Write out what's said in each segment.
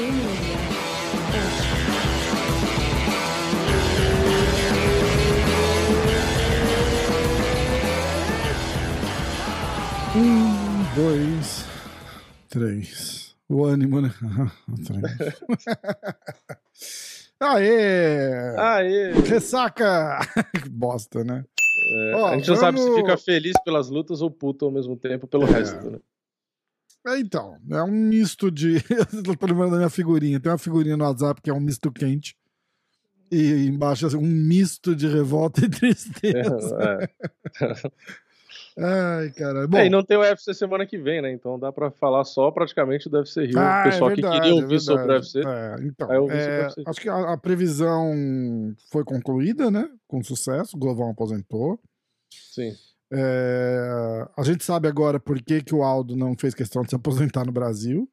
Um, dois, três. O ânimo, né? três. Aê! Aê! Ressaca! que bosta, né? É, Ó, a gente vamos... não sabe se fica feliz pelas lutas ou puto ao mesmo tempo pelo é. resto, né? É, então, é um misto de. Eu tô lembrando da minha figurinha. Tem uma figurinha no WhatsApp que é um misto quente. E embaixo assim, um misto de revolta e tristeza. É. Ai, cara. Bom, é, e não tem o UFC semana que vem, né? Então dá pra falar só praticamente do UFC Rio. Ah, o pessoal é verdade, que queria ouvir é sobre o UFC. É, então, UFC. acho que a, a, previsão foi concluída, né? Com sucesso. O Glovão aposentou. Sim. É, a gente sabe agora por que, que o Aldo não fez questão de se aposentar no Brasil.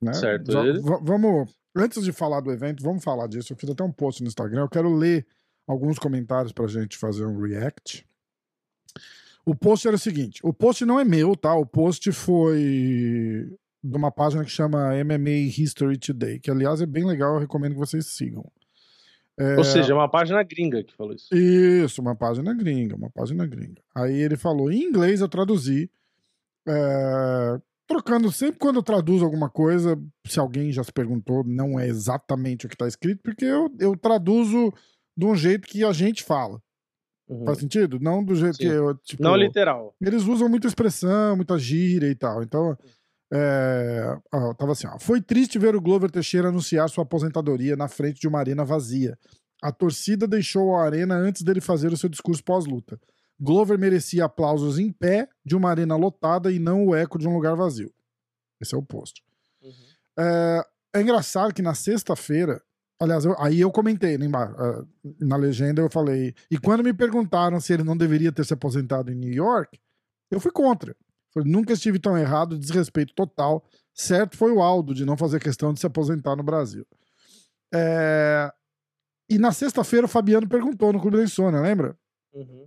Né? Certo. Já, vamos. Antes de falar do evento, vamos falar disso. Eu fiz até um post no Instagram. Eu quero ler alguns comentários pra gente fazer um react. O post era o seguinte: o post não é meu, tá? O post foi de uma página que chama MMA History Today, que aliás é bem legal, eu recomendo que vocês sigam. É... Ou seja, é uma página gringa que falou isso. Isso, uma página gringa, uma página gringa. Aí ele falou, em inglês eu traduzi, é... trocando sempre quando eu traduzo alguma coisa, se alguém já se perguntou, não é exatamente o que está escrito, porque eu, eu traduzo de um jeito que a gente fala. Uhum. Faz sentido? Não do jeito Sim. que eu. Tipo, não literal. Eles usam muita expressão, muita gíria e tal. Então. É, ó, tava assim, ó. Foi triste ver o Glover Teixeira anunciar sua aposentadoria na frente de uma arena vazia. A torcida deixou a arena antes dele fazer o seu discurso pós-luta. Glover merecia aplausos em pé de uma arena lotada e não o eco de um lugar vazio. Esse é o post. Uhum. É, é engraçado que na sexta-feira Aliás, eu, aí eu comentei né, na legenda, eu falei. E quando me perguntaram se ele não deveria ter se aposentado em New York, eu fui contra. Falei, nunca estive tão errado, desrespeito total. Certo foi o Aldo de não fazer questão de se aposentar no Brasil. É... E na sexta-feira o Fabiano perguntou no Clube da Insônia, lembra? Uhum.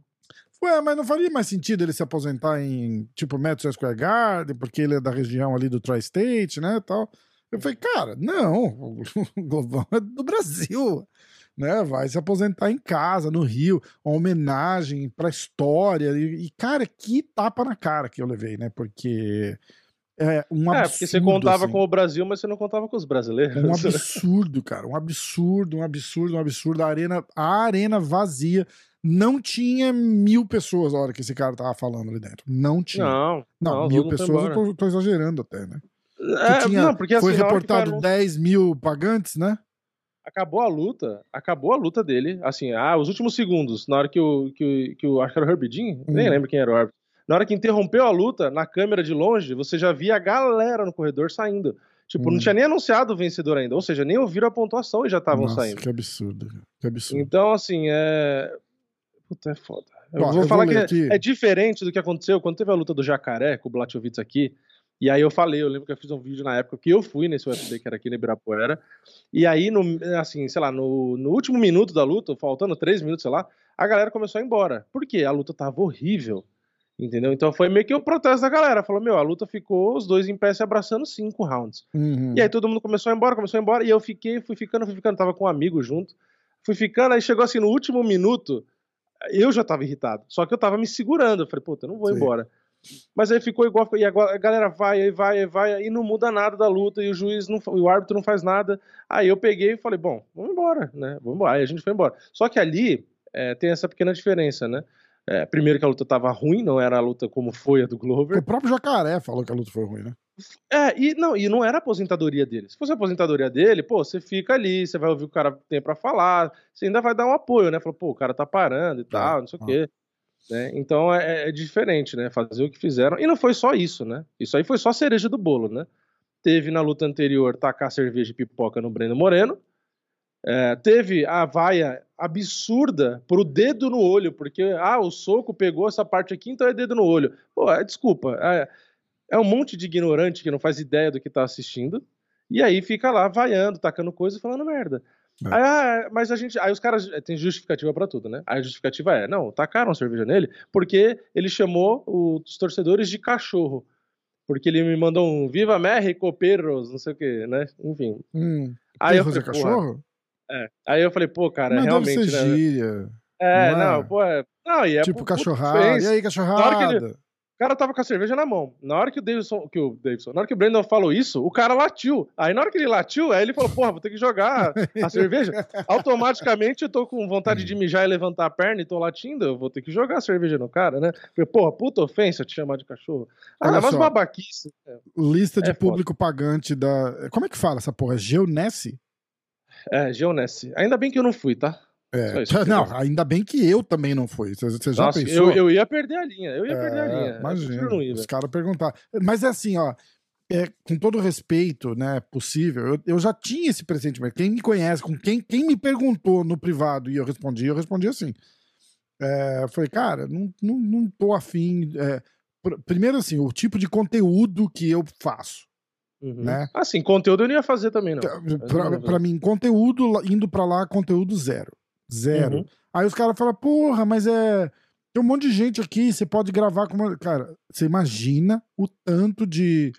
Ué, mas não faria mais sentido ele se aposentar em, tipo, Madison Square Garden, porque ele é da região ali do Tri-State, né, tal. Eu falei, cara, não, o Globão é do Brasil, né? Vai se aposentar em casa, no Rio, uma homenagem pra história. E, e cara, que tapa na cara que eu levei, né? Porque é um absurdo. É, porque você contava assim. com o Brasil, mas você não contava com os brasileiros. Um absurdo, cara. Um absurdo, um absurdo, um absurdo. A arena, a arena vazia. Não tinha mil pessoas na hora que esse cara tava falando ali dentro. Não tinha. Não, não, não mil pessoas eu tô, tô, exagerando até, né? É, tinha, não, porque assim, foi reportado ficaram... 10 mil pagantes, né? Acabou a luta, acabou a luta dele, assim, ah, os últimos segundos, na hora que o, que, que o acho que era o hum. nem lembro quem era o árbitro, na hora que interrompeu a luta, na câmera de longe, você já via a galera no corredor saindo. Tipo, hum. não tinha nem anunciado o vencedor ainda, ou seja, nem ouviram a pontuação e já estavam saindo. que absurdo, que absurdo. Então, assim, é... Puta, é foda. Eu Bom, vou eu falar vou que é, é, diferente do que aconteceu quando teve a luta do Jacaré com o Blachowicz aqui, e aí eu falei, eu lembro que eu fiz um vídeo na época que eu fui nesse UFC que era aqui no Ibirapuera. E aí, no, assim, sei lá, no, no último minuto da luta, faltando três minutos, sei lá, a galera começou a ir embora. Por quê? A luta tava horrível. Entendeu? Então foi meio que o protesto da galera. Falou, meu, a luta ficou os dois em pé se abraçando cinco rounds. Uhum. E aí todo mundo começou a ir embora, começou a ir embora. E eu fiquei, fui ficando, fui ficando, tava com um amigo junto. Fui ficando, aí chegou assim no último minuto, eu já tava irritado. Só que eu tava me segurando. Eu falei, puta, eu não vou Sim. embora. Mas aí ficou igual, e agora a galera vai, aí vai, aí vai, e não muda nada da luta, e o juiz, não, o árbitro não faz nada. Aí eu peguei e falei, bom, vamos embora, né? Vamos embora. Aí a gente foi embora. Só que ali é, tem essa pequena diferença, né? É, primeiro que a luta tava ruim, não era a luta como foi a do Glover. O próprio Jacaré falou que a luta foi ruim, né? É, e não, e não era a aposentadoria dele. Se fosse a aposentadoria dele, pô, você fica ali, você vai ouvir o cara tem para falar, você ainda vai dar um apoio, né? Falou, pô, o cara tá parando e tá, tal, não sei o quê. Né? Então é, é, diferente, né? Fazer o que fizeram. E não foi só isso, né? Isso aí foi só cereja do bolo, né? Teve na luta anterior tacar cerveja e pipoca no Breno Moreno. É, teve a vaia absurda pro dedo no olho, porque ah, o soco pegou essa parte aqui, então é dedo no olho. Pô, é, desculpa, é, é um monte de ignorante que não faz ideia do que tá assistindo, e aí fica lá vaiando, tacando coisa e falando merda. É. Ah, mas a gente. Aí os caras. Eh, tem justificativa para tudo, né? Aí a justificativa é: não, tacaram a cerveja nele porque ele chamou os torcedores de cachorro. porque ele me mandou um Viva México, perros, não sei o que, né? Enfim. Hum, aí eu falei, cachorro? É. Aí eu falei, pô, cara, Mas realmente. Deve ser né? gíria. É, não, é? não, pô, é. Não, e é tipo cachorrada. E aí, cachorrada? O cara tava com a cerveja na mão. Na hora que o Davidson, que o Davidson, na hora que o Brandon falou isso, o cara latiu. Aí na hora que ele latiu, aí ele falou: "Porra, vou ter que jogar a cerveja". Automaticamente eu tô com vontade de mijar e levantar a perna e tô latindo, eu vou ter que jogar a cerveja no cara, né? Falei, porra, puta ofensa te chamar de cachorro. Ah, Olha mas só, babaquice. Lista de é público foda. pagante da. Como é que fala essa porra? Geonesse? É, Geonesse. Ainda bem que eu não fui, tá? É, não, ainda bem que eu também não fui. Você, já Nossa, pensou? Eu, eu ia perder a linha, eu ia é, perder a linha. Imagina, os caras perguntar. Mas é assim, ó, é, com todo respeito, né, possível, eu, eu já tinha esse pressentimento. Quem me conhece, com quem, quem me perguntou no privado e eu respondi, eu respondi assim. É, eu falei, cara, não, não, não tô afim. É, primeiro, assim, o tipo de conteúdo que eu faço. Uhum. Né? Assim, conteúdo eu não ia fazer também, não. Pra, pra mim, conteúdo, indo pra lá, conteúdo zero. Zero. Uhum. Aí os caras falam, porra, mas é. Tem um monte de gente aqui, você pode gravar com uma. Cara, você imagina o tanto de,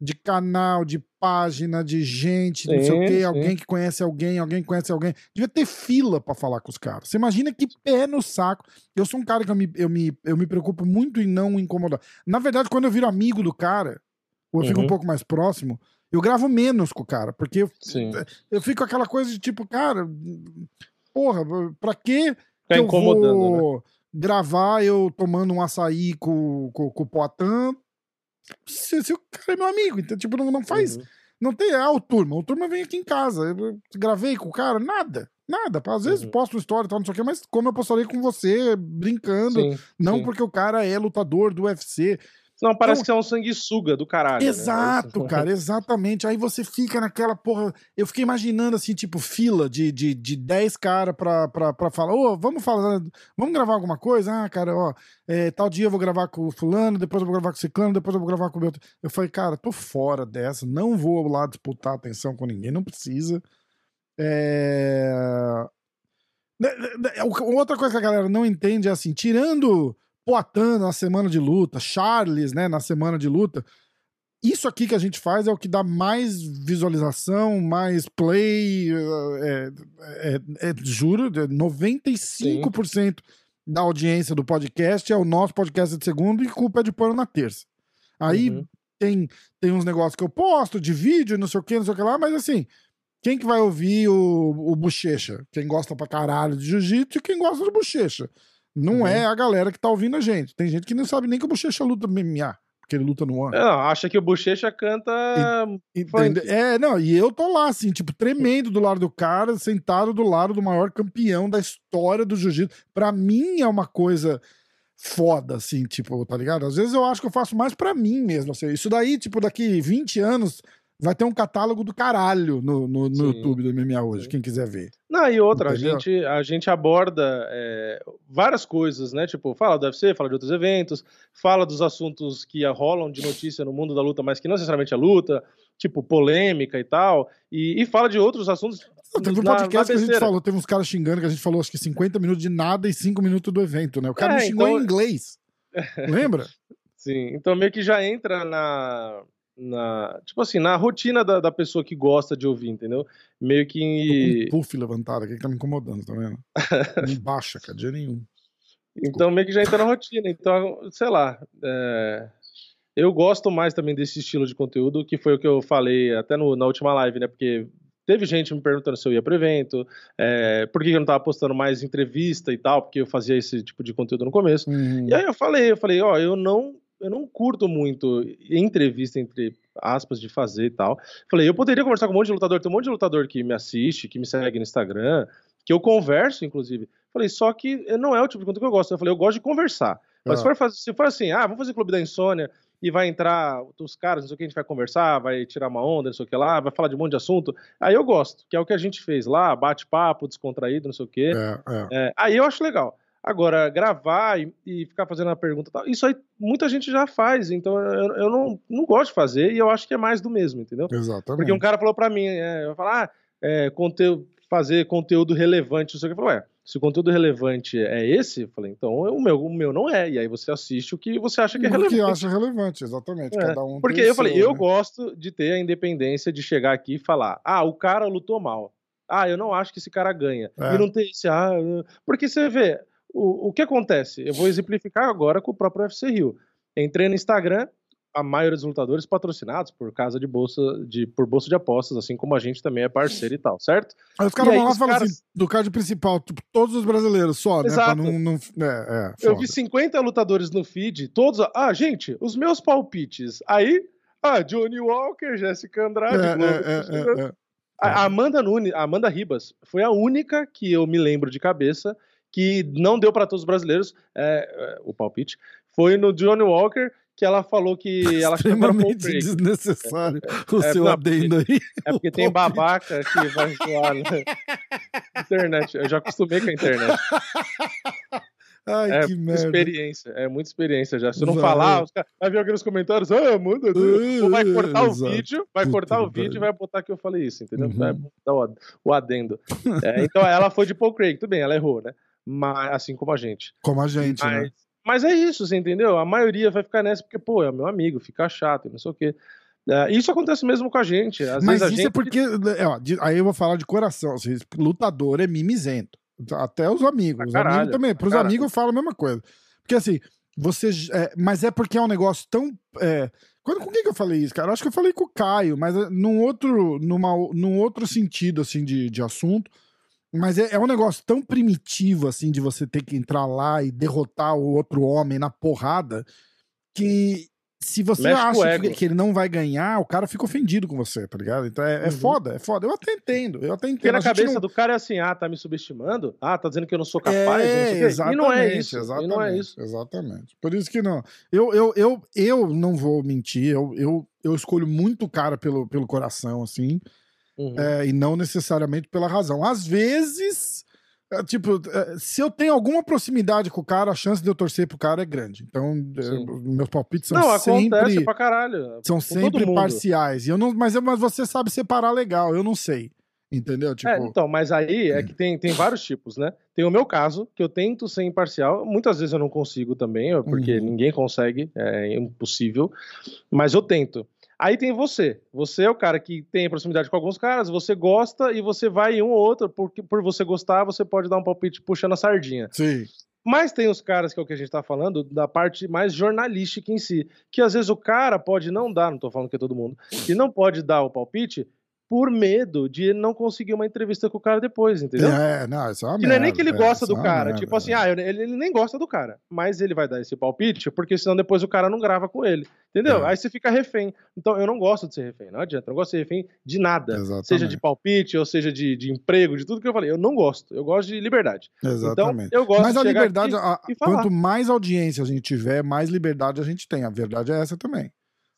de canal, de página, de gente, sim, não sei o quê, sim. alguém que conhece alguém, alguém que conhece alguém. Devia ter fila para falar com os caras. Você imagina que pé no saco. Eu sou um cara que eu me, eu me, eu me preocupo muito em não incomodar. Na verdade, quando eu viro amigo do cara, ou eu uhum. fico um uhum. pouco mais próximo, eu gravo menos com o cara, porque eu, eu fico aquela coisa de tipo, cara, porra, pra que, que eu vou né? gravar eu tomando um açaí com, com, com o Poitin se, se, o cara é meu amigo? Então, tipo, não, não faz. Uhum. Não tem. Ah, o turma. O turma vem aqui em casa. Eu gravei com o cara, nada. Nada. Às vezes uhum. posto história e tal, não sei o quê, mas como eu postarei com você, brincando. Sim, não sim. porque o cara é lutador do UFC. Não, parece então, que é um sanguessuga do caralho. Né? Exato, né? cara, exatamente. Aí você fica naquela porra. Eu fiquei imaginando assim, tipo, fila de, de, de 10 caras pra, pra, pra falar: Ô, oh, vamos falar, vamos gravar alguma coisa? Ah, cara, ó, é, tal dia eu vou gravar com o Fulano, depois eu vou gravar com o Ciclano, depois eu vou gravar com o meu. Eu falei, cara, tô fora dessa, não vou lá disputar atenção com ninguém, não precisa. É. Né, né, outra coisa que a galera não entende é assim, tirando Poitin na semana de luta, Charles, né, na semana de luta. Isso aqui que a gente faz é o que dá mais visualização, mais play. É, é, é, juro, 95% Sim. da audiência do podcast é o nosso podcast de segundo e culpa é de pano na terça. Aí uhum. tem, tem uns negócios que eu posto de vídeo, não sei o que, não sei o que lá, mas assim, quem que vai ouvir o, o Bochecha? Quem gosta pra caralho de jiu-jitsu e quem gosta de Bochecha. Não uhum. é a galera que tá ouvindo a gente. Tem gente que não sabe nem que o Bochecha luta MMA, porque ele luta no ano. Não, acha que o Bochecha canta. E, é, não, e eu tô lá, assim, tipo, tremendo do lado do cara, sentado do lado do maior campeão da história do jiu-jitsu. Pra mim é uma coisa foda, assim, tipo, tá ligado? Às vezes eu acho que eu faço mais pra mim mesmo, assim. Isso daí, tipo, daqui 20 anos vai ter um catálogo do caralho no, no, no YouTube do MMA hoje, Sim. quem quiser ver. Não, e outra, a gente, a gente aborda é, várias coisas, né? Tipo, fala do UFC, fala de outros eventos, fala dos assuntos que rolam de notícia no mundo da luta, mas que não necessariamente é luta, tipo polêmica e tal, e, e fala de outros assuntos. Não, teve um podcast que a gente falou, teve uns caras xingando que a gente falou acho que 50 minutos de nada e 5 minutos do evento, né? O cara é, me xingou então... em inglês. Lembra? Sim, então meio que já entra na na tipo assim, na rotina da, da pessoa que gosta de ouvir, entendeu? Meio que. Tô com um puff levantado aqui que tá me incomodando, tá vendo? Não baixa, cara, dia nenhum. Então meio que já entra na rotina. Então, sei lá. É... Eu gosto mais também desse estilo de conteúdo, que foi o que eu falei até no, na última live, né? Porque teve gente me perguntando se eu ia pro evento, é, por que eu não tava postando mais entrevista e tal, porque eu fazia esse tipo de conteúdo no começo. Uhum. E aí eu falei, eu falei, ó, eu não eu não curto muito entrevista entre aspas de fazer e tal. Falei, eu poderia conversar com um monte de lutador, tem um monte de lutador que me assiste, que me segue no Instagram, que eu converso, inclusive. Falei, só que não é o tipo de conteúdo que eu gosto. Eu falei, eu gosto de conversar. Mas ah. se, for fazer, se for assim, ah, vamos fazer Clube da Insônia e vai entrar os caras, não sei o que, a gente vai conversar, vai tirar uma onda, não sei o que lá, vai falar de um monte de assunto, aí eu gosto, que é o que a gente fez lá, bate-papo, descontraído, não sei o que. É, é. É, aí eu acho legal. Agora, gravar e, e, ficar fazendo a pergunta, tal, isso aí muita gente já faz, então eu, eu não, não gosto de fazer e eu acho que é mais do mesmo, entendeu? Exatamente. Porque um cara falou para mim, é, eu falar, ah, é, conteúdo, fazer conteúdo relevante, não sei o que, eu falei, ué, Se o conteúdo relevante é esse, eu falei, então o meu, o meu não é. E aí você assiste o que você acha que é relevante. O que acha relevante, exatamente. É. Cada um Porque eu falei, né? eu gosto de ter a independência de chegar aqui e falar: ah, o cara lutou mal. Ah, eu não acho que esse cara ganha. É. E não tem esse. Ah, porque você vê, o, o que acontece? Eu vou exemplificar agora com o próprio UFC Rio. Entrei no Instagram, a maioria dos lutadores patrocinados por casa de bolsa de por bolsa de apostas, assim como a gente também é parceiro e tal, certo? Aí os caras vão lá e falam caras... assim, do card principal, tipo, todos os brasileiros só, Exato. né? Não, não, é, é, Eu vi 50 lutadores no feed, todos, ah, gente, os meus palpites. Aí, ah, Johnny Walker, Jessica Andrade, é, Globo, é, é, é, a Amanda Nunes, a Amanda Ribas, foi a única que eu me lembro de cabeça que não deu para todos os brasileiros é, o palpite. Foi no Johnny Walker que ela falou que ela extremamente desnecessário é, o é, seu não, adendo aí. É porque tem babaca que vai zoar na né? internet. Eu já acostumei com a internet. Ai, é que merda. experiência, é muita experiência já. Se eu não vai. falar, os caras vai vir aqui nos comentários, ah, uh, vai cortar uh, o exato. vídeo, vai Puta cortar o vídeo e vai botar que eu falei isso, entendeu? Uhum. Vai botar o, o adendo. é, então ela foi de Paul Craig, tudo bem, ela errou, né? Mas, assim como a gente. Como a gente, Mas, né? Mas é isso, você entendeu? A maioria vai ficar nessa porque, pô, é meu amigo, fica chato, não sei o quê. É, isso acontece mesmo com a gente. Às Mas isso é gente... é porque. Ó, aí eu vou falar de coração. Assim, lutador é mimizento. Até os amigos. Os amigos também. Para os amigos eu falo a mesma coisa. Porque assim, você. É, mas é porque é um negócio tão. É, quando, com quem que eu falei isso, cara? Eu acho que eu falei com o Caio, mas é, num outro, numa, num outro sentido, assim, de, de assunto. Mas é, é, um negócio tão primitivo, assim, de você ter que entrar lá e derrotar o outro homem na porrada, que se você Mexe acha que, que, ele não vai ganhar, o cara fica ofendido com você, tá ligado? Então é, é uhum. foda, é foda. Eu até entendo, eu até entendo. Porque na cabeça não... do cara é assim, ah, tá me subestimando? Ah, tá dizendo que eu não sou capaz? É, não exatamente, e não é isso. Exatamente, não é isso. Exatamente. Por isso que não. Eu, eu, eu, eu não vou mentir, eu, eu, eu escolho muito o cara pelo, pelo coração, assim. Uhum. É, e não necessariamente pela razão. Às vezes, é, tipo, é, se eu tenho alguma proximidade com o cara, a chance de eu torcer pro cara é grande. Então, é, meus palpites são não, sempre. Pra caralho, são sempre parciais. E eu não, mas, mas você sabe separar legal, eu não sei. Entendeu? Tipo... É, então, mas aí é que tem, tem vários tipos, né? Tem o meu caso, que eu tento ser imparcial. Muitas vezes eu não consigo também, porque uhum. ninguém consegue, é impossível. Mas eu tento. Aí tem você. Você é o cara que tem proximidade com alguns caras, você gosta e você vai em um ou outro, porque por você gostar, você pode dar um palpite puxando a sardinha. Sim. Mas tem os caras, que é o que a gente tá falando, da parte mais jornalística em si. Que às vezes o cara pode não dar, não tô falando que é todo mundo, que não pode dar o palpite por medo de não conseguir uma entrevista com o cara depois, entendeu? É, não, isso é uma que merda, não é nem que ele gosta é, do cara, tipo assim, ah, ele, ele, nem gosta do cara, mas ele vai dar esse palpite, porque senão depois o cara não grava com ele, entendeu? É. Aí você fica refém. Então eu não gosto de ser refém, não adianta, eu não gosto de ser refém de nada, Exatamente. seja de palpite, ou seja de, de emprego, de tudo que eu falei, eu não gosto, eu gosto de liberdade. Então, Exatamente. Então, eu gosto mas a liberdade, a, quanto mais audiência a gente tiver, mais liberdade a gente tem, a verdade é essa também.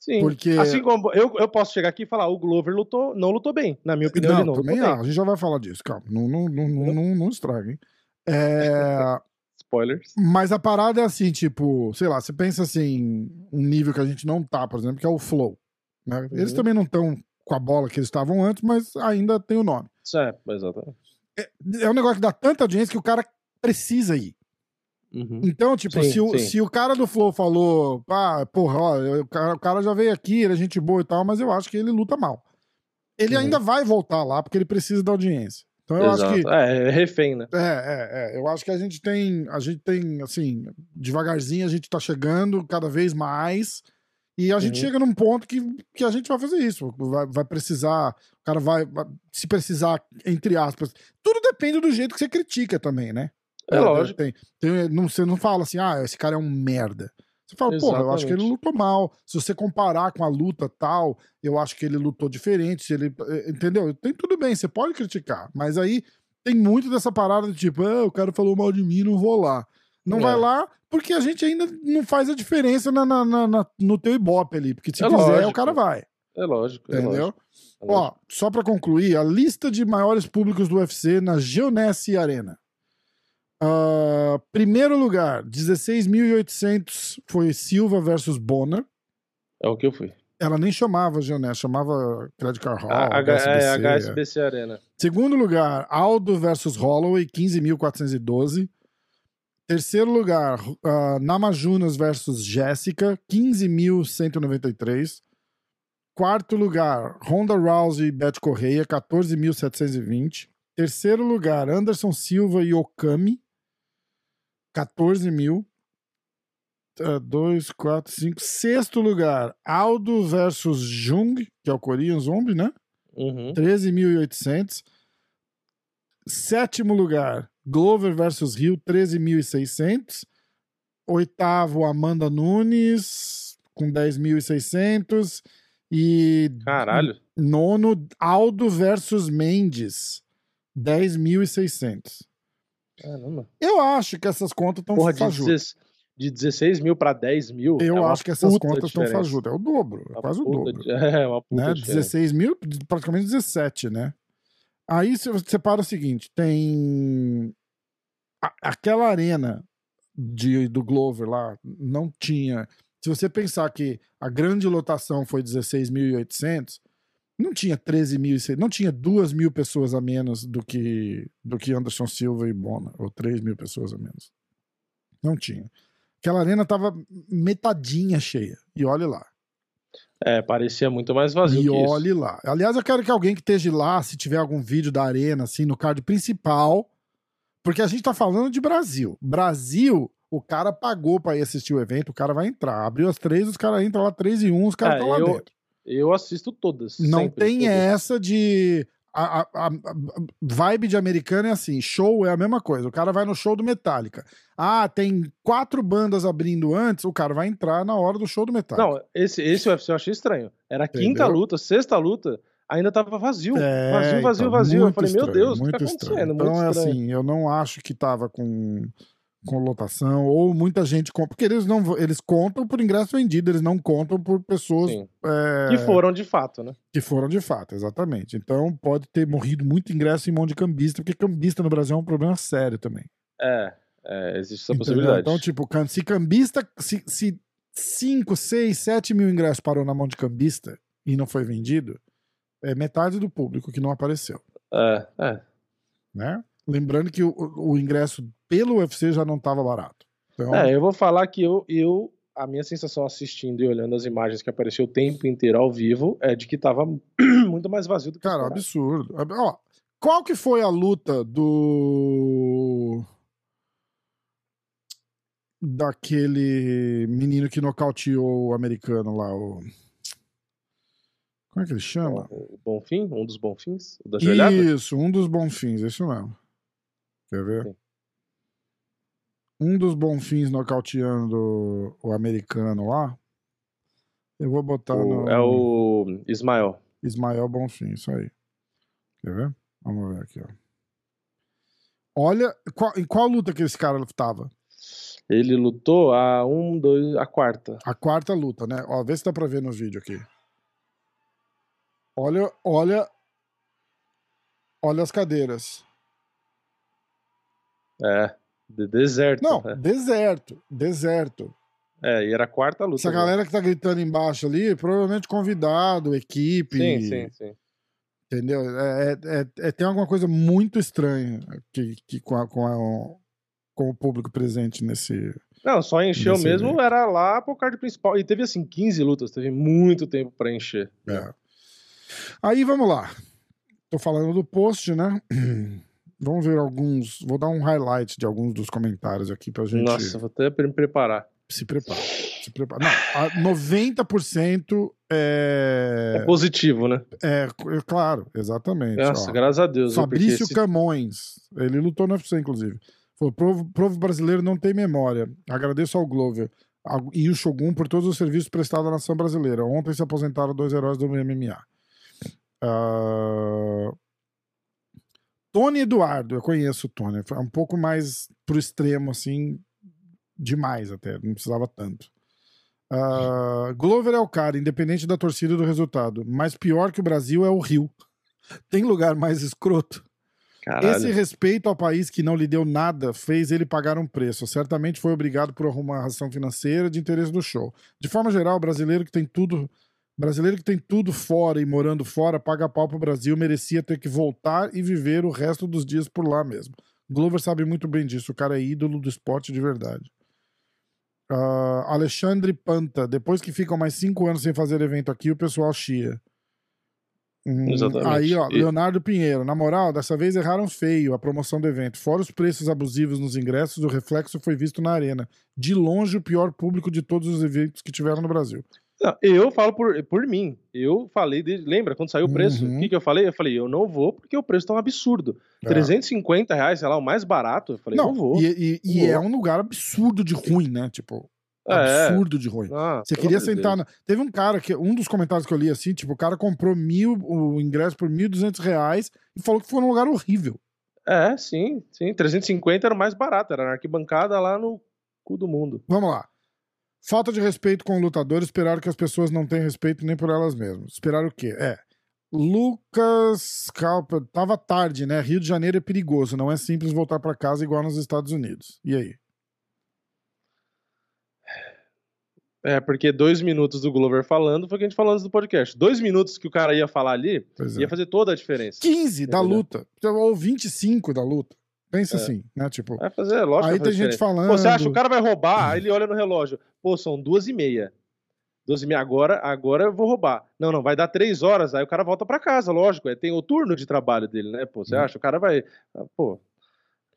Sim. Porque... Assim como eu, eu posso chegar aqui e falar, o Glover lutou, não lutou bem. Na minha opinião, não, ele não também lutou não. A gente já vai falar disso, calma. Não, não, não, não, não, não estraga, hein? É... Spoilers. Mas a parada é assim, tipo, sei lá, você pensa assim, um nível que a gente não tá, por exemplo, que é o Flow. Né? Uhum. Eles também não estão com a bola que eles estavam antes, mas ainda tem o nome. Certo, exatamente. É, é um negócio que dá tanta audiência que o cara precisa ir. Uhum. Então, tipo, sim, se, o, se o cara do Flow falou, ah, porra, ó, o cara, o cara já veio aqui, ele é gente boa e tal, mas eu acho que ele luta mal. Ele uhum. ainda vai voltar lá porque ele precisa da audiência. Então eu Exato. acho que. É, é refém, né? É, é, é. Eu acho que a gente tem. A gente tem, assim, devagarzinho a gente tá chegando cada vez mais. E a gente uhum. chega num ponto que, que a gente vai fazer isso. Vai, vai precisar. O cara vai, vai. Se precisar, entre aspas. Tudo depende do jeito que você critica também, né? É, é lógico. Tem, tem, não, você não fala assim, ah, esse cara é um merda. Você fala, pô, eu acho que ele lutou mal. Se você comparar com a luta tal, eu acho que ele lutou diferente. Se ele, eh, entendeu? Tem tudo bem, você pode criticar, mas aí tem muito dessa parada de tipo, ah, o cara falou mal de mim, não vou lá. Não é. vai lá porque a gente ainda não faz a diferença na, na, na no teu ibope ali. Porque se é quiser, lógico. o cara vai. É lógico. É entendeu? Lógico. É Ó, só pra concluir, a lista de maiores públicos do UFC na Geonesse Arena. Uh, primeiro lugar, 16.800 foi Silva versus Bonner. É o que eu fui. Ela nem chamava Geonet, chamava Credit Card Hall. A, HSBC, é, HSBC Arena. Segundo lugar, Aldo versus Holloway, 15.412. Terceiro lugar, uh, Namajunas versus Jéssica, 15.193. Quarto lugar, Ronda Rousey e Beth Correia, 14.720. Terceiro lugar, Anderson Silva e Okami, 14 mil. Uh, dois, quatro, cinco. Sexto lugar, Aldo versus Jung, que é o Korean Zombie, né? Uhum. 13.800. Sétimo lugar, Glover versus Rio, 13.600. Oitavo, Amanda Nunes, com 10.600. E. Caralho. Nono, Aldo versus Mendes, 10.600. Caramba. Eu acho que essas contas estão fajutas. De 16 mil para 10 mil. Eu é acho que essas contas estão fajutas. É o dobro. É quase o dobro. De... É, uma puta né? 16 mil, praticamente 17, né? Aí você separa o seguinte: tem. A, aquela arena de, do Glover lá não tinha. Se você pensar que a grande lotação foi 16.800, não tinha 13 mil, não tinha 2 mil pessoas a menos do que, do que Anderson Silva e Bona, ou 3 mil pessoas a menos. Não tinha. Aquela arena tava metadinha cheia. E olhe lá. É, parecia muito mais vazio. E olhe isso. lá. Aliás, eu quero que alguém que esteja lá, se tiver algum vídeo da arena, assim, no card principal, porque a gente tá falando de Brasil. Brasil, o cara pagou para ir assistir o evento, o cara vai entrar. Abriu as três, os caras entram lá, três e um, os caras estão é, lá eu, dentro. Eu assisto todas. Não sempre, tem todas. essa de. A, a, a, vibe de americano é assim: show é a mesma coisa. O cara vai no show do Metallica. Ah, tem quatro bandas abrindo antes, o cara vai entrar na hora do show do Metallica. Não, esse, esse UFC eu achei estranho. Era a quinta luta, sexta luta, ainda tava vazio. É, vazio, vazio, então, vazio. Eu falei, estranho, meu Deus, o que tá acontecendo? Estranho. Então é assim, eu não acho que tava com com lotação, ou muita gente compra, porque eles não eles contam por ingresso vendido, eles não contam por pessoas é, que foram de fato, né? Que foram de fato, exatamente. Então pode ter morrido muito ingresso em mão de cambista, porque cambista no Brasil é um problema sério também. É, é existe essa Entendeu? possibilidade. Então, tipo, se cambista, se, se 5, 6, 7 mil ingressos parou na mão de cambista e não foi vendido, é metade do público que não apareceu. É, é. Né? Lembrando que o, o ingresso pelo UFC já não estava barato. Então... É, eu vou falar que eu, eu, a minha sensação assistindo e olhando as imagens que apareceu o tempo inteiro ao vivo é de que estava muito mais vazio do que Cara, absurdo. Ó, qual que foi a luta do daquele menino que nocauteou o americano lá, o como é que ele chama? O Bonfim? Um dos Bonfins? O da joelhada? Isso, um dos Bonfins, isso mesmo. Quer ver? Sim. Um dos bonfins nocauteando o americano lá. Eu vou botar o, no. É o Ismael. Ismael Bonfim, isso aí. Quer ver? Vamos ver aqui, ó. Olha, qual, em qual luta que esse cara lutava? Ele lutou a um, dois, a quarta. A quarta luta, né? Ó, vê se dá pra ver no vídeo aqui. Olha, olha. Olha as cadeiras. É, de deserto. Não, é. deserto, deserto. É, e era a quarta luta. Essa galera que tá gritando embaixo ali, provavelmente convidado, equipe. Sim, sim, sim. Entendeu? É, é, é tem alguma coisa muito estranha que, que com, a, com, a, com o público presente nesse. Não, só encheu mesmo, evento. era lá pro card principal. E teve assim, 15 lutas, teve muito tempo para encher. É. Aí vamos lá. Tô falando do post, né? Vamos ver alguns. Vou dar um highlight de alguns dos comentários aqui pra gente. Nossa, vou até me preparar. Se prepara. Se prepara. Não, 90% é. É positivo, né? É, é claro, exatamente. Nossa, ó. graças a Deus. Fabrício esse... Camões. Ele lutou no UFC, inclusive. Falou: provo, provo brasileiro não tem memória. Agradeço ao Glover e o Shogun por todos os serviços prestados à nação brasileira. Ontem se aposentaram dois heróis do MMA. Uh, Tony Eduardo, eu conheço o Tony. Foi um pouco mais pro extremo, assim, demais até, não precisava tanto. Uh, Glover é o cara, independente da torcida do resultado. Mas pior que o Brasil é o Rio. Tem lugar mais escroto? Caralho. Esse respeito ao país que não lhe deu nada fez ele pagar um preço. Certamente foi obrigado por arrumar ração financeira de interesse do show. De forma geral, o brasileiro que tem tudo Brasileiro que tem tudo fora e morando fora, paga pau pro Brasil, merecia ter que voltar e viver o resto dos dias por lá mesmo. Glover sabe muito bem disso, o cara é ídolo do esporte de verdade. Uh, Alexandre Panta, depois que ficam mais cinco anos sem fazer evento aqui, o pessoal chia. Hum, Exatamente. Aí, ó, Leonardo Pinheiro, na moral, dessa vez erraram feio a promoção do evento. Fora os preços abusivos nos ingressos, o reflexo foi visto na arena. De longe, o pior público de todos os eventos que tiveram no Brasil. Não, eu falo por, por mim. Eu falei, de, lembra, quando saiu o preço, uhum. o que, que eu falei? Eu falei, eu não vou porque o preço tá um absurdo. É. 350 reais, sei lá, o mais barato. Eu falei, não, não vou. E, e, e é um lugar absurdo de ruim, né? Tipo, é. absurdo de ruim. Ah, Você queria sentar. Na... Teve um cara que, um dos comentários que eu li assim, tipo, o cara comprou mil, o ingresso por 1.200 reais e falou que foi num lugar horrível. É, sim, sim. 350 era o mais barato, era na arquibancada lá no cu do mundo. Vamos lá. Falta de respeito com o lutador, esperar que as pessoas não tenham respeito nem por elas mesmas. Esperar o quê? É. Lucas Calpa, tava tarde, né? Rio de Janeiro é perigoso, não é simples voltar para casa igual nos Estados Unidos. E aí? É, porque dois minutos do Glover falando foi o que a gente falou antes do podcast. Dois minutos que o cara ia falar ali pois ia é. fazer toda a diferença. 15 da luta. Ou 25 da luta. Pensa é. assim, né? Tipo. Vai fazer, lógico. Aí tem gente falando. Pô, você acha que o cara vai roubar? Aí ele olha no relógio. Pô, são duas e meia. Duas e meia, agora, agora eu vou roubar. Não, não, vai dar três horas, aí o cara volta para casa, lógico. É, tem o turno de trabalho dele, né? Pô, você hum. acha? O cara vai. Ah, pô,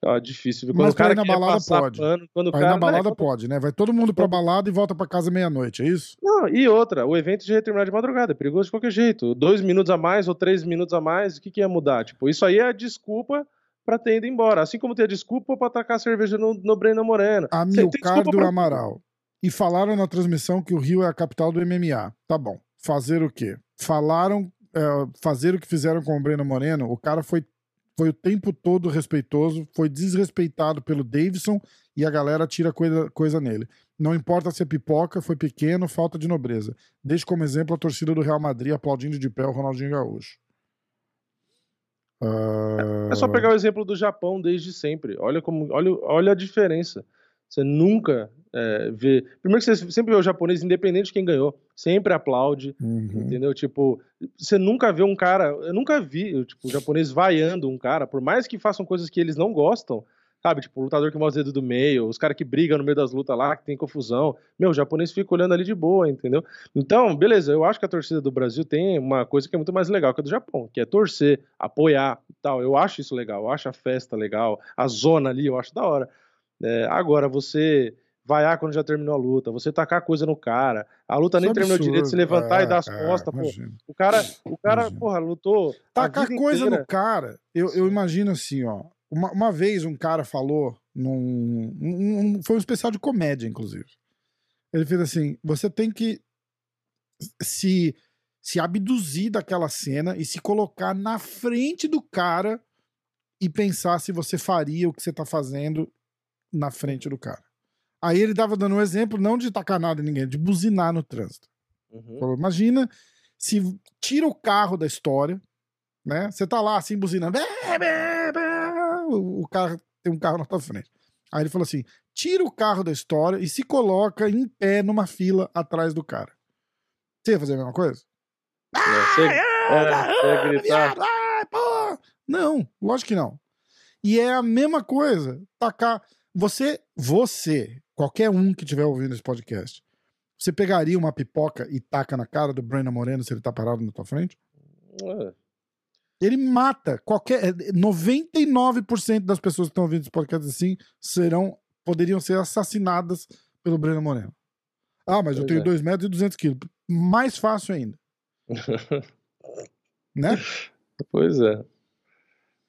é difícil. Quando Mas o cara na balada pode. Pano, quando o cara, na balada né, pode, né? Vai todo mundo pra balada e volta pra casa meia-noite, é isso? Não, e outra, o evento já ia terminar de madrugada, é perigoso de qualquer jeito. Dois minutos a mais ou três minutos a mais, o que, que ia mudar? Tipo, isso aí é a desculpa pra ter ido embora. Assim como tem a desculpa pra atacar a cerveja no, no Breno Moreno. Amilcar do pra... Amaral. E falaram na transmissão que o Rio é a capital do MMA. Tá bom. Fazer o quê? Falaram, é, fazer o que fizeram com o Breno Moreno, o cara foi foi o tempo todo respeitoso, foi desrespeitado pelo Davidson e a galera tira coisa, coisa nele. Não importa se é pipoca, foi pequeno, falta de nobreza. Deixe como exemplo a torcida do Real Madrid aplaudindo de pé o Ronaldinho Gaúcho. É só pegar o exemplo do Japão desde sempre. Olha como, olha, olha a diferença. Você nunca é, vê. Primeiro que você sempre vê o japonês, independente de quem ganhou, sempre aplaude, uhum. entendeu? Tipo, você nunca vê um cara. Eu nunca vi tipo, o japonês vaiando um cara, por mais que façam coisas que eles não gostam, sabe? Tipo, o lutador que mostra o dedo do meio, os caras que brigam no meio das lutas lá, que tem confusão. Meu, o japonês fica olhando ali de boa, entendeu? Então, beleza, eu acho que a torcida do Brasil tem uma coisa que é muito mais legal que a do Japão, que é torcer, apoiar e tal. Eu acho isso legal, eu acho a festa legal, a zona ali, eu acho da hora. É, agora, você vaiar quando já terminou a luta, você tacar coisa no cara, a luta Isso nem terminou absurdo. direito, se levantar é, e dar as é, costas, pô. O cara, o cara, imagina. porra, lutou. Tacar coisa inteira. no cara, eu, eu imagino assim, ó. Uma, uma vez um cara falou num. Um, foi um especial de comédia, inclusive. Ele fez assim: você tem que se, se abduzir daquela cena e se colocar na frente do cara e pensar se você faria o que você tá fazendo na frente do cara. Aí ele tava dando um exemplo, não de tacar nada em ninguém, de buzinar no trânsito. Uhum. Falou, imagina se tira o carro da história, né? Você tá lá assim, buzinando, bé, bé, bé, o carro tem um carro na tua frente. Aí ele falou assim: tira o carro da história e se coloca em pé numa fila atrás do cara. Você ia fazer a mesma coisa? É, você, é, gritar. Não, lógico que não. E é a mesma coisa, tacar. Você, você, qualquer um que estiver ouvindo esse podcast, você pegaria uma pipoca e taca na cara do Breno Moreno se ele tá parado na tua frente? É. Ele mata qualquer. 99% das pessoas que estão ouvindo esse podcast assim serão. poderiam ser assassinadas pelo Breno Moreno. Ah, mas eu tenho 2 é. metros e 200 quilos. Mais fácil ainda. né? Pois é.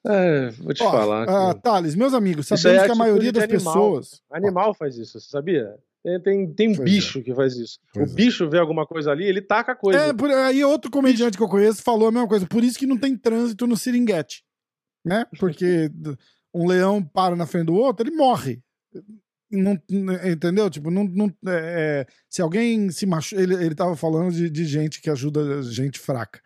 É, vou te Ó, falar. Uh, Thales, meus amigos, sabemos é que a maioria das animal. pessoas. Animal faz isso, você sabia? Tem, tem, tem bicho é. que faz isso. Pois o é. bicho vê alguma coisa ali, ele taca a coisa. É, por, aí outro comediante que eu conheço falou a mesma coisa. Por isso que não tem trânsito no Seringuete. Né? Porque um leão para na frente do outro, ele morre. Não, entendeu? Tipo, não, não, é, é se alguém se machuca. Ele, ele tava falando de, de gente que ajuda gente fraca.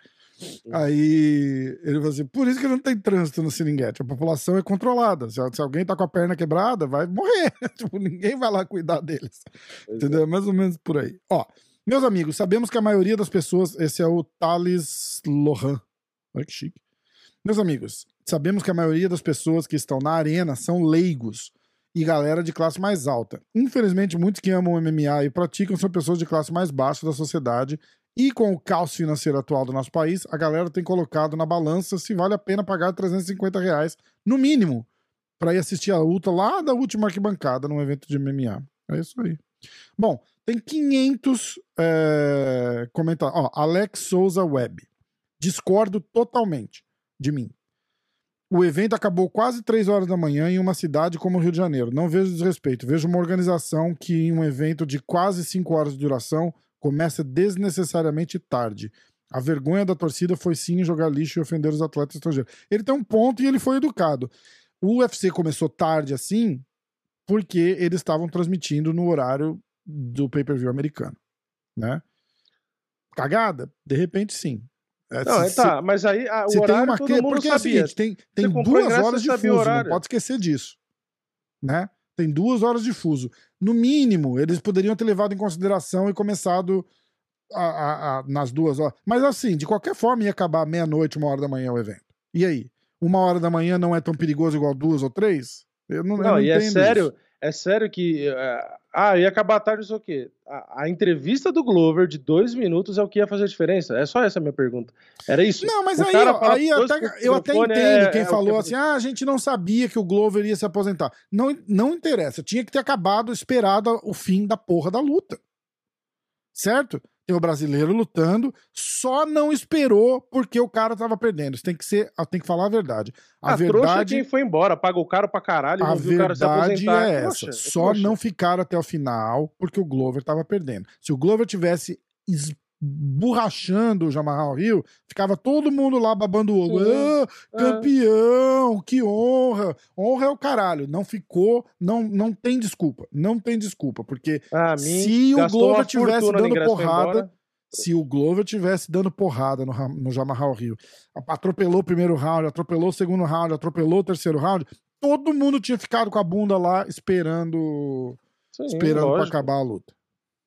Aí ele falou assim: por isso que não tem trânsito no Seringuete. A população é controlada. Se, se alguém tá com a perna quebrada, vai morrer. tipo, ninguém vai lá cuidar deles. Pois Entendeu? É. Mais ou menos por aí. Ó, Meus amigos, sabemos que a maioria das pessoas. Esse é o Thales Lohan. Olha que chique. Meus amigos, sabemos que a maioria das pessoas que estão na arena são leigos e galera de classe mais alta. Infelizmente, muitos que amam MMA e praticam são pessoas de classe mais baixa da sociedade. E com o caos financeiro atual do nosso país, a galera tem colocado na balança se vale a pena pagar 350 reais, no mínimo, para ir assistir a luta lá da última arquibancada num evento de MMA. É isso aí. Bom, tem 500 é, comentários. Ó, Alex Souza Web. Discordo totalmente de mim. O evento acabou quase 3 horas da manhã em uma cidade como o Rio de Janeiro. Não vejo desrespeito. Vejo uma organização que, em um evento de quase 5 horas de duração, começa desnecessariamente tarde. A vergonha da torcida foi sim jogar lixo e ofender os atletas estrangeiros. Ele tem um ponto e ele foi educado. O UFC começou tarde assim porque eles estavam transmitindo no horário do pay-per-view americano, né? Cagada? De repente, sim. É, não, se, é, tá, mas aí a, o horário uma... todo mundo Porque sabia. é o seguinte, tem, tem duas horas de fuso, não pode esquecer disso, né? Tem duas horas de fuso. No mínimo, eles poderiam ter levado em consideração e começado a, a, a, nas duas horas. Mas assim, de qualquer forma, ia acabar meia-noite, uma hora da manhã o evento. E aí? Uma hora da manhã não é tão perigoso igual duas ou três? Eu não, não, eu não e é sério, isso. é sério que. Uh, ah, ia acabar tarde, não sei o quê. A, a, entrevista do Glover de dois minutos é o que ia fazer a diferença? É só essa a minha pergunta. Era isso? Não, mas o aí, ó, aí até, eu até entendo é, quem é falou assim: ah, a gente não sabia que o Glover ia se aposentar. Não, não interessa. Tinha que ter acabado, esperado o fim da porra da luta. Certo? Tem o brasileiro lutando, só não esperou porque o cara tava perdendo. Você tem que ser, tem que falar a verdade. A, a verdade quem foi embora, pagou o cara pra caralho a verdade é essa. só não ficaram até o final porque o Glover tava perdendo. Se o Glover tivesse borrachando o Jamarral Rio, ficava todo mundo lá babando o ovo. Ah, é. campeão, que honra. Honra é o caralho. Não ficou, não, não tem desculpa. Não tem desculpa, porque ah, se o Glover tivesse dando porrada, se o Glover tivesse dando porrada no, no Jamarral Rio, atropelou o primeiro round, atropelou o segundo round, atropelou o terceiro round, todo mundo tinha ficado com a bunda lá esperando Sim, esperando para acabar a luta.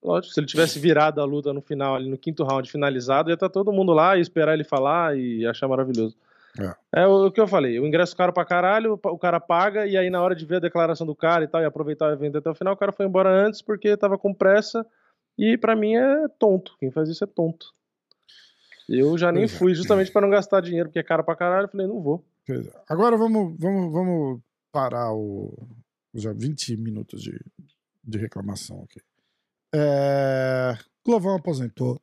Lógico, se ele tivesse virado a luta no final, ali no quinto round finalizado, ia estar tá todo mundo lá e esperar ele falar e achar maravilhoso. É. é o, o, que eu falei, o ingresso caro pra caralho, o cara paga, e aí na hora de ver a declaração do cara e tal, e aproveitar o evento até o final, o cara foi embora antes porque tava com pressa, e para mim é tonto, quem faz isso é tonto. Eu já nem é. fui, justamente para não gastar dinheiro, porque é caro pra caralho, eu falei, não vou. É. Agora vamos, vamos, vamos parar o já 20 minutos de, de reclamação aqui. É... Clovão aposentou.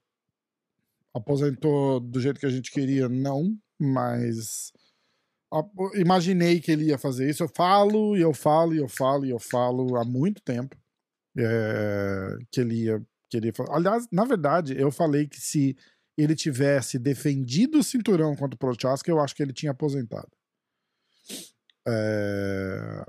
Aposentou do jeito que a gente queria, não, mas imaginei que ele ia fazer isso. Eu falo e eu falo e eu falo e eu falo há muito tempo é... que ele ia querer fazer. Aliás, na verdade, eu falei que se ele tivesse defendido o cinturão contra o Prochaska, eu acho que ele tinha aposentado. É...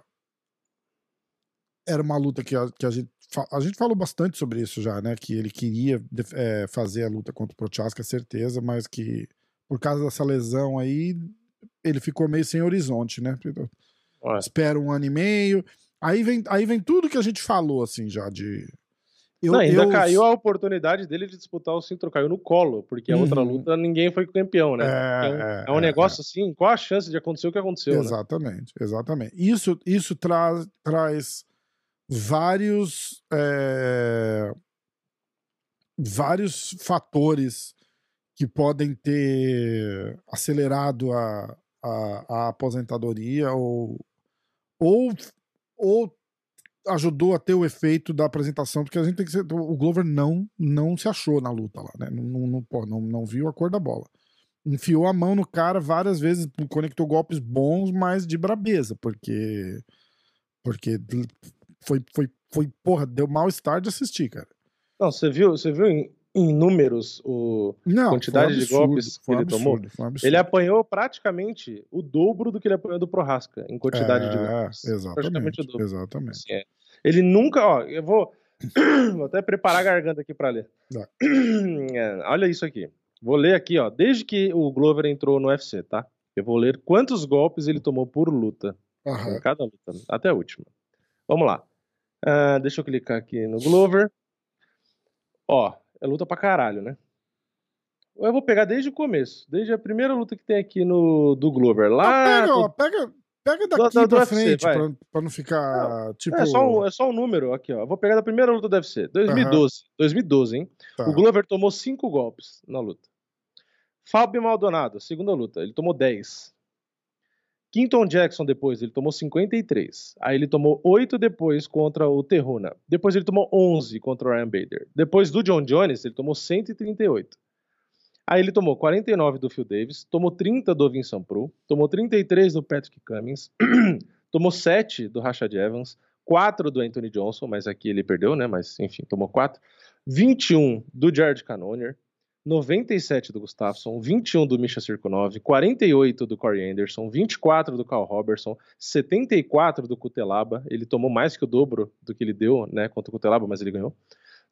Era uma luta que a, que a gente a gente falou bastante sobre isso já, né? Que ele queria é, fazer a luta contra o Prochaska, certeza, mas que por causa dessa lesão aí, ele ficou meio sem horizonte, né? Ué. Espera um ano e meio. Aí vem, aí vem tudo que a gente falou, assim, já de. Eu, Não, ainda eu... caiu a oportunidade dele de disputar o cinturão, caiu no colo, porque a outra uhum. luta ninguém foi campeão, né? É, é, é um é, negócio é. assim, qual a chance de acontecer o que aconteceu? Né? Exatamente, né? exatamente. Isso, isso traz, traz vários é, vários fatores que podem ter acelerado a, a, a, aposentadoria ou, ou, ou ajudou a ter o efeito da apresentação, porque a gente tem que ser. O Glover não, não se achou na luta lá, né? Não, não, não, não viu a cor da bola. Enfiou a mão no cara várias vezes, conectou golpes bons, mas de brabeza, porque. Porque foi, foi, foi porra, deu mal-estar de assistir, cara. Não, você viu, você viu em, em números o Não, quantidade absurdo, de golpes que ele absurdo, tomou? Ele apanhou praticamente o dobro do que ele apanhou do Prorasca em quantidade é, de golpes. Exatamente. Exatamente. Assim, é. Ele nunca, ó, eu vou, vou até preparar a garganta aqui para ler. É, olha isso aqui. Vou ler aqui, ó. Desde que o Glover entrou no UFC, tá? Eu vou ler quantos golpes ele tomou por luta. Uhum. Cada luta, até a última. Vamos lá. Uh, deixa eu clicar aqui no Glover. Ó, é luta pra caralho, né? Eu vou pegar desde o começo, desde a primeira luta que tem aqui no do Glover. Lá. pega, ó, pega, pega daqui do, do, pra frente, pra, pra, não ficar. Não, tipo... é, só um, é só um número aqui, ó. Eu vou pegar da primeira luta do UFC. 2012. Uhum. 2012, hein? Tá. O Glover tomou cinco golpes na luta. Fábio Maldonado, segunda luta, ele tomou 10. Quinton Jackson depois, ele tomou 53. Aí ele tomou 8 depois contra o Terruna. Depois ele tomou 11 contra o Ryan Bader. Depois do John Jones, ele tomou 138. Aí ele tomou 49 do Phil Davis, tomou 30 do Vincent Pro, tomou 33 do Patrick Cummings, tomou 7 do Rashad Evans, 4 do Anthony Johnson, mas aqui ele perdeu, né? Mas enfim, tomou 4. 21 do Jared Cannonier, 97 do Gustafsson, 21 do Misha Cirkunov, 48 do Corey Anderson, 24 do Carl Robertson, 74 do Cutelaba. Ele tomou mais que o dobro do que ele deu, né, contra o Cutelaba, mas ele ganhou.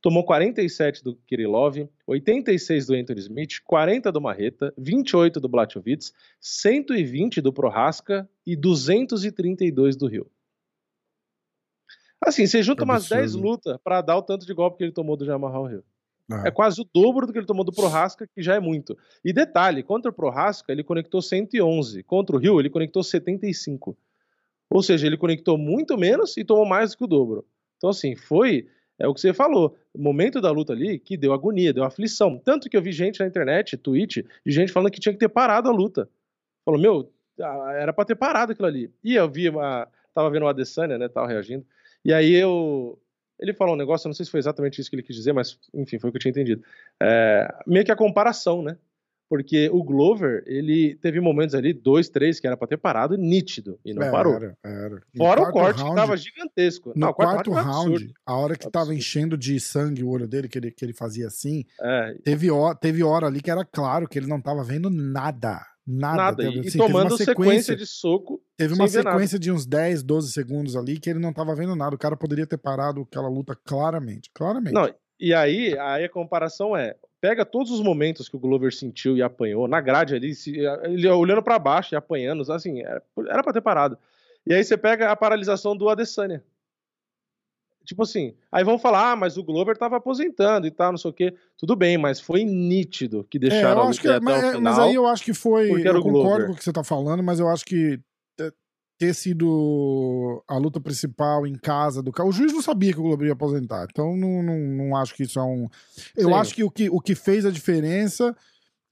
Tomou 47 do Kirilov, 86 do Anthony Smith, 40 do Marreta, 28 do Blachowicz, 120 do Prohaska e 232 do Rio. Assim, você junta umas 10 lutas para dar o tanto de golpe que ele tomou do Jamal Hill. É. é quase o dobro do que ele tomou do Prohaska, que já é muito. E detalhe, contra o Prohaska ele conectou 111, contra o Rio ele conectou 75. Ou seja, ele conectou muito menos e tomou mais do que o dobro. Então assim, foi é o que você falou, momento da luta ali que deu agonia, deu aflição. Tanto que eu vi gente na internet, tweet, de gente falando que tinha que ter parado a luta. Falou, meu, era para ter parado aquilo ali. E eu vi uma. Tava vendo o Adesanya, né? Tava reagindo. E aí eu, ele falou um negócio, eu não sei se foi exatamente isso que ele quis dizer, mas enfim, foi o que eu tinha entendido. É, meio que a comparação, né? Porque o Glover, ele teve momentos ali, dois, três, que era pra ter parado nítido, e não era, parou. Era, era. Fora o corte round, que tava gigantesco. No não, quarto, quarto round, a hora que absurdo. tava enchendo de sangue o olho dele, que ele, que ele fazia assim, é. teve, hora, teve hora ali que era claro que ele não tava vendo nada. Nada. nada. Teve, assim, e tomando sequência, sequência, de soco. Teve uma sequência de uns 10, 12 segundos ali que ele não tava vendo nada. O cara poderia ter parado aquela luta claramente. Claramente. Não, e aí, aí a comparação é: pega todos os momentos que o Glover sentiu e apanhou, na grade ali, se, ele olhando para baixo e apanhando, assim, era, era pra ter parado. E aí você pega a paralisação do Adesanya. Tipo assim, aí vão falar, ah, mas o Glover tava aposentando e tal, não sei o quê. Tudo bem, mas foi nítido que deixaram é, eu acho que, mas, final, mas, aí eu acho que foi. Eu concordo Glover. com o que você tá falando, mas eu acho que ter sido a luta principal em casa do cara. O juiz não sabia que o Glover ia aposentar, então não, não, não acho que isso é um. Eu Sim. acho que o, que o que fez a diferença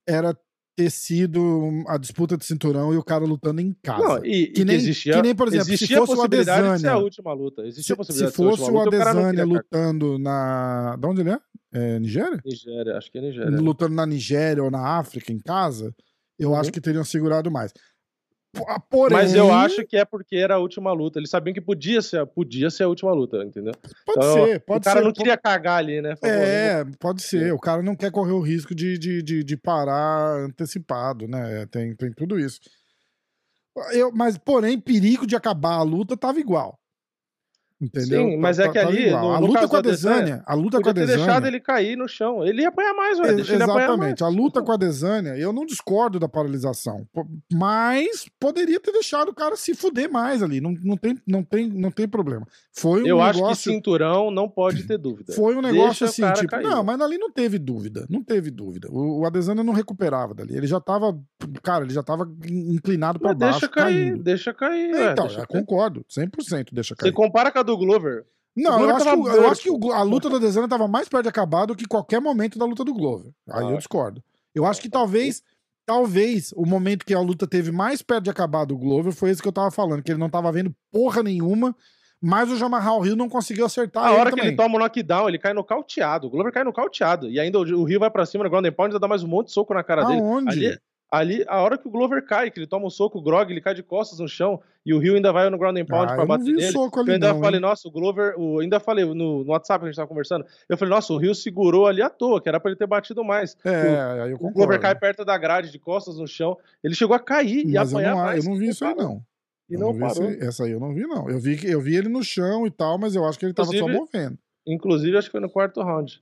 era ter sido a disputa de cinturão e o cara lutando em casa. Não, e, que, nem, existia, que nem, por exemplo, se fosse o Adesanya... De a última luta. Existia se, se fosse o Adesanya lutando na... De onde ele é? é? Nigéria? Nigéria, acho que é Nigéria. Lutando na Nigéria ou na África, em casa, eu uhum. acho que teriam segurado mais. Porém... Mas eu acho que é porque era a última luta. Eles sabiam que podia ser, podia ser a última luta, entendeu? Pode então, ser, pode ser. O cara não queria cagar ali, né? Favor, é, né? pode ser. O cara não quer correr o risco de, de, de, de parar antecipado, né? Tem, tem tudo isso. Eu, mas, porém, perigo de acabar a luta tava igual. Entendeu? Sim, mas tá, é que tá ali. No, a luta com a Desânia. A luta com a Desânia. ter deixado ele cair no chão. Ele ia apanhar mais, velho. Exatamente. A luta com a Desânia, eu não discordo da paralisação. Mas poderia ter deixado o cara se fuder mais ali. Não, não, tem, não, tem, não tem problema. Foi um eu negócio... acho que cinturão não pode ter dúvida. Foi um negócio Deixa assim, tipo. Cair. Não, mas ali não teve dúvida. Não teve dúvida. O, o Adesanya não recuperava dali. Ele já tava. Cara, ele já tava inclinado para baixo. Deixa cair, caindo. deixa cair. É, então, deixa concordo. 100% deixa cair. Você compara com a do do Glover. Não, eu acho, que, eu acho, que, a luta da Desana estava mais perto de acabar do que qualquer momento da luta do Glover. Aí ah. eu discordo. Eu acho que talvez, talvez, o momento que a luta teve mais perto de acabar do Glover foi esse que eu tava falando, que ele não tava vendo porra nenhuma, mas o Jamarral Rio não conseguiu acertar. A hora também. que ele toma o knockdown, ele cai nocauteado. O Glover cai nocauteado. E ainda o, Rio vai para cima no ground and pound, ainda dá mais um monte de soco na cara Aonde? dele. Ali, ali, a hora que o Glover cai, que ele toma um soco, o Grog, ele cai de costas no chão, e o Rio ainda vai no ground and pound ah, pra bater nele. Soco ali eu ainda não, falei, hein? nossa, o Glover, o, ainda falei no, no, WhatsApp que a gente tava conversando, eu falei, nossa, o Rio segurou ali à toa, que era pra ele ter batido mais. É, o, aí eu concordo. O Glover cai perto da grade, de costas no chão, ele chegou a cair Mas e apanhar eu não, mais. Eu não vi isso aí, não. E não, não parou. Esse, essa aí eu não vi, não. Eu vi, eu vi ele no chão e tal, mas eu acho que ele tava só movendo. Inclusive, acho que foi no quarto round.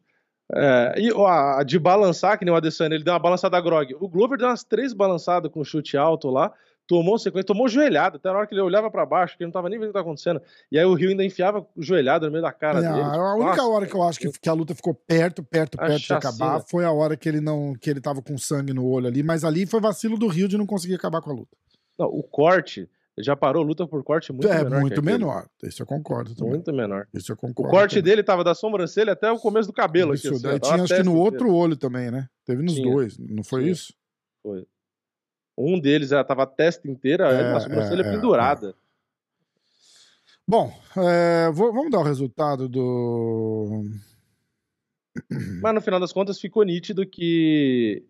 É, e a, de balançar, que nem o Adesanya, ele deu uma balançada grog. O Glover deu umas três balançadas com chute alto lá, tomou sequência, tomou joelhada, até na hora que ele olhava para baixo, que ele não tava nem vendo o que tava acontecendo. E aí o Rio ainda enfiava joelhada no meio da cara é, dele. Tipo, a única hora que eu acho que, que, a luta ficou perto, perto, perto de acabar foi a hora que ele não que ele tava com sangue no olho ali, mas ali foi vacilo do Rio de não conseguir acabar com a luta. Não, o corte já parou luta por corte muito é, menor. muito menor. Isso eu concordo também. Muito menor. Isso eu concordo. O corte também. dele tava da sobrancelha até o começo do cabelo. Isso, aqui, assim, tinha acho que no outro olho também, né? Teve nos tinha. dois, não foi tinha. isso? Foi. Um deles já tava a testa inteira, é, a sobrancelha é, pendurada. É. Bom, é, vou, vamos dar o resultado do. Mas no final das contas ficou nítido que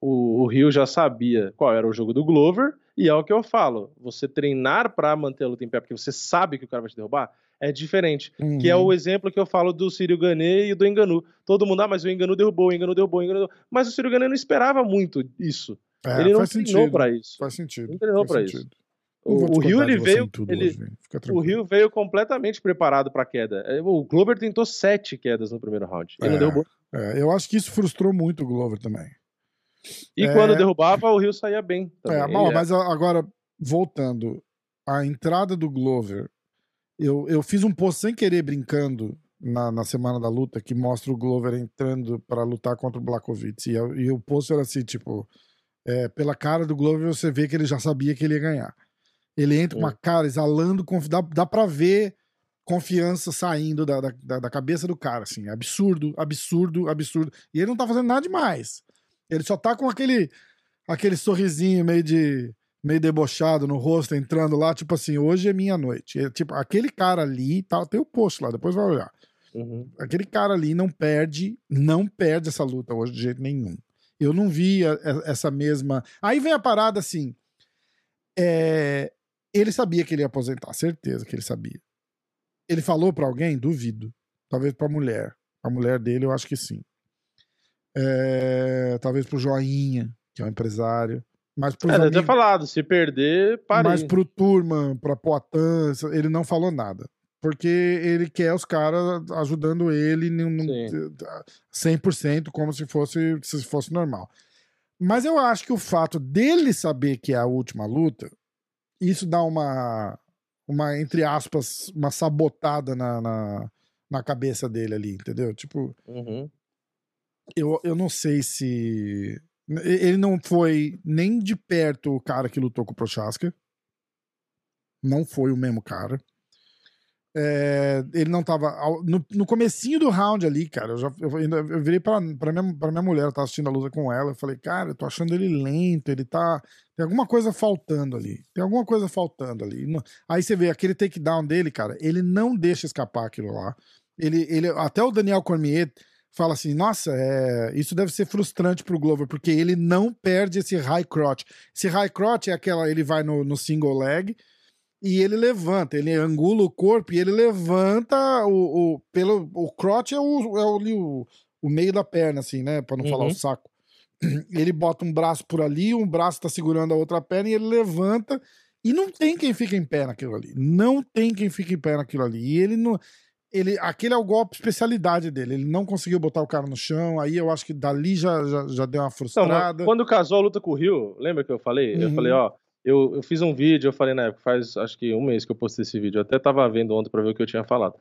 o, o Rio já sabia qual era o jogo do Glover, e é o que eu falo: você treinar para manter a luta em pé, porque você sabe que o cara vai te derrubar, é diferente. Uhum. Que é o exemplo que eu falo do Círio Ganê e do Enganu. Todo mundo, ah, mas o Enganu derrubou, o Enganu derrubou, o Enganu derrubou. Mas o Círio Ganê não esperava muito isso. É, ele não treinou para isso. Faz sentido. Não treinou para isso. O, o Rio ele veio, ele, o Rio veio completamente preparado para a queda. É, o Glover tentou sete quedas no primeiro round. Ele é, não derrubou. É, eu acho que isso frustrou muito o Glover também. E é... quando derrubava, o Rio saía bem. É, mal, mas agora, voltando, a entrada do Glover, eu, eu fiz um post sem querer brincando na, na semana da luta que mostra o Glover entrando para lutar contra o Blakovic. E, e o post era assim, tipo, é, pela cara do Glover você vê que ele já sabia que ele ia ganhar. Ele entra com uma cara exalando, dá, dá pra ver confiança saindo da, da, da, cabeça do cara, assim. Absurdo, absurdo, absurdo. E ele não tá fazendo nada demais. Ele só tá com aquele aquele sorrisinho meio de meio debochado no rosto, entrando lá, tipo assim, hoje é minha noite. É, tipo, aquele cara ali, tá, tem o post lá, depois vai olhar. Uhum. Aquele cara ali não perde, não perde essa luta hoje de jeito nenhum. Eu não vi a, a, essa mesma. Aí vem a parada assim. É... Ele sabia que ele ia aposentar, certeza que ele sabia. Ele falou para alguém? Duvido. Talvez pra mulher. A mulher dele, eu acho que sim. É, talvez pro Joinha, que é um empresário. Mas pros é, amigos, ter falado, se perder, para. Mas pro Turma, pra Poitin, ele não falou nada. Porque ele quer os caras ajudando ele num, 100% como se fosse, se fosse normal. Mas eu acho que o fato dele saber que é a última luta, isso dá uma, uma entre aspas, uma sabotada na, na, na cabeça dele ali, entendeu? Tipo, uhum eu, eu não sei se. Ele não foi nem de perto o cara que lutou com o Prochaska. Não foi o mesmo cara. É, ele não tava. No, no comecinho do round ali, cara, eu já eu, eu virei pra, pra, minha, pra minha mulher, eu tava assistindo a luta com ela, eu falei, cara, eu tô achando ele lento, ele tá. Tem alguma coisa faltando ali. Tem alguma coisa faltando ali. Aí você vê aquele takedown dele, cara, ele não deixa escapar aquilo lá. Ele, ele, até o Daniel Cormier fala assim: nossa, é, isso deve ser frustrante pro Glover, porque ele não perde esse high crotch. Esse high crotch é aquela, ele vai no, no single leg e ele levanta, ele angula o corpo e ele levanta o, o pelo o crotch é o, é o, o, meio da perna assim, né, para não uhum. falar o uhum. saco. Ele bota um braço por ali, um braço tá segurando a outra perna e ele levanta e não tem quem fica em pé naquilo ali. Não tem quem fica em pé naquilo ali. E ele não ele, aquele é o golpe especialidade dele. Ele não conseguiu botar o cara no chão. Aí eu acho que dali já, já, já deu uma frustrada. Não, quando casou a luta com o Rio, lembra que eu falei? Uhum. Eu falei, ó, eu, eu fiz um vídeo, eu falei na época, faz acho que um mês que eu postei esse vídeo. Eu até tava vendo ontem pra ver o que eu tinha falado.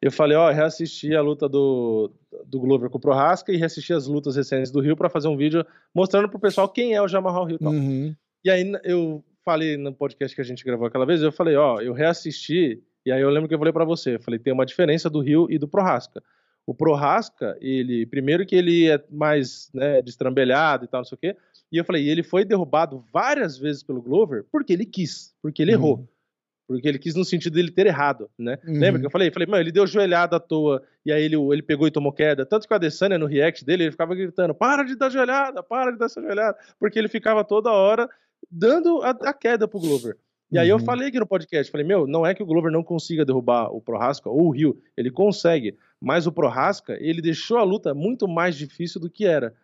Eu falei, ó, reassisti a luta do, do Glover com o Prohaska e reassisti as lutas recentes do Rio para fazer um vídeo mostrando pro pessoal quem é o Jamal Rio. Uhum. E aí eu falei no podcast que a gente gravou aquela vez, eu falei, ó, eu reassisti e aí eu lembro que eu falei para você, eu falei, tem uma diferença do Rio e do Prohaska. O Prohaska, ele, primeiro que ele é mais, né, destrambelhado e tal, não sei o quê, e eu falei, ele foi derrubado várias vezes pelo Glover porque ele quis, porque ele uhum. errou. Porque ele quis no sentido dele ter errado, né? Uhum. Lembra que eu falei? Eu falei, mano, ele deu joelhada à toa, e aí ele, ele pegou e tomou queda. Tanto que o Adesanya, no react dele, ele ficava gritando, para de dar joelhada, para de dar essa joelhada. Porque ele ficava toda hora dando a, a queda pro Glover. E aí eu uhum. falei aqui no podcast, falei, meu, não é que o Glover não consiga derrubar o Prohaska ou o Rio, ele consegue, mas o Prohaska, ele deixou a luta muito mais difícil do que era.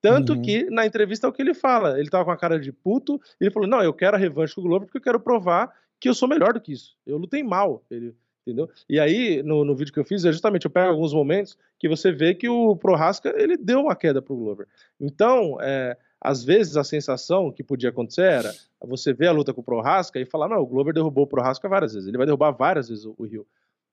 Tanto uhum. que na entrevista é o que ele fala, ele tava com a cara de puto, ele falou, não, eu quero a revanche com o Glover porque eu quero provar que eu sou melhor do que isso. Eu lutei mal, ele, entendeu? E aí, no, no vídeo que eu fiz, é justamente, eu pego alguns momentos que você vê que o Prohaska, ele deu uma queda pro Glover. Então, é, às vezes a sensação que podia acontecer era você ver a luta com o Prohaska e falar, não, o Glover derrubou o Prohaska várias vezes, ele vai derrubar várias vezes o, Rio.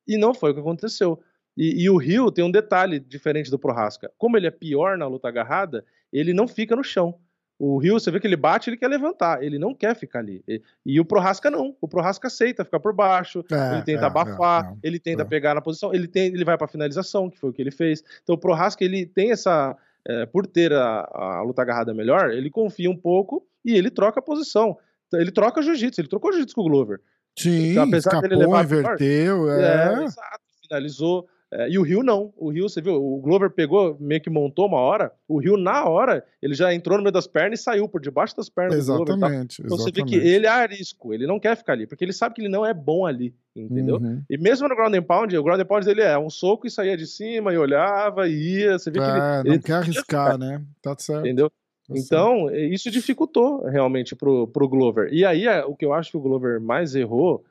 E não foi o que aconteceu. E, e, o Rio tem um detalhe diferente do Prohaska. Como ele é pior na luta agarrada, ele não fica no chão. O Rio, você vê que ele bate, ele quer levantar, ele não quer ficar ali. E, e o Prohaska não. O Prohaska aceita ficar por baixo, é, ele tenta é, abafar, é, ele tenta é. pegar na posição, ele, tem, ele vai para finalização, que foi o que ele fez. Então o Prohaska, ele tem essa. É, por ter a, a, luta agarrada melhor, ele confia um pouco e ele troca a posição. Ele troca jiu-jitsu, ele trocou jiu-jitsu com o Glover. Sim, então, apesar escapou, dele levar inverteu, é. é. Exato, finalizou. É, e o Rio não. O Rio, você viu, o Glover pegou, meio que montou uma hora. O Rio, na hora, ele já entrou no meio das pernas e saiu por debaixo das pernas exatamente, do Glover. Então exatamente. você vê que ele é arisco, ele não quer ficar ali, porque ele sabe que ele não é bom ali, entendeu? Uhum. E mesmo no ground and pound, o ground and pound dele é um soco e saía de cima e olhava e ia. Você vê que é, ele. Não ele quer arriscar, né? Tá certo. Entendeu? Tá então, isso dificultou realmente pro, pro Glover. E aí, é, o que eu acho que o Glover mais errou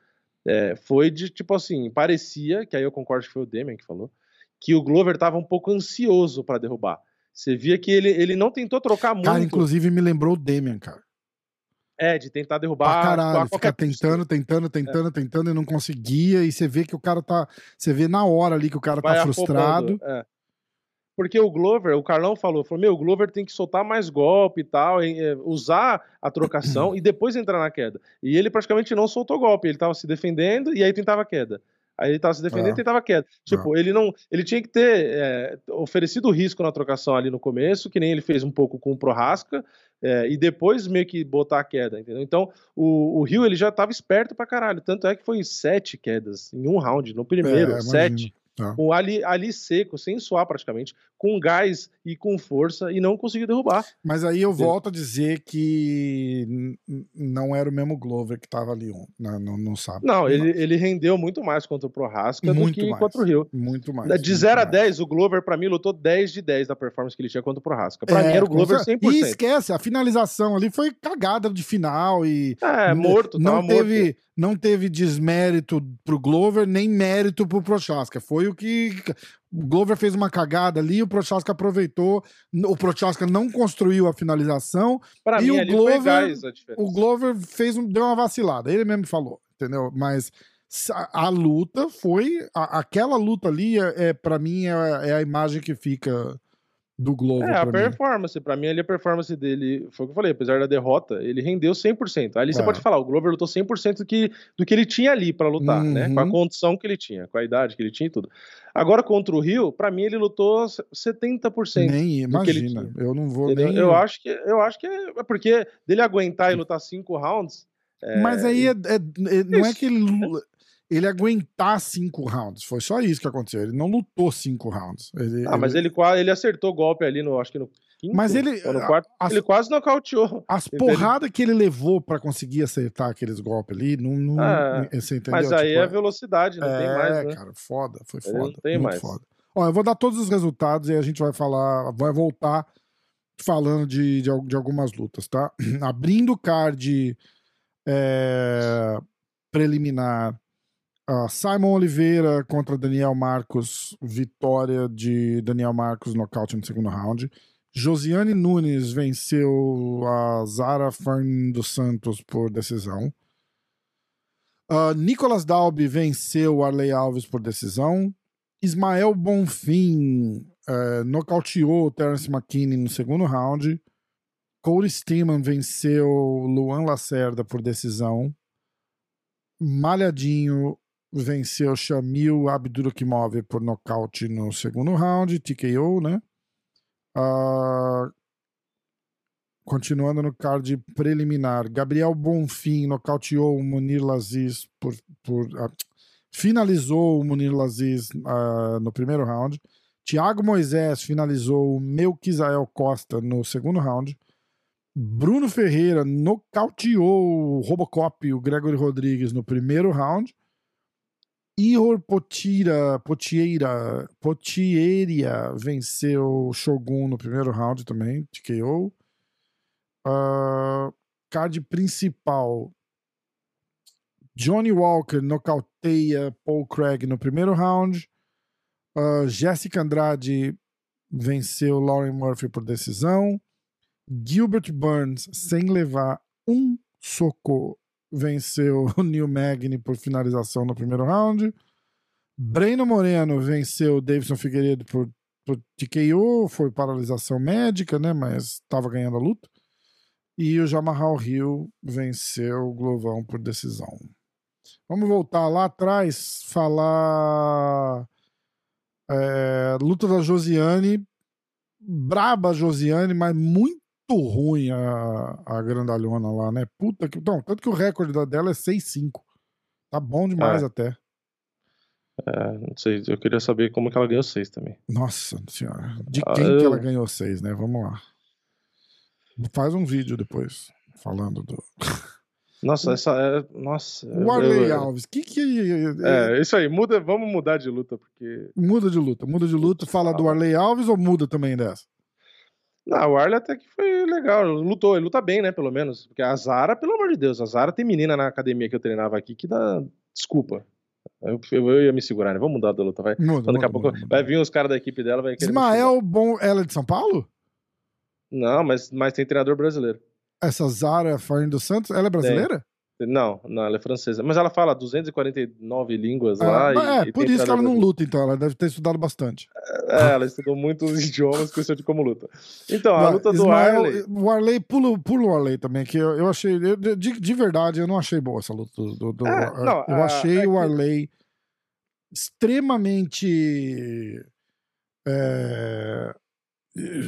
é, foi de, tipo assim, parecia, que aí eu concordo que foi o Demian que falou, que o Glover estava um pouco ansioso para derrubar. Você via que ele, ele não tentou trocar muito. Cara, inclusive me lembrou o Demian, cara. É, de tentar derrubar. Pra caralho, ficar tentando, tentando, tentando, é. tentando e não conseguia. E você vê que o cara tá. Você vê na hora ali que o cara Vai tá frustrado. É. Porque o Glover, o Carlão falou, falou, meu, o Glover tem que soltar mais golpe e tal, e, é, usar a trocação e depois entrar na queda. E ele praticamente não soltou golpe, ele tava se defendendo e aí tentava a queda. Aí ele tava se defendendo e tentava queda. Tipo, ele não. Ele tinha que ter é, oferecido risco na trocação ali no começo, que nem ele fez um pouco com o Prorasca, é, e depois meio que botar a queda, entendeu? Então, o, o Rio ele já tava esperto pra caralho. Tanto é que foi sete quedas em um round, no primeiro, é, sete. Tá. Com ali, ali seco, sem suar praticamente, com gás e com força, e não conseguiu derrubar. Mas aí eu volto a dizer que não era o mesmo Glover que estava ali no, no, no sábado. Não, ele, ele rendeu muito mais contra o Prohaska do que mais, contra o Rio. Muito mais. De 0 a 10, o Glover, para mim, lutou 10 de 10 da performance que ele tinha contra o Prohaska. Pra é, mim era o Glover 100%. E esquece, a finalização ali foi cagada de final e. É, morto, não teve, morto. Não teve desmérito pro Glover, nem mérito pro Prochaska. Foi o que o Glover fez uma cagada ali, o Prochaska aproveitou, o Prochaska não construiu a finalização pra e mim, o Glover, o Glover fez deu uma vacilada. Ele mesmo falou, entendeu? Mas a, a luta foi a, aquela luta ali é, é para mim é, é, a imagem que fica do Glover. É, a performance. Para mim, ali a performance dele, foi o que eu falei, apesar da derrota, ele rendeu 100%. Ali é. você pode falar, o Glover lutou 100% do que, do que ele tinha ali para lutar, uhum. né? Com a uhum. condição que ele tinha, com a idade que ele tinha e tudo. Agora, contra o Rio, para mim, ele lutou 70%. Nem imagina, eu não vou Entendeu? nem... Eu acho, que, eu acho que é, é porque dele aguentar e lutar cinco rounds... É... Mas aí é, é, é não é que ele ele aguentar cinco rounds. Foi só isso que aconteceu. Ele não lutou cinco rounds. Ele, ah, ele... mas ele, ele acertou golpe ali no, acho que no quinto, mas ele, no quarto, as, ele quase nocauteou. As porradas que ele levou para conseguir acertar aqueles golpes ali, não, não é, você entendeu? Mas aí tipo, é velocidade, não é, tem mais, né? cara, foda, foi foda. Ele não tem mais. Foda. Ó, eu vou dar todos os resultados e a gente vai falar, vai voltar falando de, de, de algumas lutas, tá? Abrindo o card é, preliminar Uh, Simon Oliveira contra Daniel Marcos, vitória de Daniel Marcos, nocaute no segundo round. Josiane Nunes venceu a Zara Fern dos Santos por decisão. Uh, Nicolas Dalby venceu Arley Alves por decisão. Ismael Bonfim uh, nocauteou Terence McKinney no segundo round. Corey Steeman venceu Luan Lacerda por decisão. Malhadinho venceu Shamil Abdurakhimov por nocaute no segundo round, TKO, né? Uh, continuando no card preliminar, Gabriel Bonfim nocauteou o Munir Laziz por, por uh, finalizou o Munir Laziz uh, no primeiro round. Thiago Moisés finalizou o Melquisael Costa no segundo round. Bruno Ferreira nocauteou o Robocop, o Gregory Rodrigues, no primeiro round. Ihor Potira, Potieira, Potieria venceu Shogun no primeiro round também, de KO. Uh, card principal. Johnny Walker nocauteia Paul Craig no primeiro round. Uh, Jessica Andrade venceu Lauren Murphy por decisão. Gilbert Burns, sem levar um soco, venceu o Neil Magny por finalização no primeiro round. Breno Moreno venceu o Davidson Figueiredo por, por TKO, foi paralisação médica, né? Mas estava ganhando a luta. E o Jamarral Hill venceu o Glovão por decisão. Vamos voltar lá atrás, falar. É, luta da Josiane. Braba Josiane, mas muito ruim a, a grandalhona lá, né? Puta que. Não, tanto que o recorde dela é 6-5. Tá bom demais é. até. É, não sei, eu queria saber como que ela ganhou 6 também. Nossa senhora. De ah, quem eu... que ela ganhou 6, né? Vamos lá. Faz um vídeo depois falando do. Nossa, essa é. Nossa. O Arley eu... Alves, que que. É, isso aí, muda, vamos mudar de luta, porque. Muda de luta, muda de luta, fala do Arley Alves ou muda também dessa? Não, o Arley até que foi legal, lutou, ele luta bem, né, pelo menos. Porque a Zara, pelo amor de Deus, a Zara tem menina na academia que eu treinava aqui que dá. Desculpa. Eu, eu ia me segurar, né? Vamos mudar da luta, vai. Muda, então, daqui a pouco muda, vai vir os caras da equipe dela, vai Ismael Bom, ela é de São Paulo? Não, mas, mas tem treinador brasileiro. Essa Zara Farinha dos Santos, ela é brasileira? Não, não, ela é francesa. Mas ela fala 249 línguas é, lá. E, é, por isso que ela não luta, então. Ela deve ter estudado bastante. É, ela estudou muitos idiomas, questão de como luta. Então, a luta do Arley. O Arley, pula, pula o Arley também, que eu, eu achei. Eu, de, de verdade, eu não achei boa essa luta do. do é, não, eu achei é o Arley extremamente. É,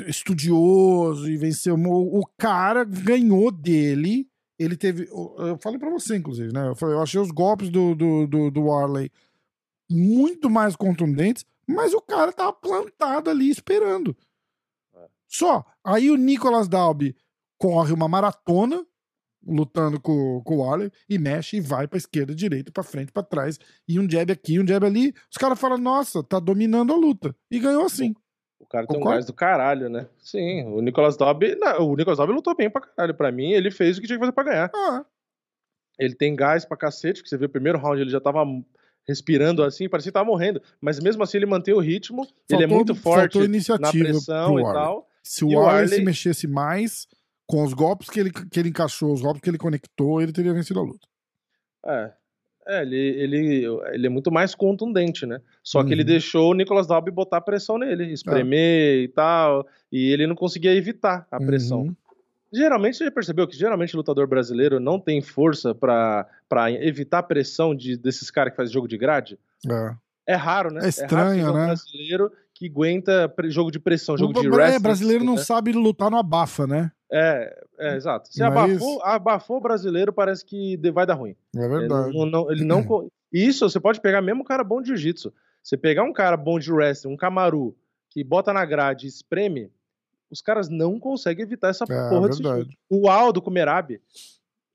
estudioso e venceu. O, cara ganhou dele. Ele teve. Eu falei para você, inclusive, né? Eu, falei, eu achei os golpes do, do, do, do Warley muito mais contundentes, mas o cara tava plantado ali esperando. É. Só. Aí o Nicolas Dalby corre uma maratona lutando com, com o Warley e mexe e vai pra esquerda, direita, pra frente, pra trás. E um jab aqui, um jab ali. Os caras falam, nossa, tá dominando a luta. E ganhou assim. O cara tem um gás do caralho, né? Sim, o Nicolas Dobby. Não, o Nicolas Dobby lutou bem pra caralho. Pra mim, ele fez o que tinha que fazer pra ganhar. Ah. Ele tem gás pra cacete, que você vê o primeiro round, ele já tava respirando assim, parecia que tava morrendo. Mas mesmo assim, ele mantém o ritmo, faltou, ele é muito forte na pressão e tal. Se o Arley se mexesse mais, com os golpes que ele, que ele encaixou, os golpes que ele conectou, ele teria vencido a luta. É, é, ele, ele, ele é muito mais contundente, né? Só uhum. que ele uhum. deixou o Nicolas Dalby botar pressão nele, espremer é. e tal, e ele não conseguia evitar a pressão. Uhum. Geralmente, você já percebeu que geralmente o lutador brasileiro não tem força para evitar a pressão de, desses caras que fazem jogo de grade? É. É raro, né? É estranho, é raro né? Um brasileiro que aguenta jogo de pressão, jogo o de wrestling. É, brasileiro não né? sabe lutar no abafa, né? É, é exato. Se Mas... abafou, abafou o brasileiro, parece que vai dar ruim. É verdade. Ele não, não, ele não... Isso você pode pegar mesmo um cara bom de jiu-jitsu. Você pegar um cara bom de wrestling, um camaru, que bota na grade e espreme, os caras não conseguem evitar essa é, porra desse jogo. O Aldo com o Merab.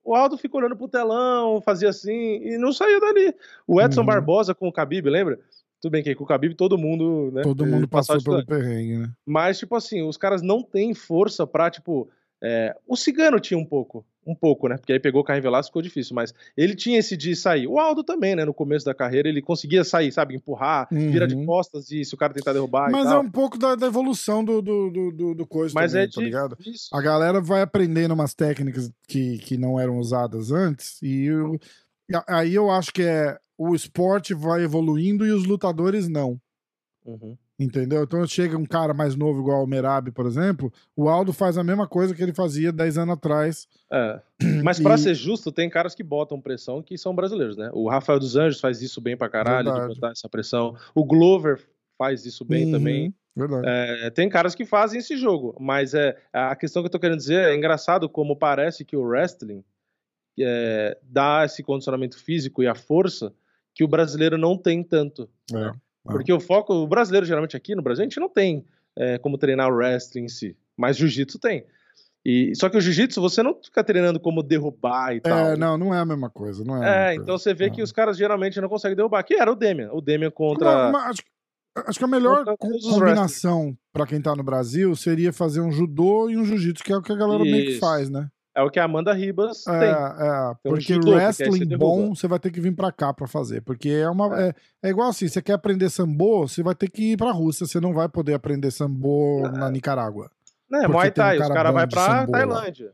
O Aldo ficou olhando pro telão, fazia assim, e não saiu dali. O Edson uhum. Barbosa com o Khabib, lembra? Tudo bem que com o Khabib todo mundo, né? Todo mundo passou pelo perrengue, né? Mas, tipo assim, os caras não têm força pra, tipo... É... o Cigano tinha um pouco, um pouco, né? Porque aí pegou o Caio Velasco ficou difícil, mas ele tinha esse de sair. O Aldo também, né? No começo da carreira, ele conseguia sair, sabe? Empurrar, uhum. virar de costas e se o cara tentar derrubar Mas é um pouco da, da evolução do, do, do, do coisa mas também, é tá ligado? A galera vai aprendendo umas técnicas que, que não eram usadas antes e eu, aí eu acho que é o esporte vai evoluindo e os lutadores não. Uhum. Entendeu? Então chega um cara mais novo, igual o Merab, por exemplo, o Aldo faz a mesma coisa que ele fazia 10 anos atrás. É. Mas para ser justo, tem caras que botam pressão que são brasileiros, né? O Rafael dos Anjos faz isso bem pra caralho, Verdade. de botar essa pressão. O Glover faz isso bem uhum. também. Verdade. É, tem caras que fazem esse jogo, mas é a questão que eu tô querendo dizer é engraçado como parece que o wrestling é, dá esse condicionamento físico e a força que o brasileiro não tem tanto. É, né? é. Porque o foco, o brasileiro geralmente aqui no Brasil, a gente não tem é, como treinar o wrestling em si, mas jiu-jitsu tem. E, só que o jiu-jitsu você não fica treinando como derrubar e é, tal. É, não, não é a mesma coisa. Não é, é então você vê que os caras geralmente não conseguem derrubar. Que era o Demian. O Demian contra. Não, acho, acho, que a melhor combinação para quem tá no Brasil seria fazer um judô e um jiu-jitsu, que é o que a galera Isso. meio que faz, né? É o que a Amanda Ribas é, tem. É, porque judô, wrestling porque bom, você vai ter que vir pra cá pra fazer. Porque é uma. É. É, é, igual assim: você quer aprender sambo, você vai ter que ir pra Rússia. Você não vai poder aprender sambo na Nicarágua. Não, é Muay Thai, um os caras vão pra Tailândia.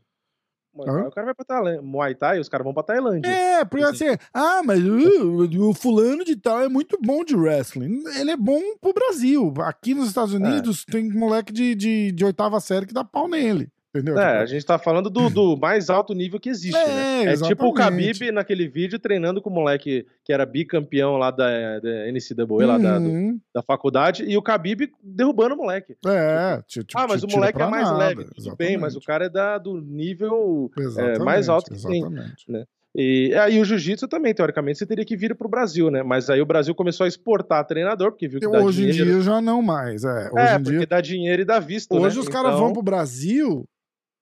Muay o cara vai pra Tailândia. Muay Thai, os caras vão pra Tailândia. É, porque assim, ah, mas uh, o fulano de tal é muito bom de wrestling. Ele é bom pro Brasil. Aqui nos Estados é. Unidos é. tem moleque de, de, de oitava série que dá pau nele. Entendeu? É, tipo, a gente tá falando do, do mais alto nível que existe, é, né? É exatamente. tipo o Khabib naquele vídeo treinando com o moleque que era bicampeão lá da, da NCAA, uhum. lá da, do, uhum. da faculdade, e o Khabib derrubando o moleque. É, tipo, tipo, ah, mas o moleque é mais nada. leve, tudo bem, mas o cara é da, do nível é, mais alto que exatamente. tem, né? E aí o jiu-jitsu também, teoricamente, você teria que vir para o Brasil, né? Mas aí o Brasil começou a exportar treinador, porque viu que dá Hoje dinheiro. em dia já não mais, é. Hoje é, em porque dia... dá dinheiro e dá visto, Hoje né? os caras então... vão pro Brasil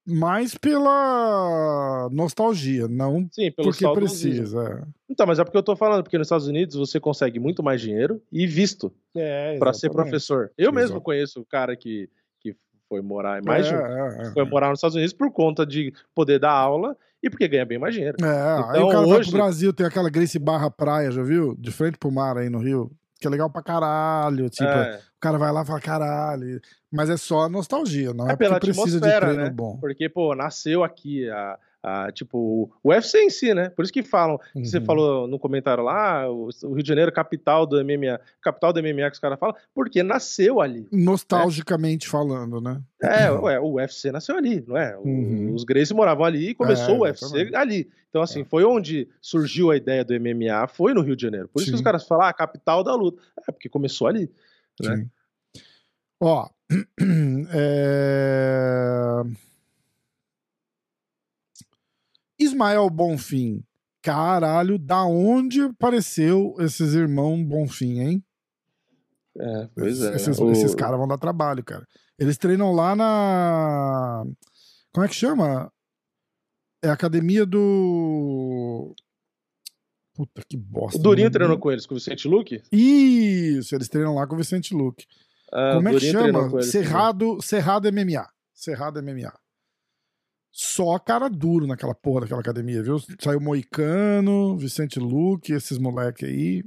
mais pela nostalgia, não Sim, porque precisa. É. Então, mas é porque eu tô falando, porque nos Estados Unidos você consegue muito mais dinheiro e visto é, para ser professor. Eu Exato. mesmo conheço o cara que, que foi morar mais é, é, foi é. morar nos Estados Unidos por conta de poder dar aula e porque ganha bem mais dinheiro. É, então, aí o cara hoje... vai pro Brasil, tem aquela Grace Barra Praia, já viu? De frente pro mar aí no Rio que é legal pra caralho. Tipo, é. o cara vai lá e fala caralho. Mas é só nostalgia, não é, é porque precisa de treino né? bom. Porque, pô, nasceu aqui a, a, tipo, o UFC em si, né? Por isso que falam, uhum. que você uhum. falou no comentário lá, o, o, Rio de Janeiro, capital do MMA, capital do MMA que os caras falam, porque nasceu ali. Né? Nostalgicamente né? falando, né? É, ué, o UFC nasceu ali, não é? Uhum. Os Gracie moravam ali e começou é, o UFC ali. Então, assim, é. foi onde surgiu a ideia do MMA, foi no Rio de Janeiro. Por isso Sim. que os caras falam, ah, capital da luta. É, porque começou ali, né? Sim. Ó, é... Ismael Bonfim. Caralho, da onde apareceu esses irmãos Bonfim, hein? É, pois é. Esses, o... esses caras vão dar trabalho, cara. Eles treinam lá na. Como é que chama? É a academia do. Puta que bosta. O Durinho treinou com eles, com o Vicente Luque? Isso, eles treinam lá com o Vicente Luque. Ah, Como é que chama? Cerrado, Cerrado MMA. Cerrado MMA. Só cara duro naquela porra daquela academia, viu? Saiu Moicano, Vicente Luque, esses moleque aí.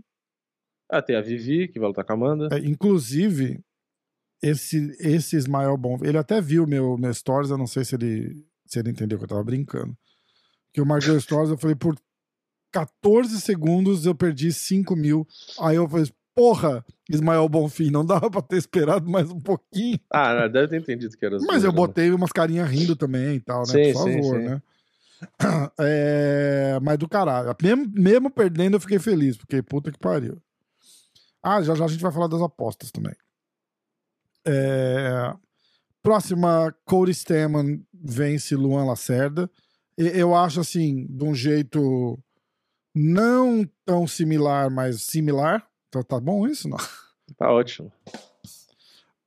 Ah, tem a Vivi, que vai lutar com a Amanda. É, inclusive, esse, esse Ismael Bom, ele até viu meu, meu stories, eu não sei se ele, se ele entendeu que eu tava brincando. Que eu marquei o stories, eu falei, por 14 segundos eu perdi 5 mil. Aí eu falei, porra, Ismael Bonfim, não dava pra ter esperado mais um pouquinho. Ah, deve ter entendido que era assim. Mas eu né? botei umas carinhas rindo também e tal, né? Sim, Por favor, sim, sim. né? É, mas do caralho. Mesmo, mesmo perdendo, eu fiquei feliz, porque puta que pariu. Ah, já já a gente vai falar das apostas também. É... Próxima, Cody Stemman vence Luan Lacerda. Eu acho assim, de um jeito não tão similar, mas similar. Tá, tá bom isso, não? Tá ótimo.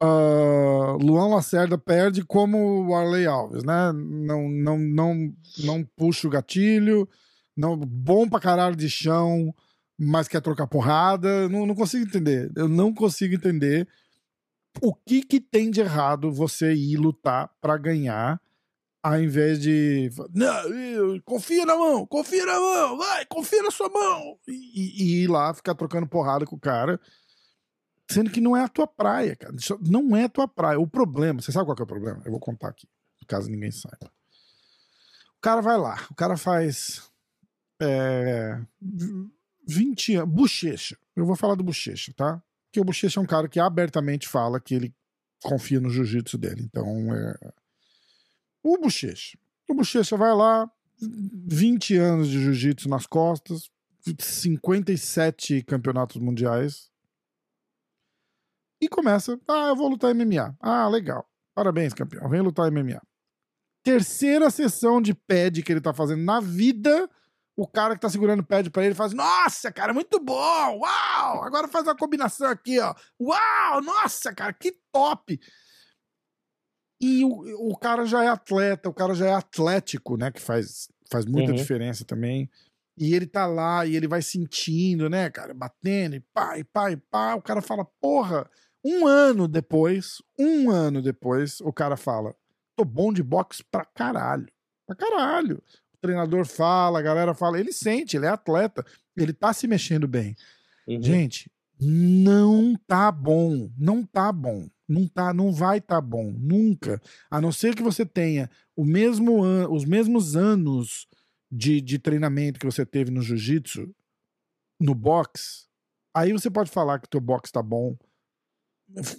Uh, Luan Lacerda perde como o Arley Alves, né? Não, não, não, não puxa o gatilho, não, bom pra caralho de chão, mas quer trocar porrada. Não, não consigo entender. Eu não consigo entender o que, que tem de errado você ir lutar para ganhar ao invés de. Não, confia na mão, confia na mão, vai, confia na sua mão. E, e, ir lá ficar trocando porrada com o cara. Sendo que não é a tua praia, cara. Não é a tua praia. O problema, você sabe qual é o problema? Eu vou contar aqui, caso ninguém saiba. O cara vai lá, o cara faz. É, 20 anos. Bochecha. Eu vou falar do Bochecha, tá? Porque o Bochecha é um cara que abertamente fala que ele confia no jiu-jitsu dele. Então, é, o Bochecha. O Bochecha vai lá, 20 anos de jiu-jitsu nas costas, 57 campeonatos mundiais. E começa, ah, eu vou lutar MMA. Ah, legal. Parabéns, campeão. Vem lutar MMA. Terceira sessão de pad que ele tá fazendo na vida, o cara que tá segurando o pad para ele faz: "Nossa, cara, muito bom. Uau! Agora faz uma combinação aqui, ó. Uau! Nossa, cara, que top!" E o, o cara já é atleta, o cara já é atlético, né? Que faz, faz muita uhum. diferença também. E ele tá lá e ele vai sentindo, né, cara, batendo, e pá, e pá, e pá. O cara fala, porra, um ano depois, um ano depois, o cara fala, tô bom de boxe pra caralho. Pra caralho. O treinador fala, a galera fala, ele sente, ele é atleta, ele tá se mexendo bem. Uhum. Gente, Não tá bom. Não tá bom. Não tá, não vai tá bom. Nunca. A não ser que você tenha o mesmo os mesmos anos de, de treinamento que você teve no jiu-jitsu, no boxe, aí você pode falar que teu boxe tá bom.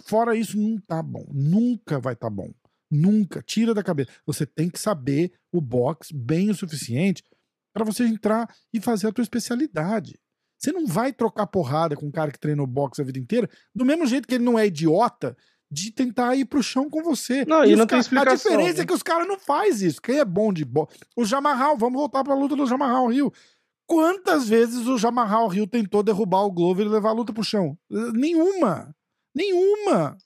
Fora isso, não tá bom. Nunca vai tá bom. Nunca. Tira da cabeça. Você tem que saber o boxe bem o suficiente para você entrar e fazer a tua especialidade. Você não vai trocar porrada com um cara que treinou boxe a vida inteira, do mesmo jeito que ele não é idiota de tentar ir pro chão com você. Não, e, e não tem explicação. A diferença né? é que os caras não faz isso. Quem é bom de boxe? O Jamarral, vamos voltar pra luta do Jamarral Rio. Quantas vezes o Jamarral Rio tentou derrubar o Glover e levar a luta pro chão? Nenhuma. Nenhuma.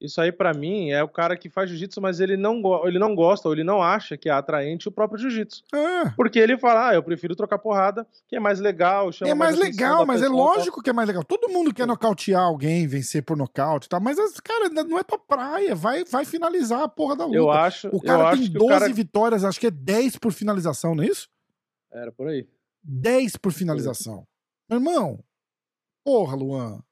Isso aí, para mim, é o cara que faz jiu-jitsu, mas ele não, ele não gosta ou ele não acha que é atraente o próprio jiu-jitsu. É. Porque ele fala, ah, eu prefiro trocar porrada, que é mais legal. é mais, mais legal, mas é lógico que é mais legal. Todo mundo quer nocautear alguém, vencer por nocaute e tal, mas, cara, não é tua praia. Vai, vai finalizar a porra da luta. Eu acho. O cara tem 12 cara... vitórias, acho que é 10 por finalização, não é isso? Era por aí. 10 por finalização. Meu irmão, porra, Luan.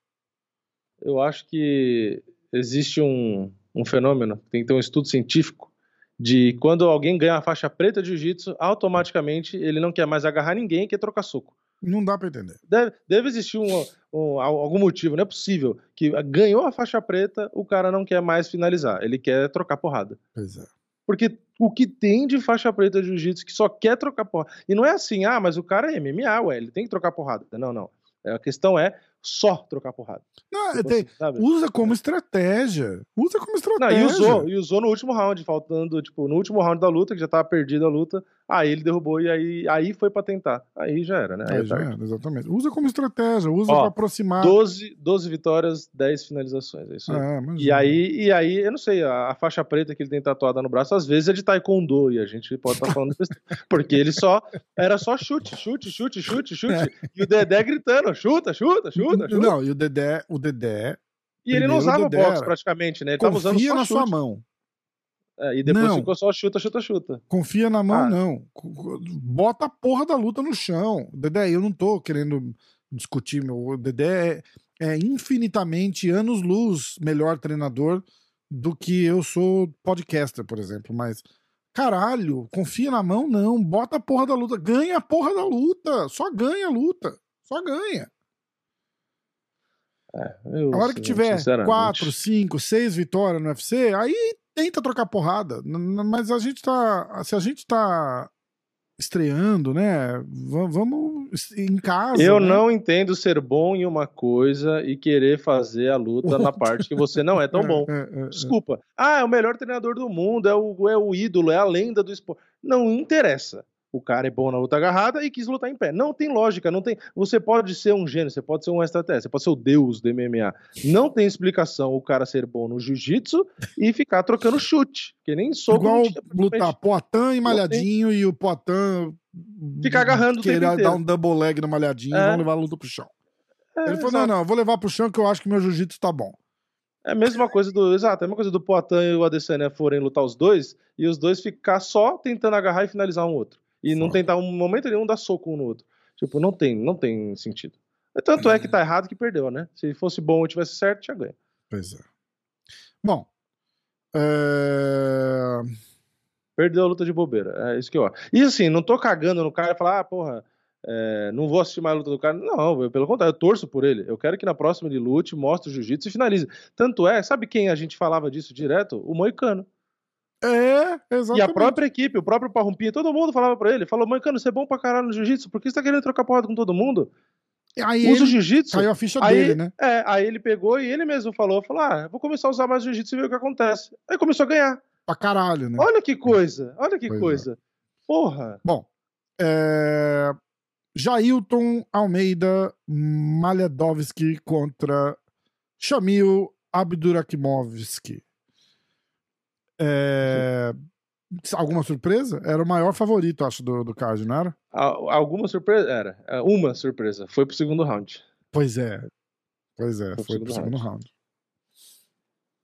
Eu acho que existe um, um fenômeno, tem que ter um estudo científico, de quando alguém ganha a faixa preta de jiu-jitsu, automaticamente ele não quer mais agarrar ninguém e quer trocar soco. Não dá para entender. Deve, deve existir um, um, algum motivo, não é possível, que ganhou a faixa preta, o cara não quer mais finalizar, ele quer trocar porrada. Pois é. Porque o que tem de faixa preta de jiu-jitsu que só quer trocar porrada. E não é assim, ah, mas o cara é MMA, ué, ele tem que trocar porrada. Não, não. A questão é só trocar porrada. Não, tipo tem, assim, usa como estratégia. Usa como estratégia. Não, e usou, e usou no último round, faltando, tipo, no último round da luta, que já tava perdida a luta, aí ele derrubou e aí, aí foi pra tentar. Aí já era, né? Aí, aí é já era, exatamente. Usa como estratégia, usa Ó, pra aproximar. 12, 12 vitórias, 10 finalizações. É isso aí. É, e aí, e aí, eu não sei, a, a, faixa preta que ele tem tatuada no braço, às vezes é de taekwondo, e a gente pode estar tá falando porque ele só, era só chute, chute, chute, chute, chute, é. e o Dedé gritando, chuta, chuta, chuta, chuta. Não, e o Dedé, o Dedé e ele não usava box praticamente, né? Ele tava usando só na chute. sua mão. É, e depois não. ficou só chuta, chuta, chuta. Confia na mão, ah. não. Bota a porra da luta no chão. Dedé, eu não tô querendo discutir, meu. O Dedé é, é infinitamente anos-luz melhor treinador do que eu sou podcaster, por exemplo. Mas, caralho, confia na mão, não. Bota a porra da luta. Ganha a porra da luta. Só ganha a luta. Só ganha. É, eu, a hora que tiver 4, 5, 6 vitórias no UFC, aí tenta trocar porrada. Mas a gente tá. Se a gente tá estreando, né? Vamos em casa. Eu né? não entendo ser bom em uma coisa e querer fazer a luta na parte que você não é tão bom. É, é, é, Desculpa. Ah, é o melhor treinador do mundo, é o, é o ídolo, é a lenda do esporte. Não interessa o cara é bom na luta agarrada e quis lutar em pé. Não tem lógica, não tem. Você pode ser um gênio, você pode ser um estratégia, você pode ser o deus do MMA. Não tem explicação o cara ser bom no jiu-jitsu e ficar trocando chute, que nem sou Igual lutar Poitin e malhadinho e o Poitin ficar agarrando querer dar um double leg no malhadinho é. e vão levar a luta pro chão. É, Ele falou: exato. não, não, vou levar pro chão que eu acho que meu jiu-jitsu tá bom. É a mesma coisa do. Exato, é a mesma coisa do Poitin e o Adesanya forem lutar os dois e os dois ficar só tentando agarrar e finalizar um outro e não tentar um momento nenhum dar soco um no outro. Tipo, não tem, não tem sentido. Tanto é que tá errado que perdeu, né? Se fosse bom e tivesse certo, tinha ganho. Pois é. Bom. É... Perdeu a luta de bobeira. É isso que eu acho. E assim, não tô cagando no cara e falar, ah, porra, é, não vou assistir mais a luta do cara. Não, eu, pelo contrário, eu torço por ele. Eu quero que na próxima ele lute, mostre o jiu-jitsu e finalize. Tanto é, sabe quem a gente falava disso direto? O Moicano. É, exatamente. E a própria equipe, o próprio Parrumpinha, todo mundo falava pra ele, falou, mãe, cara, você é bom pra caralho no jiu-jitsu, por que você tá querendo trocar porrada com todo mundo? Aí Usa o jiu-jitsu. Caiu a ficha aí, dele, né? É, aí ele pegou e ele mesmo falou, falou, ah, vou começar a usar mais jiu-jitsu e ver o que acontece. Aí começou a ganhar. Pra caralho, né? Olha que coisa, olha que pois é. coisa. É. Porra. Bom, é... Jailton Almeida Maledovski contra Shamil Abdurakimovski. É... Alguma surpresa? Era o maior favorito, acho, do, do card, não era? Alguma surpresa? Era. É, uma surpresa. Foi pro segundo round. Pois é. Pois é, foi, foi pro segundo, round. round.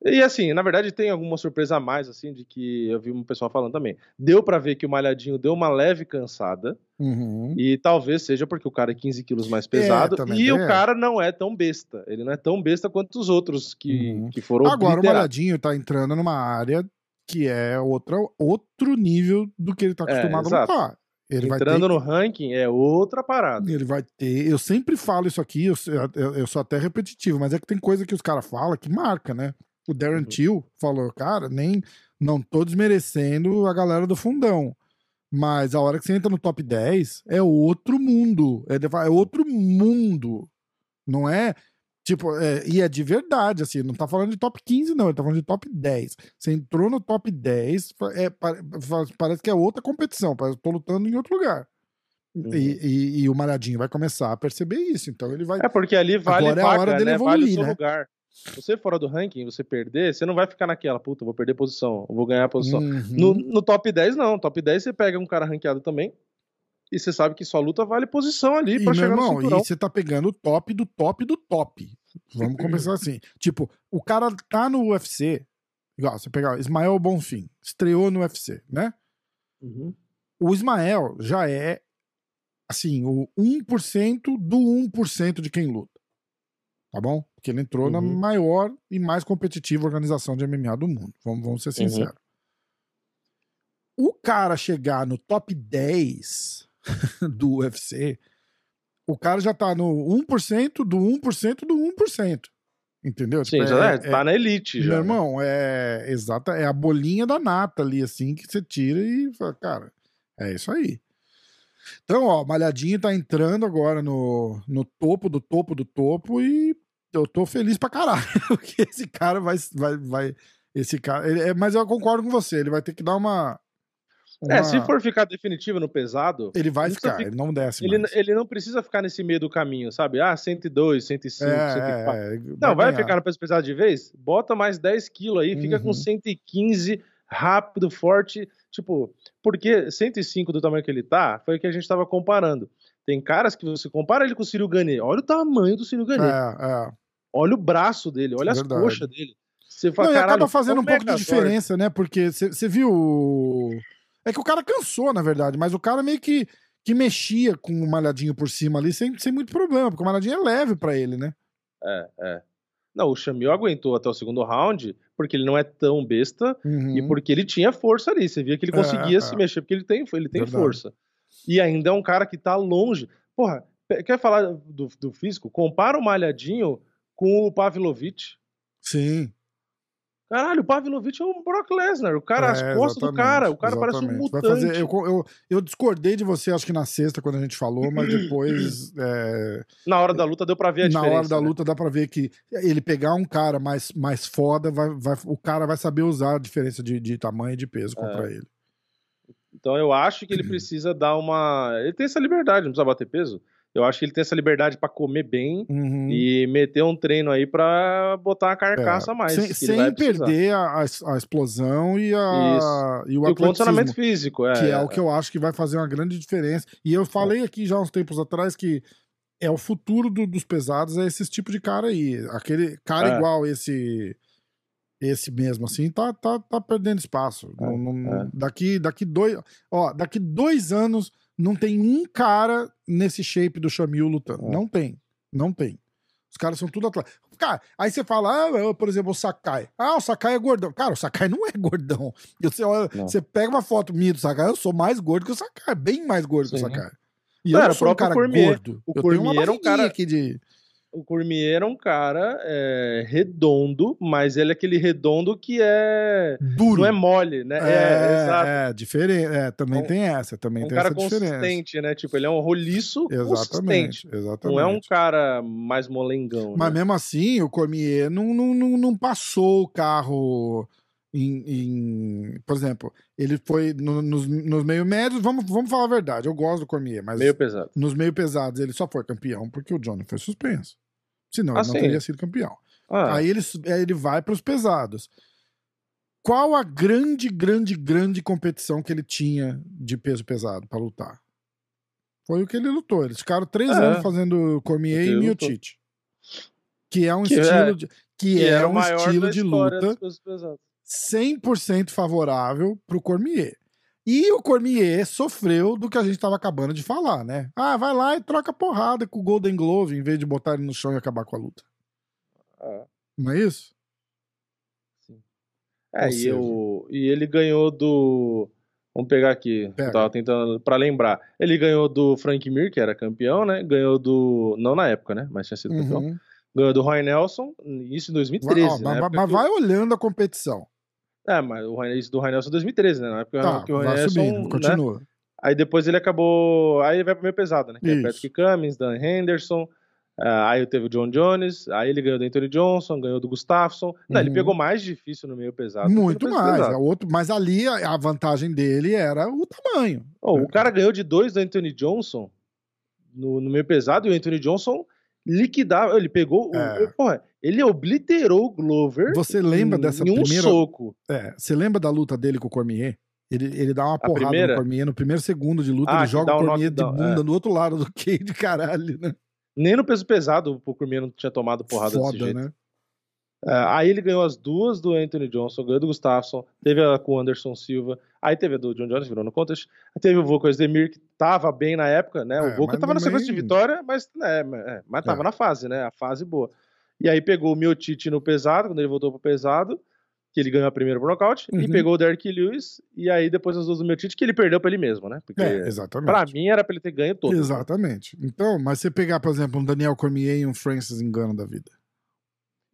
E assim, na verdade tem alguma surpresa a mais, assim, de que eu vi um pessoal falando também. Deu para ver que o Malhadinho deu uma leve cansada. Uhum. E talvez seja porque o cara é 15 quilos mais pesado. É, e o é. cara não é tão besta. Ele não é tão besta quanto os outros que, uhum. que foram Agora o Malhadinho tá entrando numa área que é outra, outro nível do que ele tá é, acostumado é, a lutar. Ele Entrando no ranking é outra parada. Ele vai ter. Eu sempre falo isso aqui, eu, eu, eu sou até repetitivo, mas é que tem coisa que os caras falam que marca, né? O Darren uhum. Till falou, cara, nem não tô desmerecendo a galera do fundão. Mas a hora que você entra no top 10, é outro mundo. É, é outro mundo. Não é Tipo, é, e é de verdade, assim, não tá falando de top 15, não, ele tá falando de top 10. Você entrou no top 10, é, parece que é outra competição, parece que tô lutando em outro lugar. Uhum. E, e, e, o Malhadinho vai começar a perceber isso, então ele vai. É porque ali vale Agora vaga, é a hora dele né? evoluir, vale o seu né? lugar. Se você fora do ranking, você perder, você não vai ficar naquela, puta, vou perder posição, vou ganhar posição. Uhum. No, no top 10, não. Top 10 você pega um cara ranqueado também, e você sabe que sua luta vale posição ali para chegar irmão, no cinturão. E você tá pegando o top do top do top. Vamos começar assim. Tipo, o cara tá no UFC, igual, você pegar Ismael Bonfim, estreou no UFC, né? Uhum. O Ismael já é, assim, o 1% do 1% de quem luta. Tá bom? Porque ele entrou uhum. na maior e mais competitiva organização de MMA do mundo. Vamos, vamos ser uhum. sinceros. Uhum. O cara chegar no top 10 do UFC, o cara já tá no 1% do 1% do 1%. Entendeu? Sim, tipo, já é, é, tá na elite já. Meu irmão, é exata, é a bolinha da nata ali, assim, que você tira e fala, cara, é isso aí. Então, ó, Malhadinho tá entrando agora no, no topo do topo do topo e eu tô feliz pra caralho, porque esse cara vai. vai, vai esse cara. Ele, é, mas eu concordo com você, ele vai ter que dar uma, uma... É, se for ficar definitivo no pesado. Ele vai ficar, ele não desce. Ele, ele não precisa ficar nesse meio do caminho, sabe? Ah, 102, 105, é, 104. É, não, vai, vai ficar no peso pesado de vez? Bota mais 10 quilos aí, fica uhum. com 115, rápido, forte. Tipo, porque 105 do tamanho que ele tá, foi o que a gente tava comparando. Tem caras que você compara ele com o Ciro Gane. Olha o tamanho do Ciro Gane. É, é. Olha o braço dele, olha é as coxas dele. Você fala, não, e acaba fazendo um pouco de diferença, né? Porque você viu é que o cara cansou, na verdade, mas o cara meio que, que mexia com o malhadinho por cima ali sem, sem muito problema, porque o malhadinho é leve para ele, né? É, é. Não, o Chamil aguentou até o segundo round porque ele não é tão besta uhum. e porque ele tinha força ali. Você via que ele é, conseguia é, se mexer porque ele tem, ele tem força. E ainda é um cara que tá longe. Porra, quer falar do, do físico? Compara o Malhadinho com o Pavlovich. Sim. Caralho, o Pavlovich é um Brock Lesnar. O cara, é, as costas do cara, o cara parece um mutante. Fazer, eu, eu, eu, discordei de você, acho que na sexta, quando a gente falou, mas depois. É, na hora da luta deu pra ver a na diferença. Na hora da né? luta dá pra ver que ele pegar um cara mais, mais foda, vai, vai, o cara vai saber usar a diferença de, de tamanho e de peso contra é. ele. Então eu acho que ele precisa dar uma. Ele tem essa liberdade, não precisa bater peso. Eu acho que ele tem essa liberdade para comer bem uhum. e meter um treino aí para botar a carcaça é. mais. Sem, sem perder a, a, explosão e, a, e o, e o condicionamento físico. É, que é, o que eu acho que vai fazer uma grande diferença. E eu falei aqui já uns tempos atrás que é o futuro do, dos pesados, é esse tipo de cara aí. Aquele cara é. igual esse esse mesmo assim tá, tá, tá perdendo espaço. É, não, não, é. daqui, daqui dois, ó, daqui dois anos não tem um cara nesse shape do Chamil lutando. É. Não tem. Não tem. Os caras são tudo atletas. Cara, aí você fala, ah, por exemplo, o Sakai. Ah, o Sakai é gordão. Cara, o Sakai não é gordão. Você, olha, você pega uma foto minha do Sakai, eu sou mais gordo que o Sakai, bem mais gordo Sim. que o Sakai. E eu não sou um cara Cormier. gordo. O eu Cormier tenho uma é um cara aqui de o Cormier é um cara é, redondo, mas ele é aquele redondo que é. Duro. Não é mole, né? É, é, é diferente. É, também um, tem essa. Também um tem cara essa consistente, diferença. né? Tipo, ele é um roliço exatamente, consistente. Exatamente. Não é um cara mais molengão. Mas né? mesmo assim, o Cormier não, não, não, não passou o carro. Em, em, por exemplo, ele foi no, nos, nos meio médios, vamos, vamos falar a verdade, eu gosto do Cormier, mas meio pesado. nos meio pesados ele só foi campeão porque o Johnny foi suspenso. Senão ah, ele não teria sido campeão. Ah. Aí ele, ele vai para os pesados. Qual a grande, grande, grande competição que ele tinha de peso pesado para lutar? Foi o que ele lutou. Eles ficaram três é. anos fazendo Cormier e Miotite. Que é um que estilo é. de. que, que era um estilo de luta 100% favorável pro Cormier. E o Cormier sofreu do que a gente estava acabando de falar, né? Ah, vai lá e troca porrada com o Golden Glove em vez de botar ele no chão e acabar com a luta. É. Não é isso? Sim. É, e, eu, e ele ganhou do. Vamos pegar aqui. Pega. Tava tentando para lembrar. Ele ganhou do Frank Mir, que era campeão, né? Ganhou do. Não na época, né? Mas tinha sido campeão. Uhum. Ganhou do Roy Nelson, isso em 2013. Vai, ó, né? mas, vai olhando a competição. É, mas o isso do Rainelson 2013, né? Na época tá, que o Rainelson. Subindo, né? continua. Aí depois ele acabou. Aí ele vai pro meio pesado, né? Que é Patrick Cummins, Dan Henderson. Uh, aí teve o John Jones, aí ele ganhou do Anthony Johnson, ganhou do Gustafsson. Não, uhum. ele pegou mais difícil no meio pesado. Muito mais. É outro, mas ali a, a, vantagem dele era o tamanho. Oh, é. O cara ganhou de dois do Anthony Johnson no, no meio pesado e o Anthony Johnson liquidava. Ele pegou. É. O, porra, ele obliterou o Glover. Você lembra em, dessa em um primeira... soco? É, você lembra da luta dele com o Cormier? Ele, ele dá uma a porrada primeira? no Cormier no primeiro segundo de luta, ah, ele joga o Cormier de bunda é. do outro lado do Cage, caralho, né? Nem no peso pesado o Cormier não tinha tomado porrada Foda, desse jeito. né? Uh, aí ele ganhou as duas do Anthony Johnson, ganhou do Gustafsson, teve a com o Anderson Silva, aí teve a do John Jones, virou no contest, teve o Volko Demir, que tava bem na época, né? O é, Volko tava na sequência de vitória, mas, é, é, mas tava é. na fase, né? A fase boa. E aí pegou o Miotite no pesado, quando ele voltou pro pesado, que ele ganhou a primeira por nocaute, uhum. e pegou o Derrick Lewis, e aí depois as duas do Miotite, que ele perdeu pra ele mesmo, né? Porque é, exatamente. pra mim era pra ele ter ganho todo. Exatamente. Então, mas você pegar, por exemplo, um Daniel Cormier e um Francis Engano da vida.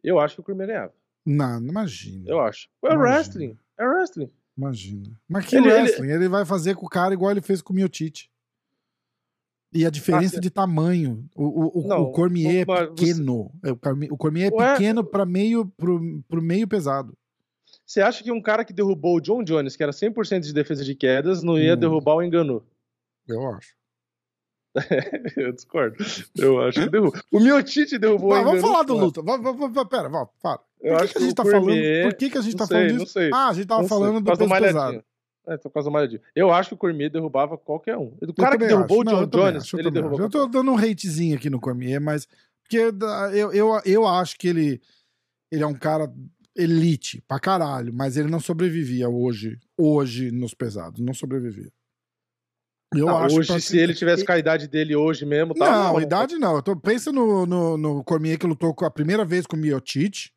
Eu acho que o Cormier ganhava. Não, não imagina. Eu acho. É wrestling. É wrestling. Imagina. Mas que ele, wrestling? Ele... ele... vai fazer com o cara igual ele fez com o Miotite. E a diferença ah, de tamanho. O, o, não, o Cormier é pequeno. Você... O Cormier é Ué? pequeno para meio, pro, pro meio pesado. Você acha que um cara que derrubou o John Jones, que era 100% de defesa de quedas, não ia hum. derrubar o Enganu? Eu acho. eu discordo. Eu acho que derrubou. O Miotite derrubou Mas, Vamos falar do luta. Pera, volta, fala. Por que, que, a gente tá falando? Por que, que a gente tá sei, falando disso? Ah, a gente tava não falando sei. do peso pesado. É, tô quase malhadinho. Eu acho que o Cormier derrubava qualquer um. O cara que derrubou acho. o John Jones, acho, ele derrubou. Eu tô dando um hatezinho aqui no Cormier, mas. Porque eu, eu, eu acho que ele, ele é um cara elite pra caralho, mas ele não sobrevivia hoje, hoje nos pesados. Não sobrevivia. Eu não, acho hoje, se ele tivesse com a idade dele hoje mesmo, tá? Não, não idade não. Eu tô, pensa no, no, no Cormier que lutou a primeira vez com o Miotite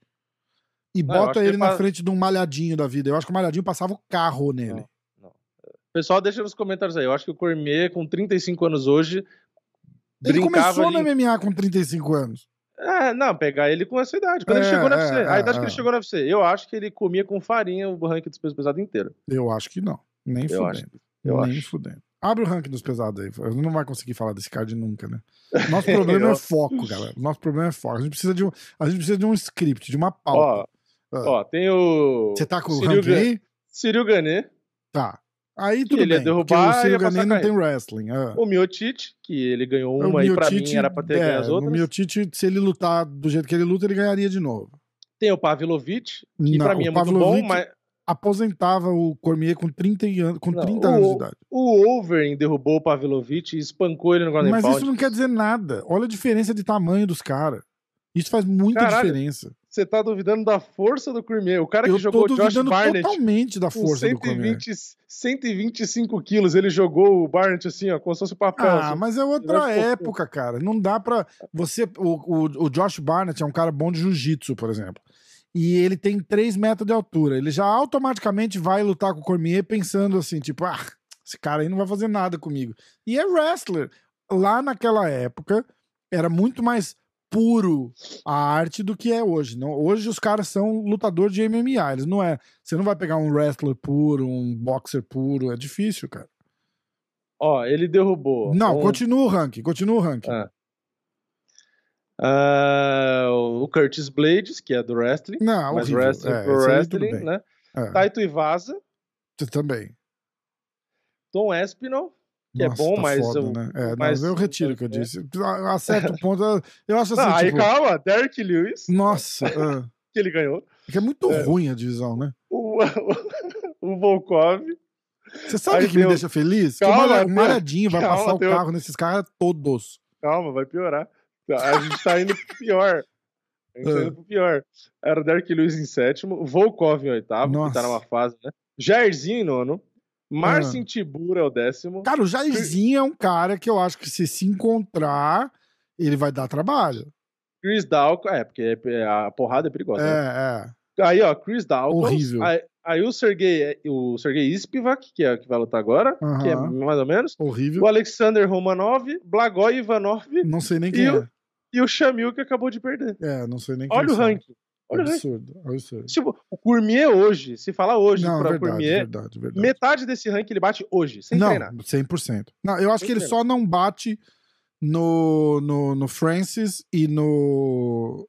e não, bota ele na frente de um malhadinho da vida. Eu acho que o malhadinho passava o carro nele. Pessoal, deixa nos comentários aí. Eu acho que o Cormier, com 35 anos hoje. Ele começou ali... no MMA com 35 anos. É, não, pegar ele com essa idade. Quando é, ele chegou no UFC. É, a idade é, que ele chegou no UFC. Eu acho que ele comia com farinha o ranking dos pesos pesados inteiro. Eu acho que não. Nem eu fudendo. Acho. Eu Nem acho. fudendo. Abre o ranking dos pesados aí. Eu não vai conseguir falar desse card nunca, né? Nosso problema é foco, galera. Nosso problema é foco. A gente precisa de um, a gente precisa de um script, de uma pauta. Ó, ah. ó tem o. Você tá com o ranking aí? Cyril Gané. Tá. Aí tudo ele bem, ia derrubar, o Ciro Ganem não tem wrestling. Ah. O Miotite, que ele ganhou uma o e pra mim era pra ter é, ganho as outras. O Miotite, se ele lutar do jeito que ele luta, ele ganharia de novo. Tem o Pavlovich, que não, pra mim é muito bom, mas... aposentava o Cormier com 30, anos, com 30 não, anos de idade. O Overing derrubou o Pavlovich e espancou ele no Golden Mas isso não quer dizer nada. Olha a diferença de tamanho dos caras. Isso faz muita Caralho, diferença. Você tá duvidando da força do Cormier. O cara que eu jogou Josh Barnett. totalmente da força 120, do Cormier. 125 quilos. Ele jogou o Barnett assim, ó, como se fosse papel. Ah, assim. mas é outra época, cara. Não dá pra. Você. O, o, o Josh Barnett é um cara bom de jiu-jitsu, por exemplo. E ele tem 3 metros de altura. Ele já automaticamente vai lutar com o Cormier pensando assim, tipo, ah, esse cara aí não vai fazer nada comigo. E é wrestler. Lá naquela época, era muito mais puro a arte do que é hoje. Não, hoje os caras são lutador de MMA, eles não é. Você não vai pegar um wrestler puro, um boxer puro, é difícil, cara. Ó, ele derrubou. Não, um... continua o ranking, continua o ranking. Ah. Uh, o Curtis Blades, que é do wrestling. Não, mas horrível. wrestling é, pro wrestling, né? É. Taito Ivasa. Também. Tom Espinal que Nossa, é bom, tá mas. Foda, eu, né? é, mas não, eu retiro o que eu disse. A certo ponto, eu acho assim. Aí tipo... calma, Derek Lewis. Nossa. uh... que ele ganhou. Que é muito é. ruim a divisão, né? O, o Volkov. Você sabe o que me deixa feliz? Calma, que o Malhadinho vai calma, passar o carro nesses caras todos. Calma, vai piorar. A gente tá indo pior. A gente tá indo pro pior. Era o Derek Lewis em sétimo, Volkov em oitavo, Nossa. que tá numa fase, né? Jairzinho em nono. Marcin ah. Tibura é o décimo. Cara, o Jairzinho é um cara que eu acho que se se encontrar, ele vai dar trabalho. Chris Dalco, é, porque é, a porrada é perigosa. É, né? é. Aí, ó, Chris Dalco. Horrível. Aí, aí, o Sergei, o Sergei Ispivak, que é que vai lutar agora, uh -huh. que é mais ou menos. Horrível. O Alexander Romanov, Blagoj Ivanov. Não sei nem quem e é. O, e o Shamil que acabou de perder. É, não sei nem Olha o ranking. Olha absurdo, o absurdo. Tipo, o Cormier hoje, se falar hoje não, pra verdade, Cormier, verdade, verdade. metade desse ranking ele bate hoje, sem não, treinar. 100%. Não, eu acho sem que ele treinar. só não bate no, no, no Francis e no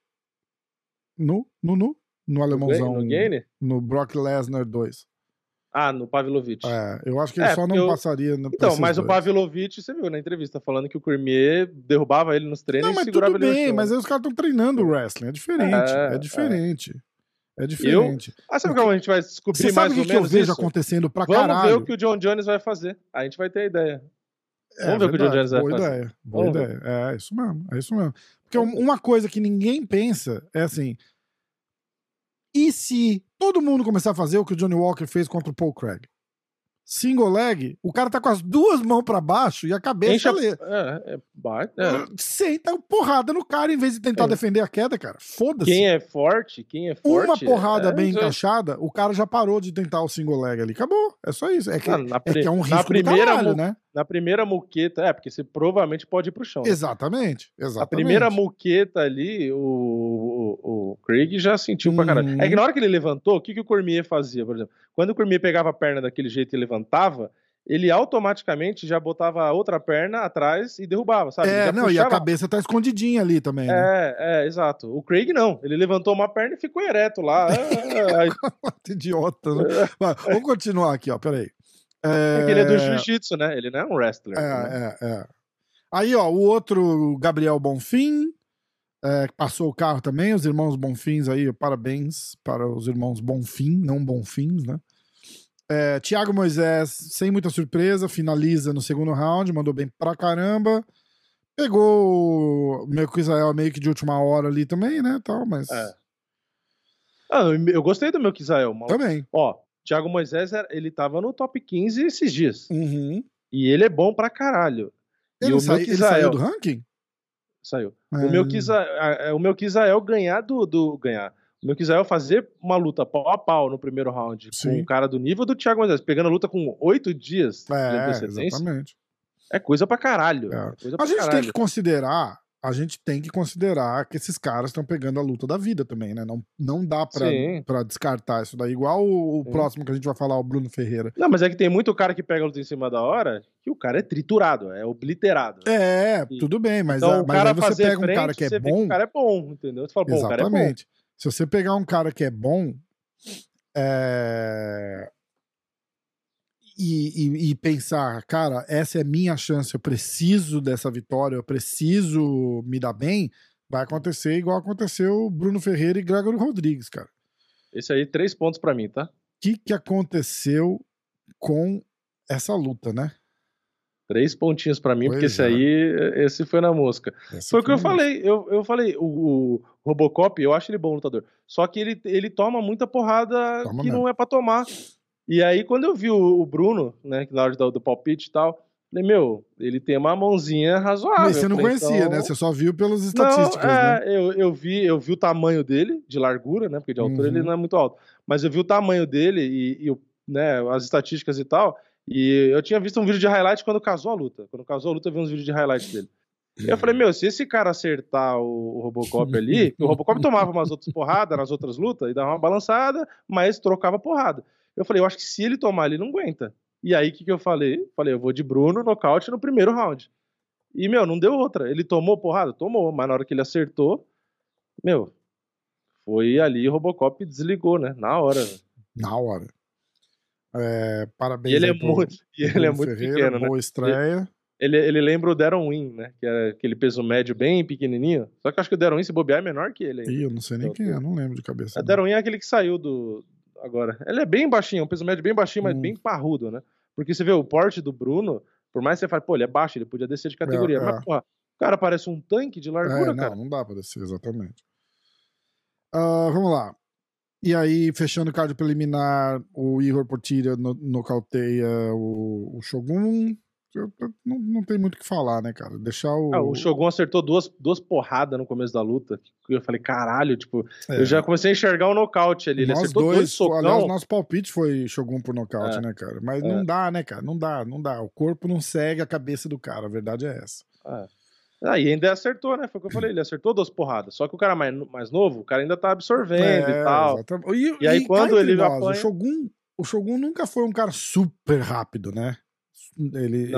no, no, no, no alemãozão. No? No Brock Lesnar 2. Ah, no Pavlovich. É, eu acho que ele é, só não eu... passaria no Então, mas dois. o Pavlovich, você viu na entrevista, falando que o Cormier derrubava ele nos treinos não, e segurava tudo ele bem, mas aí os caras estão treinando o wrestling. É diferente. É, é diferente. É, é diferente. Eu... Ah, sabe como a gente vai descobrir você mais sabe ou que que eu vejo isso? acontecendo pra Vamos caralho? Vamos ver o que o John Jones vai fazer. A gente vai ter a ideia. É, Vamos ver o que o John Jones vai boa fazer. Ideia, boa Vamos ideia. Ver. É, isso mesmo. É isso mesmo. Porque uma coisa que ninguém pensa é assim e se todo mundo começar a fazer o que o Johnny Walker fez contra o Paul Craig? Single leg, o cara tá com as duas mãos para baixo e a cabeça Enche a... é, é, é. Senta porrada no cara em vez de tentar é. defender a queda, cara. Foda-se. Quem é forte, quem é forte. Uma porrada é, bem encaixada, o cara já parou de tentar o single leg ali. Acabou. É só isso. É que, ah, é, que é um risco na primeira caralho, né? Na primeira muqueta, é, porque você provavelmente pode ir pro chão. Exatamente, exatamente. A primeira muqueta ali, o, o, o Craig já sentiu hum. pra caralho. É que na hora que ele levantou, o que, que o Cormier fazia, por exemplo? Quando o Cormier pegava a perna daquele jeito e levantava, ele automaticamente já botava a outra perna atrás e derrubava, sabe? É, não, puxava... e a cabeça tá escondidinha ali também. Né? É, é, exato. O Craig não. Ele levantou uma perna e ficou ereto lá. Idiota, né? vamos continuar aqui, ó, peraí. É... Porque ele é do jiu-jitsu, né? Ele não é um wrestler. É, né? é, é. Aí, ó, o outro, Gabriel Bonfim, é, passou o carro também, os irmãos Bonfins aí, parabéns para os irmãos Bonfim, não Bonfins, né? É, Tiago Moisés, sem muita surpresa, finaliza no segundo round, mandou bem pra caramba. Pegou o meu Kisael meio que de última hora ali também, né? Tal, mas. É. Ah, eu gostei do meu Kisael. Também. Ó, Thiago Moisés, ele tava no top 15 esses dias. Uhum. E ele é bom pra caralho. Ele, e o sai, ele saiu do ranking? Saiu. O, meu. Kisael, o meu Kisael ganhar do, do. Ganhar. O meu Kisael fazer uma luta pau a pau no primeiro round Sim. com um cara do nível do Thiago Moisés, pegando a luta com oito dias é, de antecedência. Exatamente. É coisa pra caralho. É. Coisa a gente caralho. tem que considerar a gente tem que considerar que esses caras estão pegando a luta da vida também, né? Não, não dá pra, pra descartar isso daí. Igual o, o próximo que a gente vai falar, o Bruno Ferreira. Não, mas é que tem muito cara que pega a luta em cima da hora que o cara é triturado, é obliterado. É, e... tudo bem, mas, então, a, mas aí você pega um cara que é bom. o cara é bom, entendeu? Você fala, bom, Exatamente. o cara é bom. Se você pegar um cara que é bom, é e, e, e, pensar, cara, essa é minha chance, eu preciso dessa vitória, eu preciso me dar bem, vai acontecer igual aconteceu Bruno Ferreira e Gregory Rodrigues, cara. Esse aí, três pontos para mim, tá? O que, que aconteceu com essa luta, né? Três pontinhos para mim, pois porque é. esse aí, esse foi na mosca. Esse foi o que eu falei. Eu, eu falei, o, o, Robocop, eu acho ele bom lutador. Só que ele, ele toma muita porrada toma que mesmo. não é para tomar. E aí, quando eu vi o, Bruno, né, na hora do, do palpite e tal, falei, meu, ele tem uma mãozinha razoável. Mas você não falei, conhecia, então... né? Você só viu pelas estatísticas, não, é, né? Eu, eu, vi, eu vi o tamanho dele, de largura, né? Porque de altura uhum. ele não é muito alto. Mas eu vi o tamanho dele e, e né, as estatísticas e tal. E eu tinha visto um vídeo de highlight quando casou a luta. Quando casou a luta, eu vi uns vídeos de highlight dele. E eu falei, meu, se esse cara acertar o, o Robocop ali, o Robocop tomava umas outras porradas nas outras lutas e dava uma balançada, mas trocava porrada. Eu falei, eu acho que se ele tomar, ele não aguenta. E aí, o que, que eu falei? Falei, eu vou de Bruno, nocaute no primeiro round. E, meu, não deu outra. Ele tomou porrada? Tomou, mas na hora que ele acertou, meu, foi ali Robocop desligou, né? Na hora. Na hora. É, parabéns. E ele é muito, e ele é muito Ferreira, pequeno, boa né? estreia. Ele, ele lembra o Deron Win, né? Que era aquele peso médio bem pequenininho. Só que eu acho que o Deron Win, se bobear, é menor que ele. Ih, eu não sei nem então, quem é, não lembro de cabeça. O Deron Win é aquele que saiu do, agora. Ele é bem baixinho, um peso médio bem baixinho, mas hum. bem parrudo, né? Porque você vê o porte do Bruno, por mais que você fale, pô, ele é baixo, ele podia descer de categoria. É, mas, é. pô, o cara parece um tanque de largura, é, não, cara. Não dá pra descer, exatamente. Uh, vamos lá. E aí, fechando o card preliminar, o Igor Portilha no, nocauteia o, o Shogun. Não, não tem muito o que falar, né, cara? Deixar o. Ah, o Shogun acertou duas, duas porradas no começo da luta. Eu falei, caralho, tipo, é. eu já comecei a enxergar o nocaute ali. Ele Nós acertou dois, dois socão. Aliás, nosso palpite foi Shogun por nocaute, é. né, cara? Mas é. não dá, né, cara? Não dá, não dá. O corpo não segue a cabeça do cara, a verdade é essa. É. Ah, e ainda acertou, né? Foi o que eu falei, ele acertou duas porradas. Só que o cara mais, mais novo, o cara ainda tá absorvendo é, e tal. E, e aí e, quando ele nós, apanha... o Shogun, o Shogun nunca foi um cara super rápido, né? Ele, ele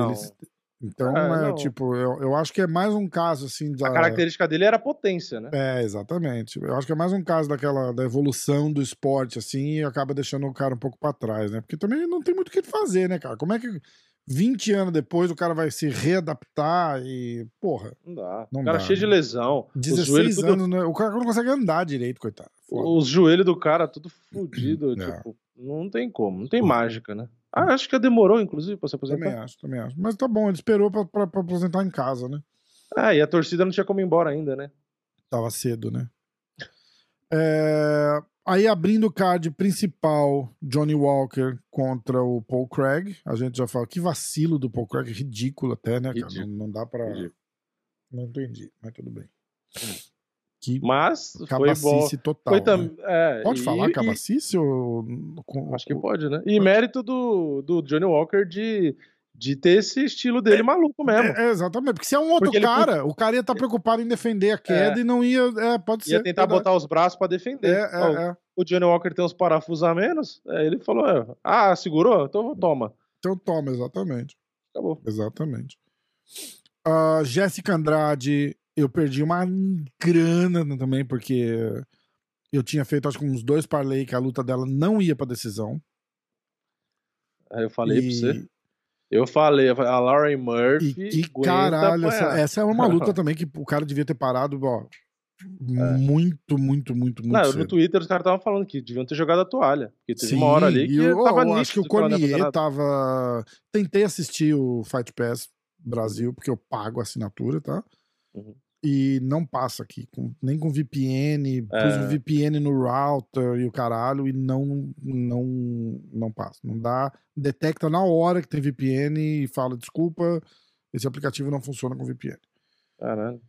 então, é, é tipo, eu, eu acho que é mais um caso, assim, da... A característica dele era a potência, né? É, exatamente. Eu acho que é mais um caso daquela, da evolução do esporte, assim, e acaba deixando o cara um pouco para trás, né? Porque também não tem muito o que fazer, né, cara? Como é que 20 anos depois o cara vai se readaptar e. Porra. Não dá. Não o cara dá, cheio né? de lesão. 16 tudo... anos, né? o cara não consegue andar direito, coitado. Foda. Os joelhos do cara tudo fodido. É. Tipo, não tem como, não tem mágica, né? Ah, acho que demorou, inclusive, pra se aposentar. Também acho, também acho. Mas tá bom, ele esperou pra, pra, pra aposentar em casa, né? Ah, e a torcida não tinha como ir embora ainda, né? Tava cedo, né? É... Aí abrindo o card principal, Johnny Walker contra o Paul Craig. A gente já fala que vacilo do Paul Craig, ridículo até, né, cara? Não, não, dá pra. Ridículo. Não entendi, mas tudo bem. Que mas foi bom. total. Foi tam... Né? É, pode e, falar cabacice e... ou. Acho que pode, né? E mérito do, do Johnny Walker de de ter esse estilo dele é, maluco mesmo. É, exatamente, porque se é um outro porque cara, ele... o cara ia estar tá preocupado em defender a queda é. e não ia. É, pode ia ser. Ia tentar verdade. botar os braços para defender. É, é, Ó, é. o Johnny Walker tem uns parafusos a menos. ele falou: Ah, segurou? Então toma. Então toma, exatamente. Acabou. Exatamente. Uh, Jéssica Andrade, eu perdi uma grana também, porque eu tinha feito acho que uns dois parlay que a luta dela não ia pra decisão. Aí eu falei e... pra você. Eu falei, a Lauren Murphy. E que caralho, essa, essa, é uma luta também que o cara devia ter parado, ó. É. Muito, muito, muito, muito. Não, cedo. no Twitter os caras estavam falando que deviam ter jogado a toalha. Porque teve Sim, uma hora ali que eu, tava oh, Acho que o Cormier tava. Tentei assistir o Fight Pass Brasil, porque eu pago a assinatura, tá? Uhum e não passa aqui, com, nem com VPN, é. pus o VPN no router e o caralho, e não, não, não passa. Não dá, detecta na hora que tem VPN e fala, desculpa, esse aplicativo não funciona com VPN. Caralho.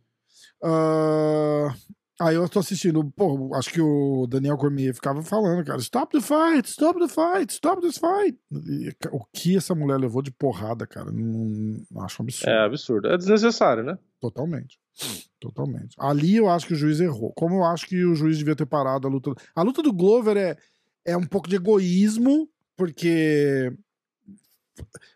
Uh, aí eu tô assistindo, pô, acho que o Daniel Cormier ficava falando, cara, stop the fight, stop the fight, stop this fight. E, o que essa mulher levou de porrada, cara, não, não acho um absurdo. É absurdo, é desnecessário, né? Totalmente. Totalmente. Ali eu acho que o juiz errou. Como eu acho que o juiz devia ter parado a luta. A luta do Glover é, é um pouco de egoísmo, porque.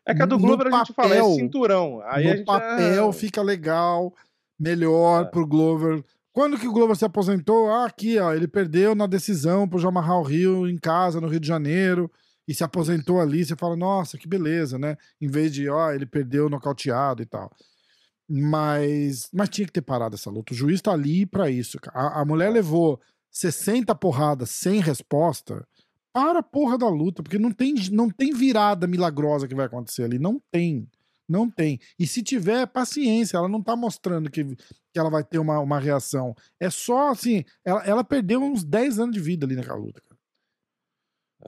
É que a do Glover papel, a gente fala, é cinturão. Aí no papel fica legal, melhor é. pro Glover. Quando que o Glover se aposentou? Ah, aqui, ó, ele perdeu na decisão pro Jamarral Rio em casa, no Rio de Janeiro, e se aposentou ali. Você fala, nossa, que beleza, né? Em vez de, ó, ele perdeu nocauteado e tal. Mas, mas tinha que ter parado essa luta. O juiz tá ali para isso. A, a mulher levou 60 porradas sem resposta. Para a porra da luta, porque não tem, não tem virada milagrosa que vai acontecer ali. Não tem. Não tem. E se tiver, paciência. Ela não tá mostrando que, que ela vai ter uma, uma reação. É só assim. Ela, ela perdeu uns 10 anos de vida ali naquela luta.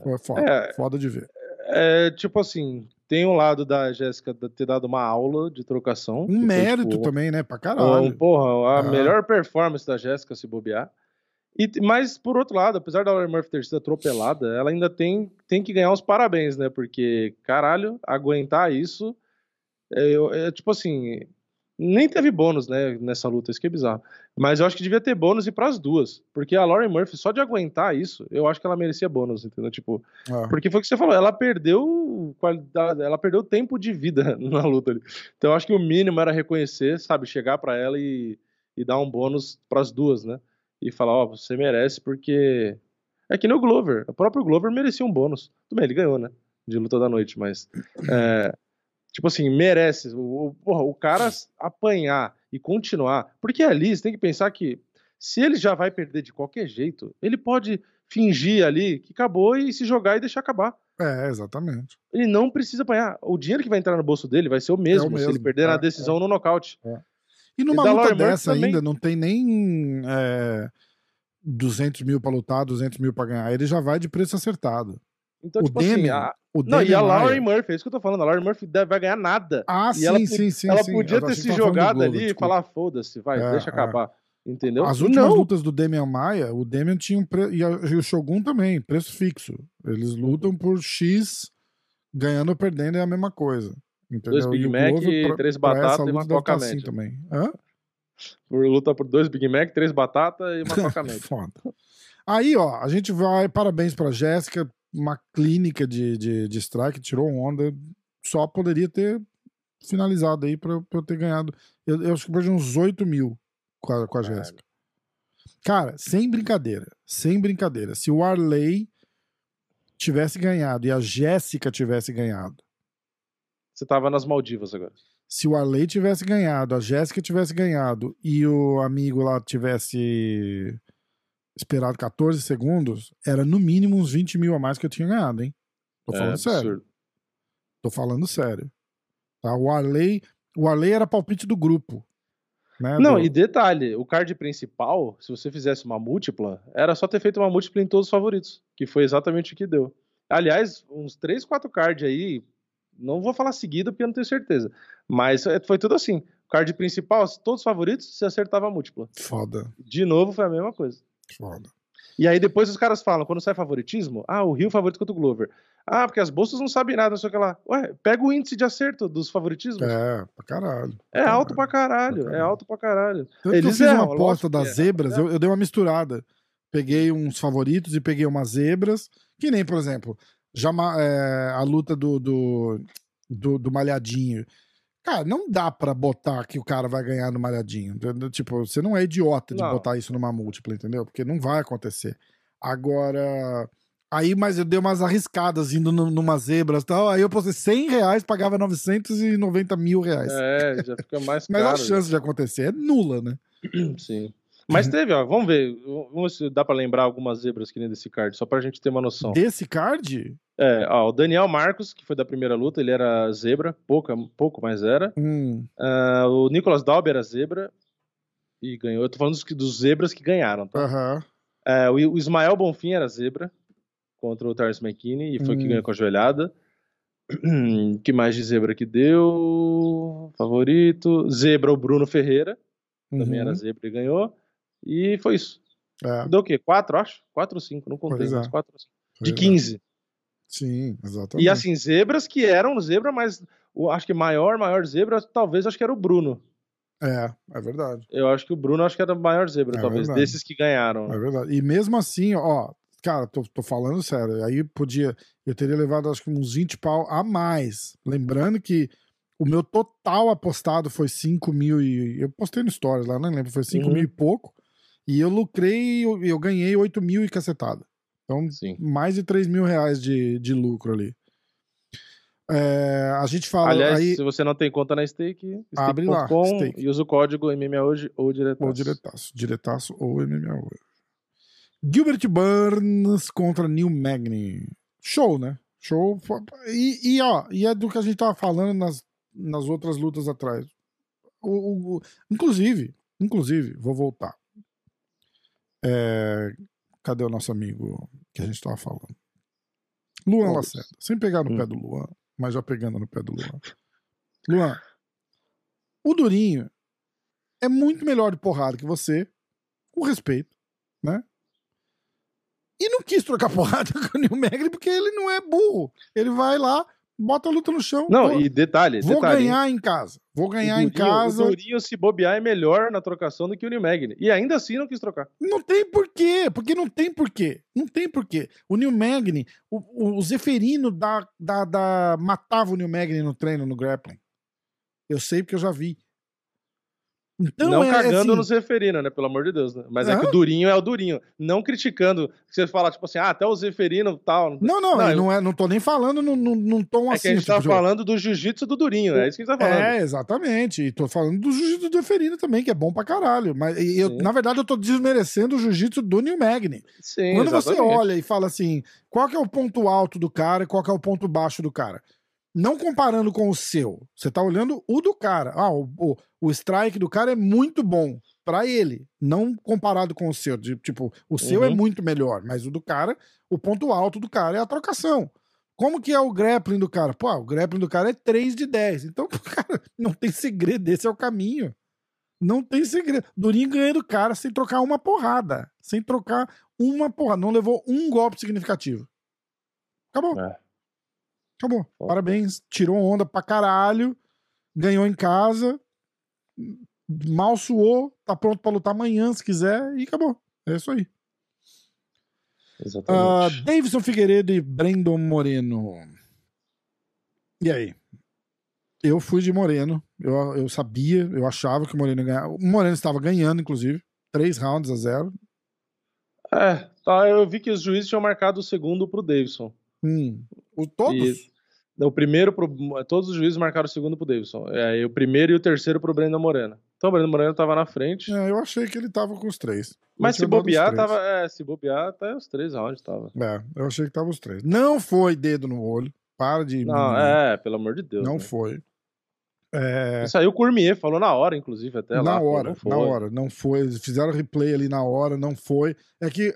Foi foda. É, foda de ver. É, tipo assim, tem um lado da Jéssica ter dado uma aula de trocação. Um mérito foi, tipo, também, né? Pra caralho. Um, porra, a ah. melhor performance da Jéssica se bobear. E, mas, por outro lado, apesar da Lauren Murphy ter sido atropelada, ela ainda tem, tem que ganhar os parabéns, né? Porque, caralho, aguentar isso. É, é tipo assim, nem teve bônus, né, nessa luta, isso que é bizarro. Mas eu acho que devia ter bônus e para as duas. Porque a Lauren Murphy, só de aguentar isso, eu acho que ela merecia bônus, entendeu? Tipo, ah. porque foi o que você falou, ela perdeu qualidade, ela perdeu tempo de vida na luta ali. Então eu acho que o mínimo era reconhecer, sabe, chegar para ela e, e dar um bônus para as duas, né? E falar, ó, oh, você merece porque é que nem o Glover, o próprio Glover merecia um bônus. Tudo bem, ele ganhou, né? De luta da noite, mas é, Tipo assim, merece. O, porra, o cara apanhar e continuar. Porque ali você tem que pensar que se ele já vai perder de qualquer jeito, ele pode fingir ali que acabou e se jogar e deixar acabar. É, exatamente. Ele não precisa apanhar. O dinheiro que vai entrar no bolso dele vai ser o mesmo, é o mesmo. se ele perder é, na decisão é. no nocaute. É. E numa e luta dessa também... ainda não tem nem. É, 200 mil pra lutar, 200 mil pra ganhar. Ele já vai de preço acertado. Então, o tipo assim, Demian, assim, a... o Não, e a Lauren Murphy, é isso que eu tô falando. A Lauren Murphy vai ganhar nada. Ah, sim, ela, sim, sim. Ela sim. podia ter se jogado ali e falar, foda-se, vai, é, deixa é. acabar. Entendeu? As últimas não. lutas do Demian Maia, o Demian tinha um pre... e, o Shogun também, preço fixo. Eles lutam por X, ganhando ou perdendo é a mesma coisa. Entendeu? Dois Big Mac, pra, três batatas e uma coca tá assim também. Hã? Por luta por dois Big Mac, três batatas e uma coca média. Foda. Aí, ó, a gente vai. Parabéns pra Jéssica, uma clínica de, de, de strike, tirou onda. Só poderia ter finalizado aí pra, pra eu ter ganhado. Eu, eu acho que perdi uns 8 mil com a, com a Jéssica. Cara, sem brincadeira. Sem brincadeira. Se o Arley tivesse ganhado e a Jéssica tivesse ganhado. Você tava nas Maldivas agora. Se o Arley tivesse ganhado, a Jéssica tivesse ganhado e o amigo lá tivesse esperado 14 segundos, era no mínimo uns 20 mil a mais que eu tinha ganhado, hein? Tô é falando é, sério. Absurdo. Tô falando sério. Tá? O Arley, o Arley era palpite do grupo. Né, Não, do... e detalhe, o card principal, se você fizesse uma múltipla, era só ter feito uma múltipla em todos os favoritos, que foi exatamente o que deu. Aliás, uns 3, 4 cards aí, não vou falar seguido porque eu não tenho certeza, mas é, foi tudo assim. O card principal, todos os favoritos, você acertava a múltipla. Foda. De novo, foi a mesma coisa. Foda. E aí depois os caras falam, quando sai favoritismo, ah, o Rio favorito contra o Glover. Ah, porque as bolsas não sabem nada, não sei o que lá. Ué, pega o índice de acerto dos favoritismos. É, pra caralho. É caralho. alto pra caralho, pra caralho. é alto pra caralho. Tanto Eles eu fiz uma aposta das é. zebras, é. eu, eu dei uma misturada. Peguei uns favoritos e peguei umas zebras, que nem, por exemplo, já é, a luta do, do, do, do Malhadinho. Cara, não dá para botar que o cara vai ganhar no malhadinho. Tipo, você não é idiota de não. botar isso numa múltipla, entendeu? Porque não vai acontecer. Agora. Aí, mas eu dei umas arriscadas indo numa zebras e tal. Aí eu postei 100 reais, pagava 990 mil reais. É, já fica mais caro. mas a chance de acontecer é nula, né? Sim. Mas teve, ó, vamos ver. Vamos ver se dá pra lembrar algumas zebras que nem desse card, só pra gente ter uma noção. Desse card? É, ó, o Daniel Marcos, que foi da primeira luta, ele era zebra, pouca, pouco, mas era. Hum. Uh, o Nicolas Dalby era zebra e ganhou. Eu tô falando dos, dos zebras que ganharam, tá? Uhum. Uh, o, o, Ismael Bonfim era zebra contra o Terence McKinney e foi hum. que ganhou com a joelhada. que mais de zebra que deu? Favorito. Zebra, o Bruno Ferreira. Também uhum. era zebra e ganhou. E foi isso. É. Deu o quê? Quatro, acho? Quatro ou cinco, não contei. É. Quatro ou cinco. De 15. É. Sim, exatamente. E assim, zebras que eram zebra, mas o, acho que maior, maior zebra, talvez acho que era o Bruno. É, é verdade. Eu acho que o Bruno acho que era a maior zebra, é talvez, verdade. desses que ganharam. É verdade. E mesmo assim, ó, cara, tô, tô falando sério, aí podia, eu teria levado acho que uns 20 pau a mais. Lembrando que o meu total apostado foi 5 mil e. Eu postei no Stories lá, não lembro, foi 5 uhum. mil e pouco. E eu lucrei, eu, eu ganhei 8 mil e cacetada. Então, Sim. mais de 3 mil reais de, de lucro ali. É, a gente fala. Aliás, aí, se você não tem conta na Stake, abre lá. Stake. E usa o código MMA hoje ou diretaço. Ou diretaço. Diretaço ou MMA hoje. Gilbert Burns contra Neil Magny. Show, né? Show. E, e, ó, e é do que a gente tava falando nas, nas outras lutas atrás. O, o, inclusive, inclusive, vou voltar. É, cadê o nosso amigo que a gente estava falando? Luan Lacerda. Sem pegar no hum. pé do Luan, mas já pegando no pé do Luan. Luan, o Durinho é muito melhor de porrada que você, com respeito, né? E não quis trocar porrada com o Neil Magri porque ele não é burro. Ele vai lá, bota a luta no chão. Não, pô, e detalhe, Vou detalhe, ganhar hein? em casa. Vou ganhar Durinho, em casa. O Durinho, se bobear, é melhor na trocação do que o Neil Magny. E ainda assim não quis trocar. Não tem porquê. Porque não tem porquê. Não tem porquê. O Neil Magny, o, o Zeferino da, da, da, matava o Neil Magny no treino, no grappling. Eu sei porque eu já vi. Então, não é, cagando assim... nos referindo, né? Pelo amor de Deus, né? Mas é que o Durinho é o Durinho. Não criticando. Você fala, tipo assim, ah, até o Zeferino tal. Não, não, não, eu... não, é, não tô nem falando num, tom é assim. É que a gente tipo, tá falando do jiu-jitsu do Durinho, é isso que a gente tá falando. É, exatamente. E tô falando do jiu-jitsu do Zeferino também, que é bom pra caralho. Mas eu, na verdade, eu tô desmerecendo o jiu-jitsu do New Magni. Sim, Quando exatamente. você olha e fala assim, qual que é o ponto alto do cara e qual que é o ponto baixo do cara? Não comparando com o seu. Você tá olhando o do cara. Ah, o, o, o strike do cara é muito bom para ele, não comparado com o seu. De, tipo, o seu é uhum. é muito melhor, mas o do cara, o ponto alto do cara é a trocação. Como que é o grappling do cara? Pô, o grappling do cara é 3 de 10. Então, cara, não tem segredo, esse é o caminho. Não tem segredo. Durinho ganha do cara sem trocar uma porrada. Sem trocar uma porrada. Não levou um golpe significativo. Acabou. É. Acabou. Parabéns. Tirou onda pra caralho. Ganhou em casa. Mal suou. Tá pronto pra lutar amanhã se quiser. E acabou. É isso aí. Exatamente. Uh, Davidson Figueiredo e Brandon Moreno. E aí? Eu fui de Moreno. Eu, eu sabia, eu achava que o Moreno ia ganhar. O Moreno estava ganhando, inclusive. Três rounds a zero. É, tá, eu vi que os juízes tinham marcado o segundo pro Davidson. Hum. O, todos? E, o primeiro pro, todos os juízes marcaram o segundo pro Davidson. É, o primeiro e o terceiro pro Brandon Moreno. Então o Brandon Moreno tava na frente. É, eu achei que ele tava com os três. Mas se bobear, tava. É, se bobear, até os três rounds tava. É, eu achei que tava os três. Não foi dedo no olho. Para de. Não, é, pelo amor de Deus. Não né? foi. É... Saiu o Cormier, falou na hora, inclusive, até na lá. Hora, na hora, não foi. Fizeram replay ali na hora, não foi. É que,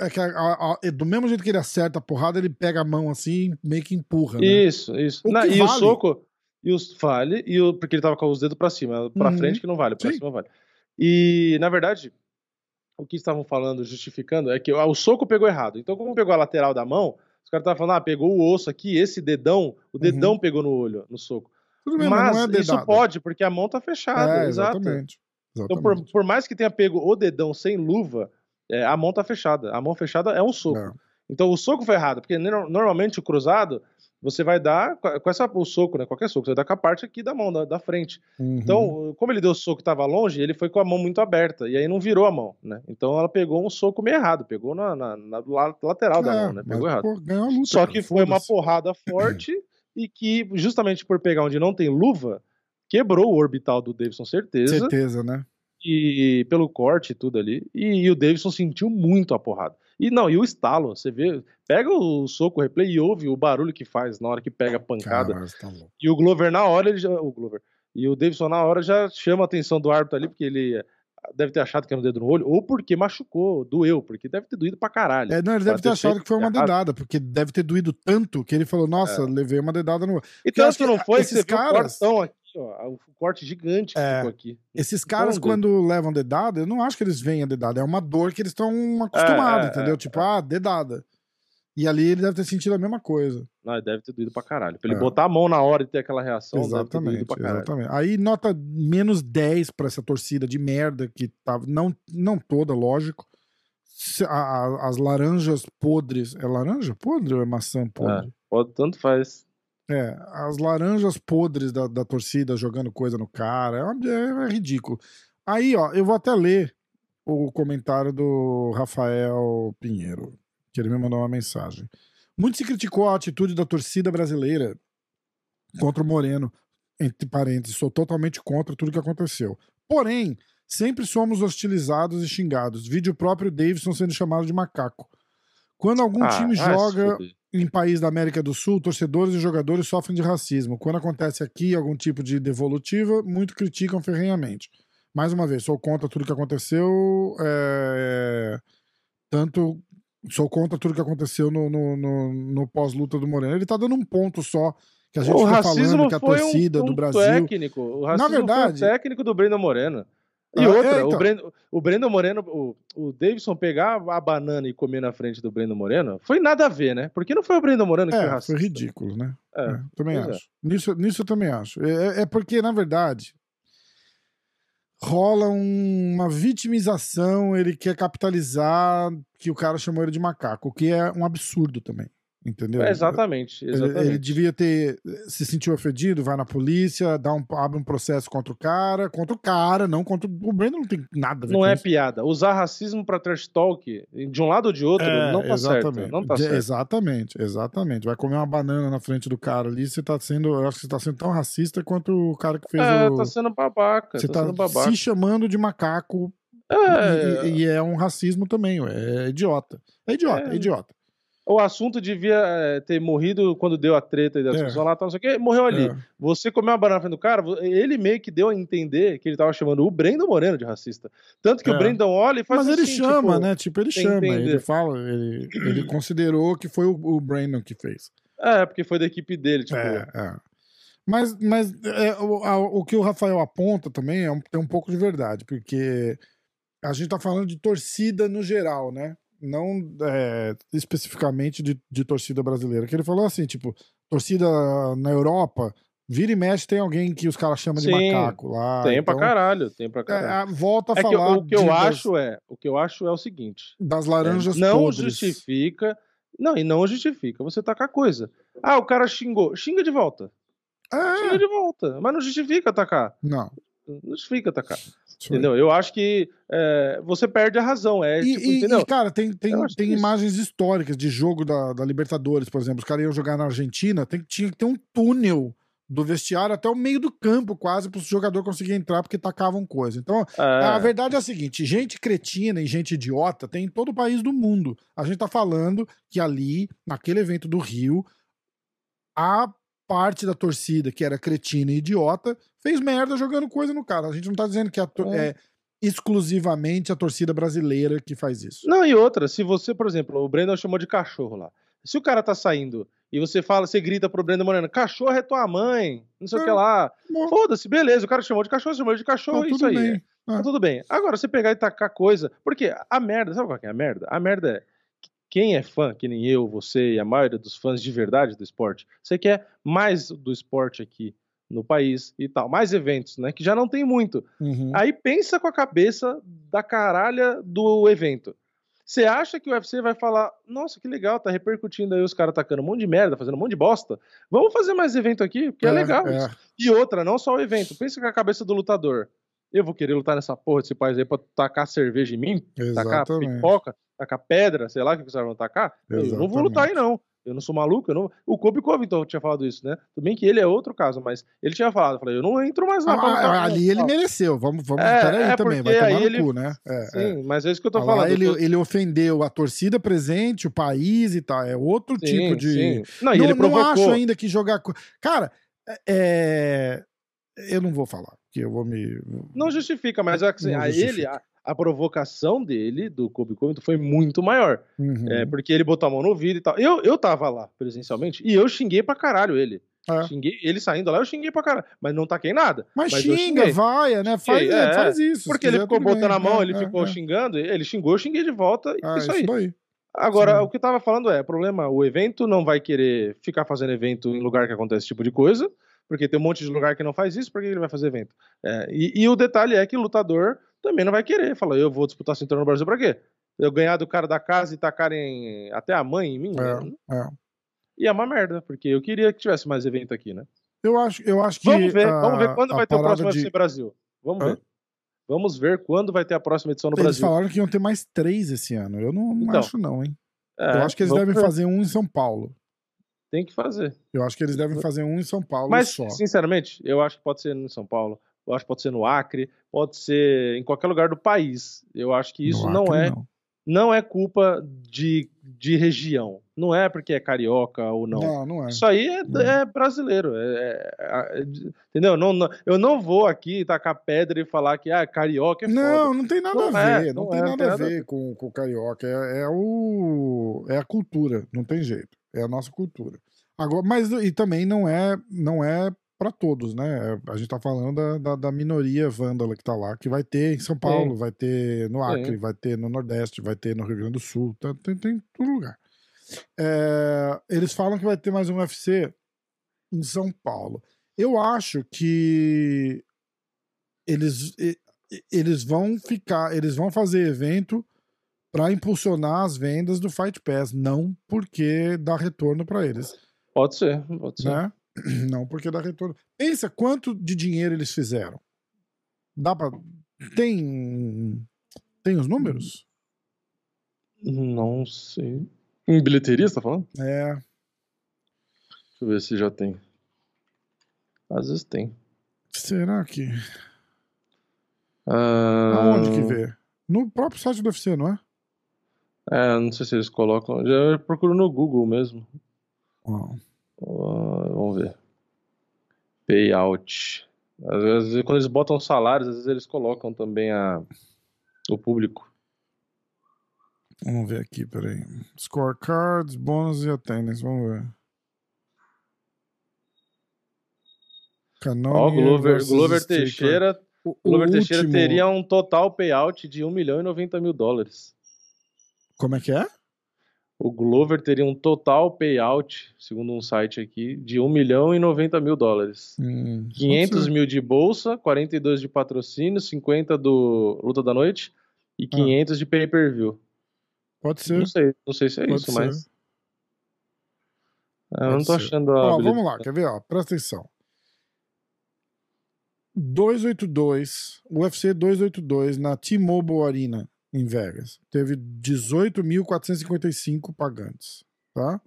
é que a, a, a, do mesmo jeito que ele acerta a porrada, ele pega a mão assim meio que empurra. Né? Isso, isso. O e vale... o soco, e o vale, e o, porque ele tava com os dedos pra cima, pra uhum. frente que não vale, pra Sim. cima vale. E, na verdade, o que estavam falando, justificando, é que o soco pegou errado. Então, como pegou a lateral da mão, os caras estavam falando, ah, pegou o osso aqui, esse dedão, o dedão uhum. pegou no olho, no soco. Bem, mas, mas é isso pode, porque a mão tá fechada. É, exatamente. exatamente. Então, por, por, mais que tenha pego o dedão sem luva, é, a mão tá fechada. A mão fechada é um soco. É. Então o soco foi errado, porque normalmente o cruzado você vai dar com essa, o soco, né? Qualquer soco, você vai dar com a parte aqui da mão, da, da frente. Uhum. Então, como ele deu o soco que estava longe, ele foi com a mão muito aberta, e aí não virou a mão, né? Então ela pegou um soco meio errado, pegou na, na, na lateral é, da mão, né? Pegou errado. Luta, Só que foi uma porrada forte e que, justamente por pegar onde não tem luva, quebrou o orbital do Davidson, certeza. Certeza, né? E pelo corte e tudo ali. E, e, o Davidson sentiu muito a porrada. E não, e o estalo, você vê, pega o soco, o replay e ouve o barulho que faz na hora que pega a pancada. Caramba, tá e o Glover na hora, ele já, o Glover. E o Davidson na hora já chama a atenção do árbitro ali, porque ele deve ter achado que era um dedo no olho, ou porque machucou, doeu, porque deve ter doído pra caralho. É, não, ele deve ter, achado que foi uma dedada, porque deve ter doído tanto que ele falou, nossa, é. levei uma dedada no olho. E tanto não foi, esses caras... aqui, o corte gigante que é, ficou aqui. Esses caras, quando levam dedada, eu não acho que eles veem a dedada, é uma dor que eles estão acostumados, é, é entendeu? É, tipo, ah, dedada. E ali ele deve ter sentido a mesma coisa. Não, deve ter doído pra caralho. Pra ele é. botar a mão na hora e ter aquela reação, exatamente, Exatamente. Aí nota menos 10 pra essa torcida de merda que tava. Não, não toda, lógico. A, a, as laranjas podres. É laranja podre ou é maçã podre? É, tanto faz. É, as laranjas podres da, da torcida jogando coisa no cara. É, é, é ridículo. Aí, ó, eu vou até ler o comentário do Rafael Pinheiro que ele me mandou uma mensagem. Muito se criticou a atitude da torcida brasileira contra o Moreno, entre parênteses, sou totalmente contra tudo que aconteceu. Porém, sempre somos hostilizados e xingados. Vídeo próprio Davidson sendo chamado de macaco. Quando algum ah, time ah, joga em país da América do Sul, torcedores e jogadores sofrem de racismo. Quando acontece aqui algum tipo de devolutiva, muito criticam ferrenhamente. Mais uma vez, sou contra tudo que aconteceu, é, tanto sou contra tudo que aconteceu no, no, no, no pós-luta do Moreno. Ele tá dando um ponto só. Que a gente o fica falando que a torcida um, um do Brasil. Técnico. O racismo Na verdade, foi um técnico do Breno Moreno. E ah, outra, é, então. o, Breno, o Breno Moreno, o, o Davidson pegar a banana e comer na frente do Breno Moreno, foi nada a ver, né? Porque não foi o Breno Moreno que é, foi racista. Foi ridículo, né? É, é também é. acho. Nisso, nisso eu também acho. É, é porque, na verdade, rola um, uma vitimização, ele quer capitalizar que o cara chamou ele de macaco, o que é um absurdo também. Entendeu? É exatamente, exatamente. Ele, ele, devia ter se sentiu ofendido, vai na polícia, dá um, abre um processo contra o cara, contra o cara, não contra o Brandon, não tem nada a ver Não é isso. piada. Usar racismo para trash talk de um lado ou de outro é, não tá exatamente. certo. Não tá certo. Exatamente, exatamente. Vai comer uma banana na frente do cara ali, você tá sendo, eu acho que você tá sendo tão racista quanto o cara que fez é, o... tá sendo babaca. Você tá, tá se chamando de macaco é... E, e, é um racismo também, é idiota. É idiota, é, é idiota. O assunto devia é, ter morrido quando deu a treta e da é. lá, tal, não sei o quê, morreu ali. É. Você comeu uma banana do cara, ele meio que deu a entender que ele tava chamando o Brandon Moreno de racista. Tanto que é. o Brandon olha e faz Mas assim, ele chama, tipo, né? Tipo, ele chama, entender. ele fala, ele, ele considerou que foi o, o Brandon que fez. É, porque foi da equipe dele, tipo. É, é. Mas, mas é, o, a, o que o Rafael aponta também é um, tem um pouco de verdade, porque a gente tá falando de torcida no geral, né? Não é, especificamente de, de torcida brasileira. Que ele falou assim, tipo, torcida na Europa, Vira e mexe tem alguém que os caras chamam Sim, de macaco lá. Tem então, pra caralho, tem pra caralho. É, volta a é falar. Que, o que eu acho das, é, o que eu acho é o seguinte. Das laranjas é, não podres. justifica, não, e não justifica você tacar coisa. Ah, o cara xingou, xinga de volta. É. Xinga de volta, mas não justifica atacar. Não. Não justifica atacar. Entendeu? Eu acho que é, você perde a razão. É, e, tipo, e, e cara, tem, tem, tem imagens históricas de jogo da, da, Libertadores, por exemplo. Os caras iam jogar na Argentina, tem, tinha que ter um túnel do vestiário até o meio do campo, quase, para o jogador conseguir entrar, porque tacavam coisa. Então, é. a verdade é a seguinte: gente cretina e gente idiota tem em todo o país do mundo. A gente tá falando que ali, naquele evento do Rio, a parte da torcida que era cretina e idiota fez merda jogando coisa no cara. A gente não tá dizendo que é, é exclusivamente a torcida brasileira que faz isso. Não, e outra, se você, por exemplo, o Brandon chamou de cachorro lá. Se o cara tá saindo e você fala, você grita pro Brandon Moreno, cachorro é tua mãe, não sei o que é, lá. Foda-se, beleza, o cara chamou de cachorro, chamou de cachorro, tá isso aí. Bem. Tá tudo bem. Agora, você pegar e tacar coisa. Porque a merda, sabe qual é a merda? A merda é quem é fã, que nem eu, você e a maioria dos fãs de verdade do esporte, você quer mais do esporte aqui no país e tal, mais eventos, né? Que já não tem muito. Uhum. Aí pensa com a cabeça da caralha do evento. Você acha que o UFC vai falar, nossa, que legal, tá repercutindo aí os caras atacando um monte de merda, fazendo um monte de bosta. Vamos fazer mais evento aqui, porque é, é legal. É. E outra, não só o evento, pensa com a cabeça do lutador. Eu vou querer lutar nessa porra desse país aí pra tacar cerveja em mim, Exatamente. tacar pipoca, tacar pedra, sei lá o que caras vão tacar. Eu não vou lutar aí, não. Eu não sou maluco, eu não. O Kobe Covington tinha falado isso, né? Tudo bem que ele é outro caso, mas ele tinha falado, eu falei, eu não entro mais na ah, Ali ele mereceu. Vamos, vamos é, peraí é também, vai tomar no ele... cu, né? É, Sim, é. mas é isso que eu tô falando. Ele, tô... ele ofendeu a torcida presente, o país e tal. É outro sim, tipo de. Sim. Não, não, ele provocou... não acho ainda que jogar. Cara, é. Eu não vou falar, que eu vou me. Não justifica, mas é assim, a ele, a, a, provocação dele, do Kobe Covington, foi muito maior. Uhum. É, porque ele botou a mão no ouvido e tal. Eu, eu tava lá, presencialmente, e eu xinguei pra caralho ele. É. Xinguei, ele saindo lá, eu xinguei pra caralho. Mas não taquei nada. Mas, mas xinga, vai, né? Faz, é, faz isso. Porque ele ficou botando a mão, é, ele ficou é. xingando, ele xingou, eu xinguei de volta. Ah, isso, isso aí. Agora, Sim. o que eu tava falando é, o problema, o evento não vai querer ficar fazendo evento em lugar que acontece esse tipo de coisa porque tem um monte de lugar que não faz isso, por que ele vai fazer evento? É, e, e, o detalhe é que o lutador também não vai querer. Fala, eu vou disputar cinturão no Brasil pra quê? Eu ganhar do cara da casa e tacarem até a mãe em mim? É, é. E é uma merda, porque eu queria que tivesse mais evento aqui, né? Eu acho, eu acho que. Vamos ver, a, vamos ver quando vai ter o próximo de... UFC Brasil. Vamos Hã? ver. Vamos ver quando vai ter a próxima edição no eles Brasil. Eles falaram que iam ter mais três esse ano. Eu não, não então, acho, não, hein? É, eu acho que eles devem ver. fazer um em São Paulo. Tem que fazer. Eu acho que eles devem fazer um em São Paulo Mas, só. sinceramente, eu acho que pode ser em São Paulo. Eu acho que pode ser no Acre, pode ser em qualquer lugar do país. Eu acho que isso não é não. não. é culpa de, de região. Não é porque é carioca ou não. Não, não é. Isso aí é, é brasileiro. É, é, é, entendeu? Não, não, eu não vou aqui tacar pedra e falar que ah, carioca é Não, foda. não tem nada não a é, ver. não, tem nada, a ver com, com carioca. É, o, é a cultura. Não tem jeito. É a nossa cultura. Agora, mas e também não é não é para todos, né? A gente tá falando da, da, da, minoria vândala que tá lá, que vai ter em São Paulo, vai ter no Acre, vai ter no Nordeste, vai ter no Rio Grande do Sul, tá, tem, tem em todo lugar. É, eles falam que vai ter mais um UFC em São Paulo. Eu acho que eles, eles vão ficar, eles vão fazer evento para impulsionar as vendas do Fight Pass, não porque dá retorno para eles. Pode ser, pode ser. Né? Não porque dá retorno. Pensa quanto de dinheiro eles fizeram. Dá para tem tem os números? Não sei. Em bilheteria, você tá falando? É. Deixa eu ver se já tem. Às vezes tem. Será que? Uh... Aonde que vê? No próprio site do UFC, não é? É, não sei se eles colocam. Já procuro no Google mesmo. Uh, vamos ver. Payout. Às vezes, quando eles botam salários, às vezes eles colocam também a, o público. Vamos ver aqui, peraí. Scorecards, bônus e attendance, vamos ver. Canônia Ó, Glover, Glover Teixeira. O, Glover Teixeira último... teria um total payout de 1 milhão e 90 mil dólares. Como é que é? O Glover teria um total payout, segundo um site aqui, de 1 milhão e 90 mil dólares. Hum, 500 mil de bolsa, 42 de patrocínio, 50 do Luta da Noite e 500 ah. de pay-per-view. Pode ser. Não sei, não sei se é Pode isso, ser. mas. Eu não tô achando a. Ó, vamos lá, quer ver? Ó, presta atenção. 282, UFC 282 na T-Mobile Arena em Vegas. Teve 18.455 pagantes, tá?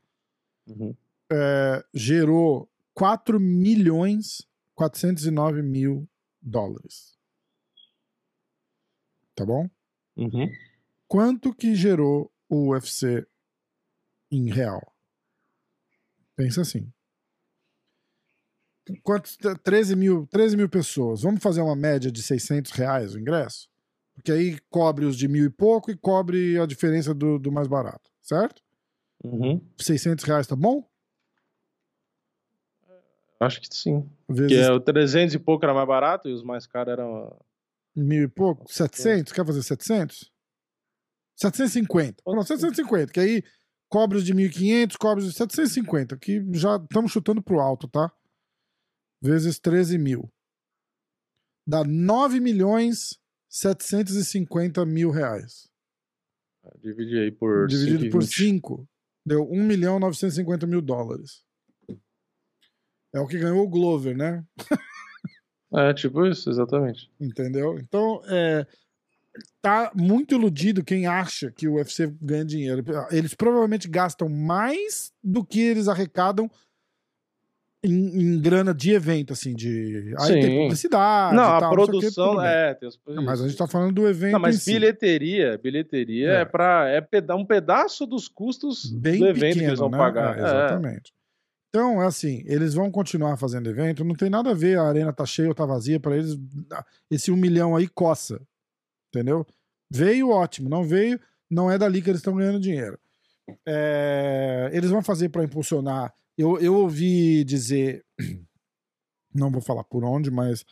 Uhum. É, gerou 4 milhões 409 mil dólares. Tá bom? Uhum. Quanto que gerou o UFC em real? Pensa assim. Quantos, 13 mil, 13 mil pessoas. Vamos fazer uma média de 600 reais o ingresso? Porque aí cobre os de mil e pouco e cobre a diferença do, do mais barato, certo? Uhum. 600 reais tá bom? Acho que sim. Vezes... Porque o 300 e pouco era mais barato e os mais caros eram. Mil e pouco? 700? Quer fazer 700? 750. Pronto, 750. Que aí cobre os de 1.500, cobre os de 750. Que já estamos chutando pro alto, tá? Vezes 13 mil. Dá 9 milhões 750 mil reais. Divide aí por Dividido por 5, deu 1 milhão 950 mil dólares. É o que ganhou o Glover, né? é, tipo isso, exatamente. Entendeu? Então, é, tá muito iludido quem acha que o UFC ganha dinheiro. Eles provavelmente gastam mais do que eles arrecadam em, em, grana de evento, assim, de. Aí Sim. tem publicidade. Não, a tal, produção não é. Tem os... não, mas a gente tá falando do evento. Não, mas bilheteria, si. bilheteria é, é para é peda um pedaço dos custos Bem do evento pequeno, que eles vão né? pagar. É, exatamente. Então, é assim, eles vão continuar fazendo evento, não tem nada a ver, a arena tá cheia ou tá vazia, para eles, esse um milhão aí coça. Entendeu? Veio, ótimo. Não veio, não é dali que eles estão ganhando dinheiro. É, eles vão fazer para impulsionar eu, eu ouvi dizer, não vou falar por onde, mas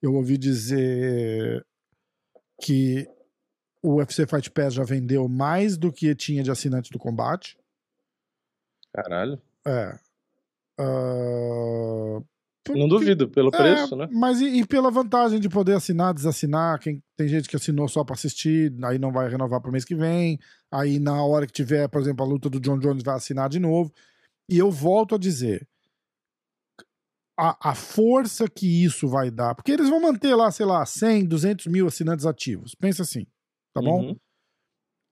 eu ouvi dizer que o UFC Fight Pass já vendeu mais do que tinha de assinantes do combate. Caralho. É. Uh, porque, não duvido, pelo é, preço, né? Mas e, e, pela vantagem de poder assinar, desassinar. Quem, tem gente que assinou só pra assistir, aí não vai renovar pro mês que vem. Aí na hora que tiver, por exemplo, a luta do John Jones, vai assinar de novo. E eu volto a dizer, a, a, força que isso vai dar, porque eles vão manter lá, sei lá, 100, 200 mil assinantes ativos. Pensa assim, tá bom? Uhum.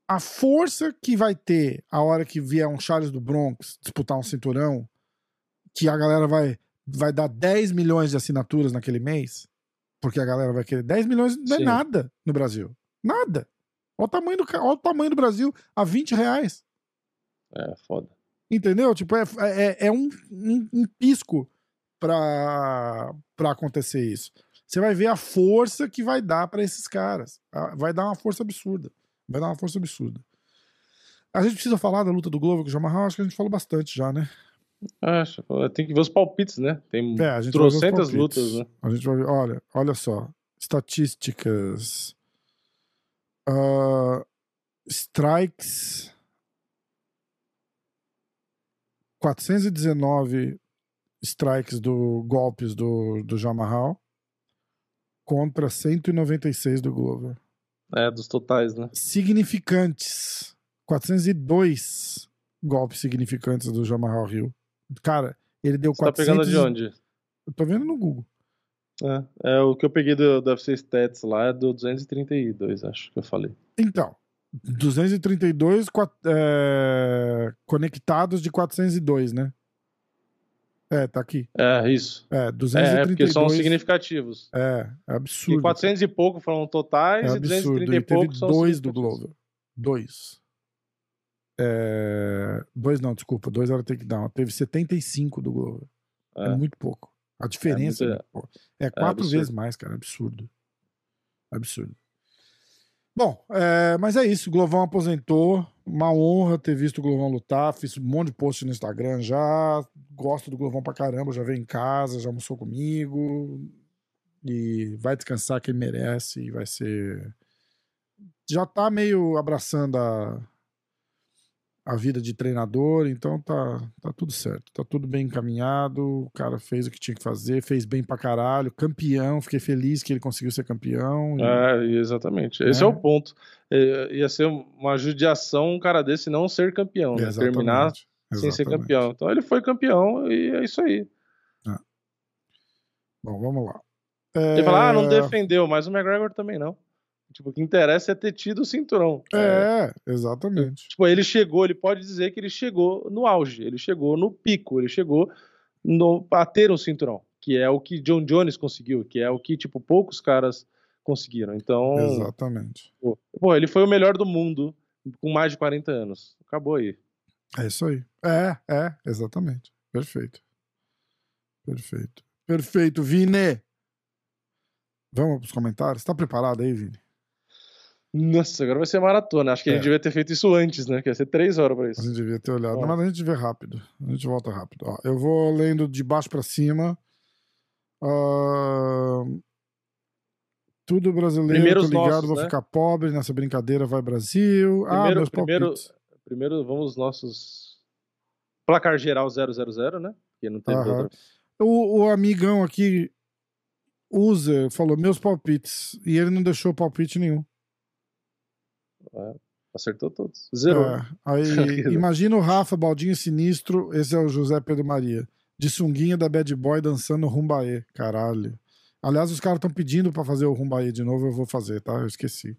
A força que vai ter a hora que vier um Charles do Bronx disputar um cinturão, que a galera vai, vai dar 10 milhões de assinaturas naquele mês, porque a galera vai querer 10 milhões, não é Sim. nada no Brasil. Nada. Olha o tamanho do, olha o tamanho do Brasil a 20 reais. É, foda. Entendeu? Tipo, é, é, é um, um, um, pisco pra, pra acontecer isso. Você vai ver a força que vai dar para esses caras. Vai dar uma força absurda. Vai dar uma força absurda. A gente precisa falar da luta do Globo com o Jamarral, acho que a gente falou bastante já, né? Acho, tem que ver os palpites, né? Tem é, trocentas lutas, né? A gente vai ver, olha, olha só. Estatísticas. Uh, strikes 419 strikes do golpes do, do Jamarral contra 196 do Glover. É, dos totais, né? Significantes. 402 golpes significantes do Jamarral Rio. Cara, ele deu Você 400... tá pegando de onde? Eu tô vendo no Google. É, é o que eu peguei do, do FC Stats lá é do 232, acho que eu falei. Então, 232 é, conectados de 402, né? É, tá aqui. É, isso. É, 232. É, porque são significativos. É, é absurdo. E 400 e pouco foram totais é e 230 e, pouco são dois do Glover. Dois. É... Dois não, desculpa. Dois era takedown. Teve 75 do Glover. É, é muito pouco. A diferença é, muito... é, é quatro vezes mais, cara. Absurdo. Absurdo. Bom, é, mas é isso. Glovão aposentou. Uma honra ter visto o Glovão lutar. Fiz um monte de post no Instagram já. Gosto do Glovão pra caramba. Já veio em casa, já almoçou comigo. E vai descansar quem merece. E vai ser. Já tá meio abraçando a, a vida de treinador, então tá, tá tudo certo, tá tudo bem encaminhado, o cara fez o que tinha que fazer, fez bem pra caralho, campeão, fiquei feliz que ele conseguiu ser campeão. E... É, exatamente, esse é, é o ponto. É, ia ser uma judiação um cara desse não ser campeão, né? terminar exatamente. sem ser campeão. Então ele foi campeão e é isso aí. É. Bom, vamos lá. Ele fala, ah, não é. defendeu, mas o McGregor também não. Tipo, o que interessa é ter tido o cinturão. É, é, exatamente. Tipo, ele chegou, ele pode dizer que ele chegou no auge, ele chegou no pico, ele chegou no, a ter um cinturão, que é o que John Jones conseguiu, que é o que, tipo, poucos caras conseguiram. Então. Exatamente. Pô, pô ele foi o melhor do mundo com mais de 40 anos. Acabou aí. É isso aí. É, é, exatamente. Perfeito. Perfeito. Perfeito, Vini. Vamos para os comentários? Tá preparado aí, Vini? Nossa, agora vai ser maratona. Acho que é. a gente devia ter feito isso antes, né? Que ia ser três horas pra isso. A gente devia ter olhado. Não, mas a gente vê rápido. A gente volta rápido. Ó, eu vou lendo de baixo pra cima. Uh... Tudo brasileiro, Primeiros tô ligado, nossos, vou né? ficar pobre nessa brincadeira, vai Brasil. Ah, primeiro, ah, meus primeiro, primeiro vamos nossos. Placar geral 000, né? Que não tem outra... o, o amigão aqui usa, falou meus palpites. E ele não deixou palpite nenhum. É, acertou todos. Zero. É, aí, imagina o Rafa, Baldinho Sinistro, esse é o José Pedro Maria. De sunguinha da Bad Boy dançando Rumbaê. Caralho. Aliás, os caras estão pedindo para fazer o Rumbaê de novo, eu vou fazer, tá? Eu esqueci.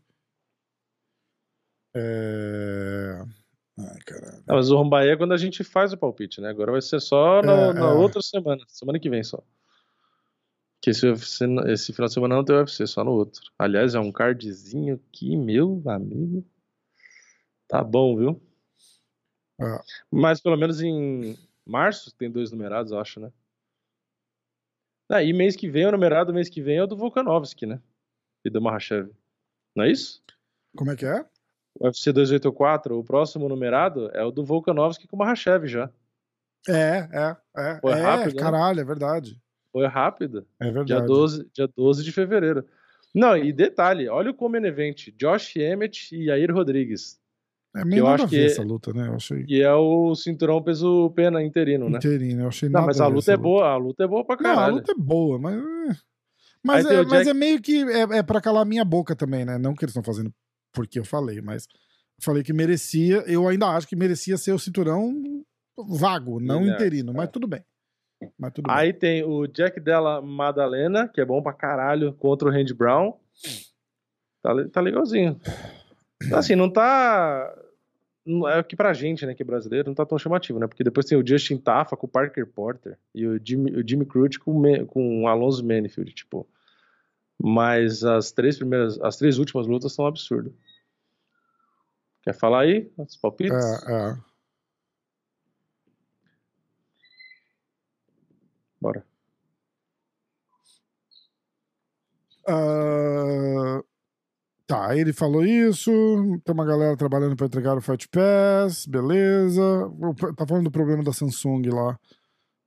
É... Ai, caralho. Não, mas o Rumbaê é quando a gente faz o palpite, né? Agora vai ser só na, é, na é. outra semana, semana que vem só. Que esse, UFC, esse final de semana não tem UFC, só no outro. Aliás, é um cardzinho que, meu amigo, tá bom, viu? Ah. Mas pelo menos em março tem dois numerados, eu acho, né? Ah, e mês que vem, o numerado mês que vem é o do Volkanovski, né? E do Mahashev. Não é isso? Como é que é? O UFC 284, o próximo numerado é o do Volkanovski com o Mahashev já. É, é, é. Foi é, rápido, né? caralho, né? é verdade. Foi rápido. É verdade. Dia 12, dia 12 de fevereiro. Não, e detalhe, olha o Common Event, Josh Emmett e Yair Rodrigues. É meio eu acho que essa luta, né? Eu achei... E é o cinturão peso pena interino, né? Interino, eu achei Não, mas a luta é luta. boa, a luta é boa pra caralho. Não, a luta é boa, mas... É, mas, é, mas Jack... é meio que... É, é pra calar minha boca também, né? Não que eles estão fazendo porque eu falei, mas... Falei que merecia, eu ainda acho que merecia ser o cinturão vago, não interino, mas é. tudo bem. Aí tem o Jack Della Madalena, que é bom pra caralho, contra o Randy Brown. Tá, tá legalzinho. Assim, não tá. É que pra gente, né, que é brasileiro, não tá tão chamativo, né? Porque depois tem o Justin Taffa com o Parker Porter e o Jimmy, o Jimmy Crute com, com o Alonso Manifield, tipo. Mas as três primeiras, as três últimas lutas são absurdas. Quer falar aí? Os palpites? É, é. Bora. Uh, tá, ele falou isso. Tem uma galera trabalhando para entregar o Fight Pass, beleza. Tá falando do problema da Samsung lá.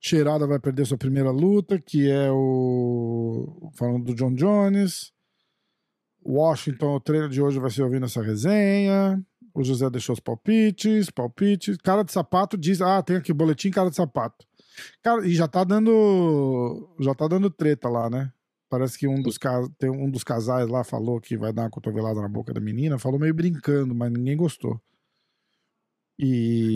Cheirada vai perder sua primeira luta, que é o. Falando do John Jones. Washington, o treino de hoje vai ser ouvindo essa resenha. O José deixou os palpites, palpites. Cara de sapato diz: Ah, tem aqui boletim cara de sapato. Cara, e já tá dando. Já tá dando treta lá, né? Parece que um dos, tem um dos casais lá falou que vai dar uma cotovelada na boca da menina, falou meio brincando, mas ninguém gostou. E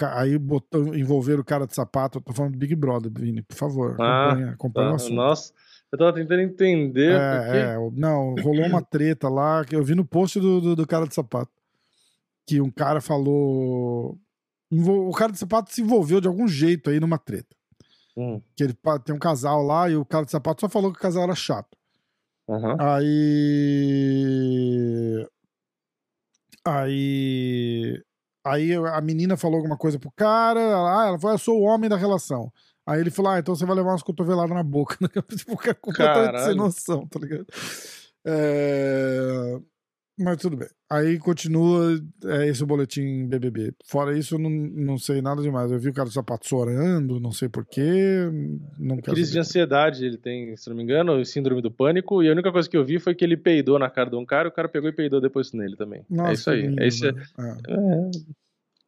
aí botou, envolveram o cara de sapato. Eu tô falando do Big Brother, Vini, por favor. Acompanha, ah, acompanha tá. o assunto. Nossa, eu tava tentando entender. É, porque... é, não, rolou uma treta lá que eu vi no post do, do, do cara de sapato. Que um cara falou o cara de sapato se envolveu de algum jeito aí numa treta. Hum. Que ele tem um casal lá e o cara de sapato só falou que o casal era chato. Uhum. Aí. Aí. Aí a menina falou alguma coisa pro cara, ela, ah, ela falou, eu sou o homem da relação. Aí ele falou, ah, então você vai levar umas cotoveladas na boca. tipo, o cara completamente sem noção, tá ligado? É... Mas tudo bem. Aí continua é, esse o boletim BBB. Fora isso, eu não, não sei nada demais. Eu vi o cara do sapato chorando, não sei porquê. Não Crise de ansiedade ele tem, se não me engano, síndrome do pânico. E a única coisa que eu vi foi que ele peidou na cara de um cara e o cara pegou e peidou depois nele também. É Nossa, é isso aí. Lindo, é isso. É... É...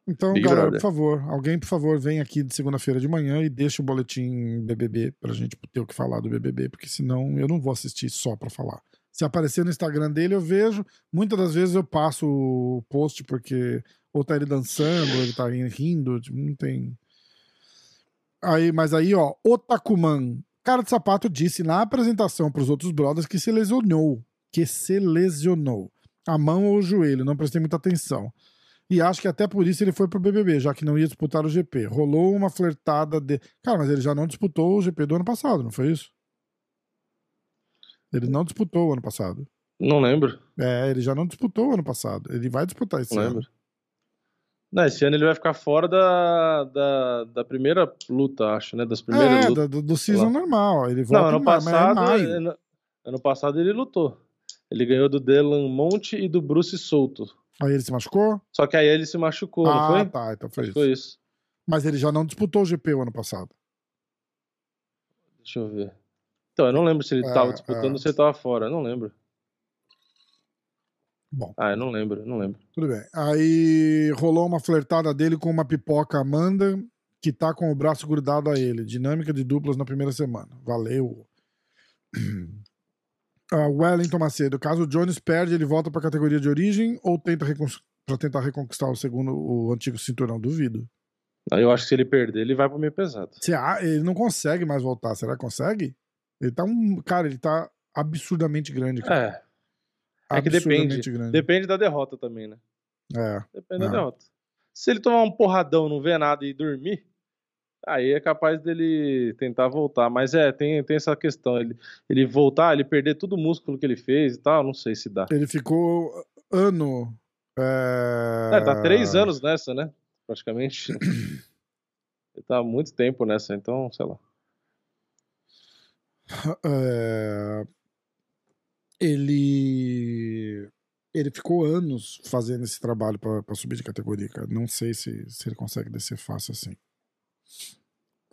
Então, Big galera, Brother. por favor, alguém, por favor, vem aqui de segunda-feira de manhã e deixa o boletim BBB pra gente ter o que falar do BBB, porque senão eu não vou assistir só pra falar. Se aparecer no Instagram dele, eu vejo. Muitas das vezes eu passo o post porque ou tá ele dançando, ou ele tá rindo, tipo, não tem. Aí, mas aí, ó, Otakuman, cara de sapato, disse na apresentação para os outros brothers que se lesionou. Que se lesionou. A mão ou o joelho, não prestei muita atenção. E acho que até por isso ele foi pro BBB, já que não ia disputar o GP. Rolou uma flertada de. Cara, mas ele já não disputou o GP do ano passado, não foi isso? Ele não disputou o ano passado. Não lembro. É, ele já não disputou o ano passado. Ele vai disputar esse não ano. Lembro. Não, esse ano ele vai ficar fora da, da, da primeira luta, acho, né? Das primeiras é, lutas. Do, do season normal. Ele volta não, ano passado, ano, ano passado ele lutou. Ele ganhou do Delan Monte e do Bruce Souto. Aí ele se machucou? Só que aí ele se machucou, ah, não foi? Ah, tá, então foi isso. Foi isso. Mas ele já não disputou o GP o ano passado. Deixa eu ver. Então, eu não lembro se ele estava é, disputando é. ou se ele estava fora. Eu não lembro. Bom. Ah, eu não lembro, não lembro. Tudo bem. Aí rolou uma flertada dele com uma pipoca Amanda, que tá com o braço grudado a ele. Dinâmica de duplas na primeira semana. Valeu. Uh, Wellington Macedo. Caso o Jones perde, ele volta pra categoria de origem ou tenta para tentar reconquistar o segundo, o antigo cinturão? Duvido. Eu acho que se ele perder, ele vai pro meio pesado. Você, ele não consegue mais voltar. Será que consegue? Ele tá um. Cara, ele tá absurdamente grande. Cara. É. É que depende. Grande. Depende da derrota também, né? É. Depende é. da derrota. Se ele tomar um porradão, não ver nada e dormir, aí é capaz dele tentar voltar. Mas é, tem, tem essa questão. Ele, ele voltar, ele perder todo o músculo que ele fez e tal, não sei se dá. Ele ficou ano. É... É, tá três anos nessa, né? Praticamente. ele tá há muito tempo nessa, então, sei lá. É, ele ele ficou anos fazendo esse trabalho para subir de categoria, cara. Não sei se, se ele consegue descer fácil assim.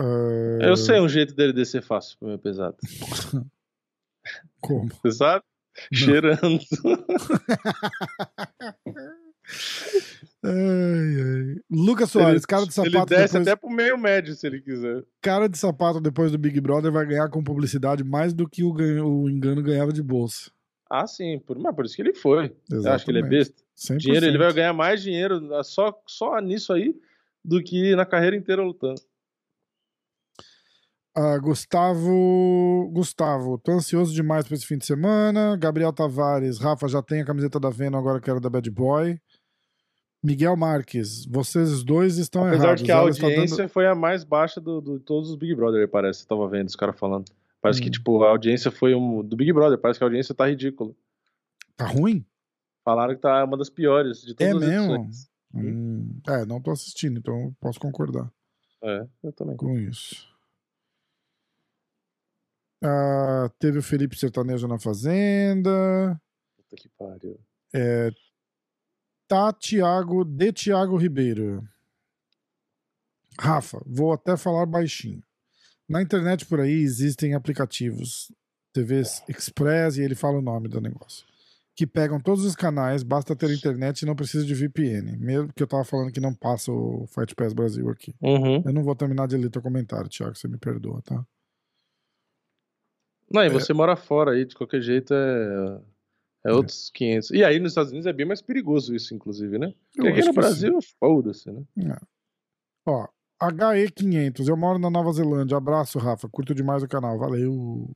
Uh... Eu sei um jeito dele descer fácil pro meu pesado. Como? Você sabe? Não. Cheirando. Ai, ai. Lucas Soares, ele, cara de sapato. Ele desce depois... até pro meio médio se ele quiser. Cara de sapato depois do Big Brother vai ganhar com publicidade mais do que o, ganho, o engano ganhava de bolsa. Ah, sim, por, mas por isso que ele foi. Exatamente. Acho que ele é besta. 100%. Dinheiro, ele vai ganhar mais dinheiro só, só nisso aí do que na carreira inteira lutando. Uh, Gustavo. Gustavo, tô ansioso demais pra esse fim de semana. Gabriel Tavares, Rafa já tem a camiseta da Venom, agora quero da Bad Boy. Miguel Marques, vocês dois estão Apesar errados. Apesar que a audiência dando... foi a mais baixa de todos os Big Brother, parece. Eu tava vendo os caras falando. Parece hum. que, tipo, a audiência foi um. Do Big Brother, parece que a audiência tá ridícula. Tá ruim? Falaram que tá uma das piores de todas é as mesmo? Hum. É, não tô assistindo, então posso concordar. É, eu também. Com isso. Ah, teve o Felipe Sertanejo na Fazenda. Puta que pariu. É, tá Tiago de Tiago Ribeiro. Rafa, vou até falar baixinho. Na internet por aí existem aplicativos, TV Express, e ele fala o nome do negócio, que pegam todos os canais, basta ter internet e não precisa de VPN. Mesmo que eu tava falando que não passa o Fight Pass Brasil aqui. Uhum. Eu não vou terminar de ler teu comentário, Thiago, você me perdoa, tá? Não, e você é... mora fora aí, de qualquer jeito é é outros 500. E aí nos Estados Unidos é bem mais perigoso isso, inclusive, né? Porque aqui no Brasil, foda-se, né? É. Ó, HE500, eu moro na Nova Zelândia. Abraço, Rafa. Curto demais o canal. Valeu.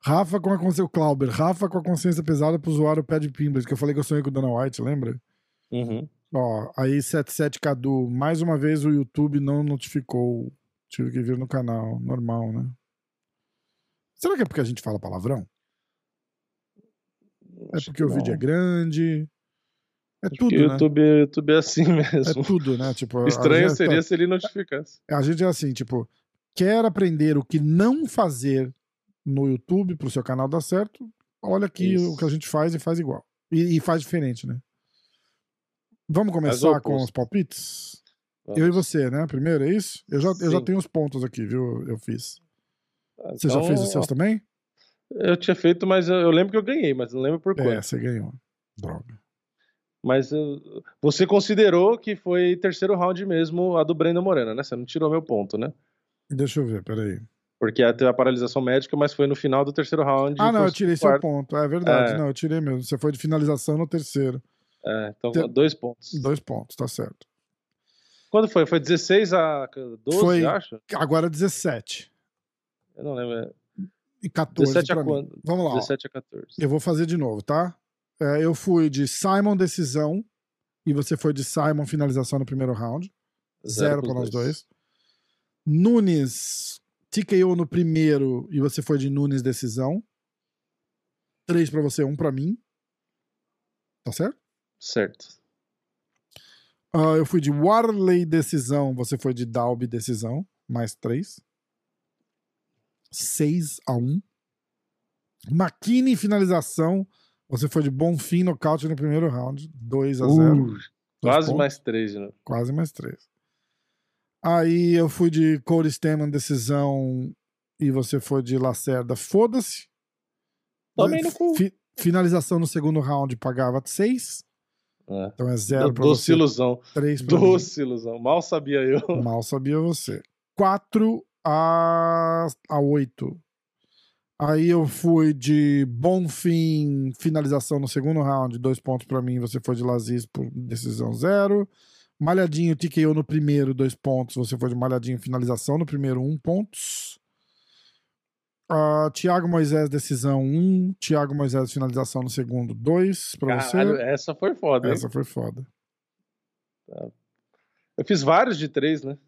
Rafa com a consciência. Clauber, Rafa com a consciência pesada pro usuário Pad Pimblet, que eu falei que eu sonhei com o Dana White, lembra? Uhum. Ó, aí 77 Cadu. Mais uma vez o YouTube não notificou. Tive que vir no canal. Normal, né? Será que é porque a gente fala palavrão? É porque o vídeo é grande. É tudo, né? YouTube, YouTube é assim mesmo. É tudo, né? Tipo, Estranho seria tá... se ele notificasse. A gente é assim, tipo, quer aprender o que não fazer no YouTube pro seu canal dar certo, olha aqui Isso. o que a gente faz e faz igual. E, e faz diferente, né? Vamos começar com os palpites? Vamos. Eu e você, né? Primeiro, é isso? Eu já, eu já tenho os pontos aqui, viu? Eu fiz. Então, você já fez os seus também? Eu tinha feito, mas eu, eu lembro que eu ganhei, mas não lembro por quanto. É, você ganhou. Droga. Mas uh, você considerou que foi terceiro round mesmo a do Breno Moreno, né? Você não tirou meu ponto, né? Deixa eu ver, peraí. Porque teve a paralisação médica, mas foi no final do terceiro round. Ah, não, eu tirei quarto. seu ponto. É verdade, é. não, eu tirei mesmo. Você foi de finalização no terceiro. É, então Te... dois pontos. Dois pontos, tá certo. Quando foi? Foi 16 a 12, foi... acho? Agora 17. Eu não lembro. E 14 17 a quando? Vamos lá. 17 a 14. Eu vou fazer de novo, tá? É, eu fui de Simon decisão e você foi de Simon finalização no primeiro round. Zero, Zero para nós dois. Nunes TKO no primeiro e você foi de Nunes decisão. Três para você, um para mim. Tá certo? Certo. Uh, eu fui de Warley decisão, você foi de Dalby decisão, mais três. 6 a 1 McKinney finalização, você foi de bom fim nocaute no primeiro round, 2 a 0 uh, Quase pontos. mais 3, né? Quase mais 3. Aí eu fui de Cody Stemman decisão e você foi de Lacerda, foda-se. Também no cu. Fi, finalização no segundo round pagava 6. É. Então é 0 pra Doce você. ilusão. 3 Doce mim. ilusão. Mal sabia eu. Mal sabia você. 4 a, a 8. Aí eu fui de bom fim, finalização no segundo round, dois pontos para mim. Você foi de Laziz por decisão zero. Malhadinho TKO no primeiro, dois pontos. Você foi de Malhadinho, finalização no primeiro, um pontos. Uh, Thiago Moisés, decisão um. Thiago Moisés, finalização no segundo, dois para você. Essa foi foda. Essa hein? foi foda. Tá. Eu fiz vários de três, né?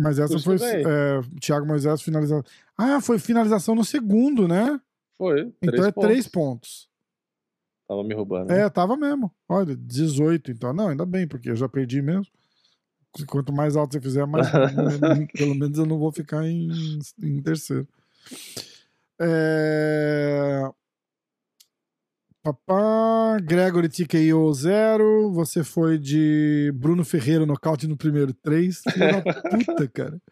Mas essa foi é, Thiago Moisés finalização. Ah, foi finalização no segundo, né? Foi. Então é pontos. três pontos. Tava me roubando. É, tava mesmo. Olha, 18, então. Não, ainda bem, porque eu já perdi mesmo. Quanto mais alto você fizer, mais. pelo menos eu não vou ficar em, em terceiro. É... Papá, Gregory TKO 0. Você foi de Bruno Ferreira nocaute no primeiro 3. Filha da puta, cara.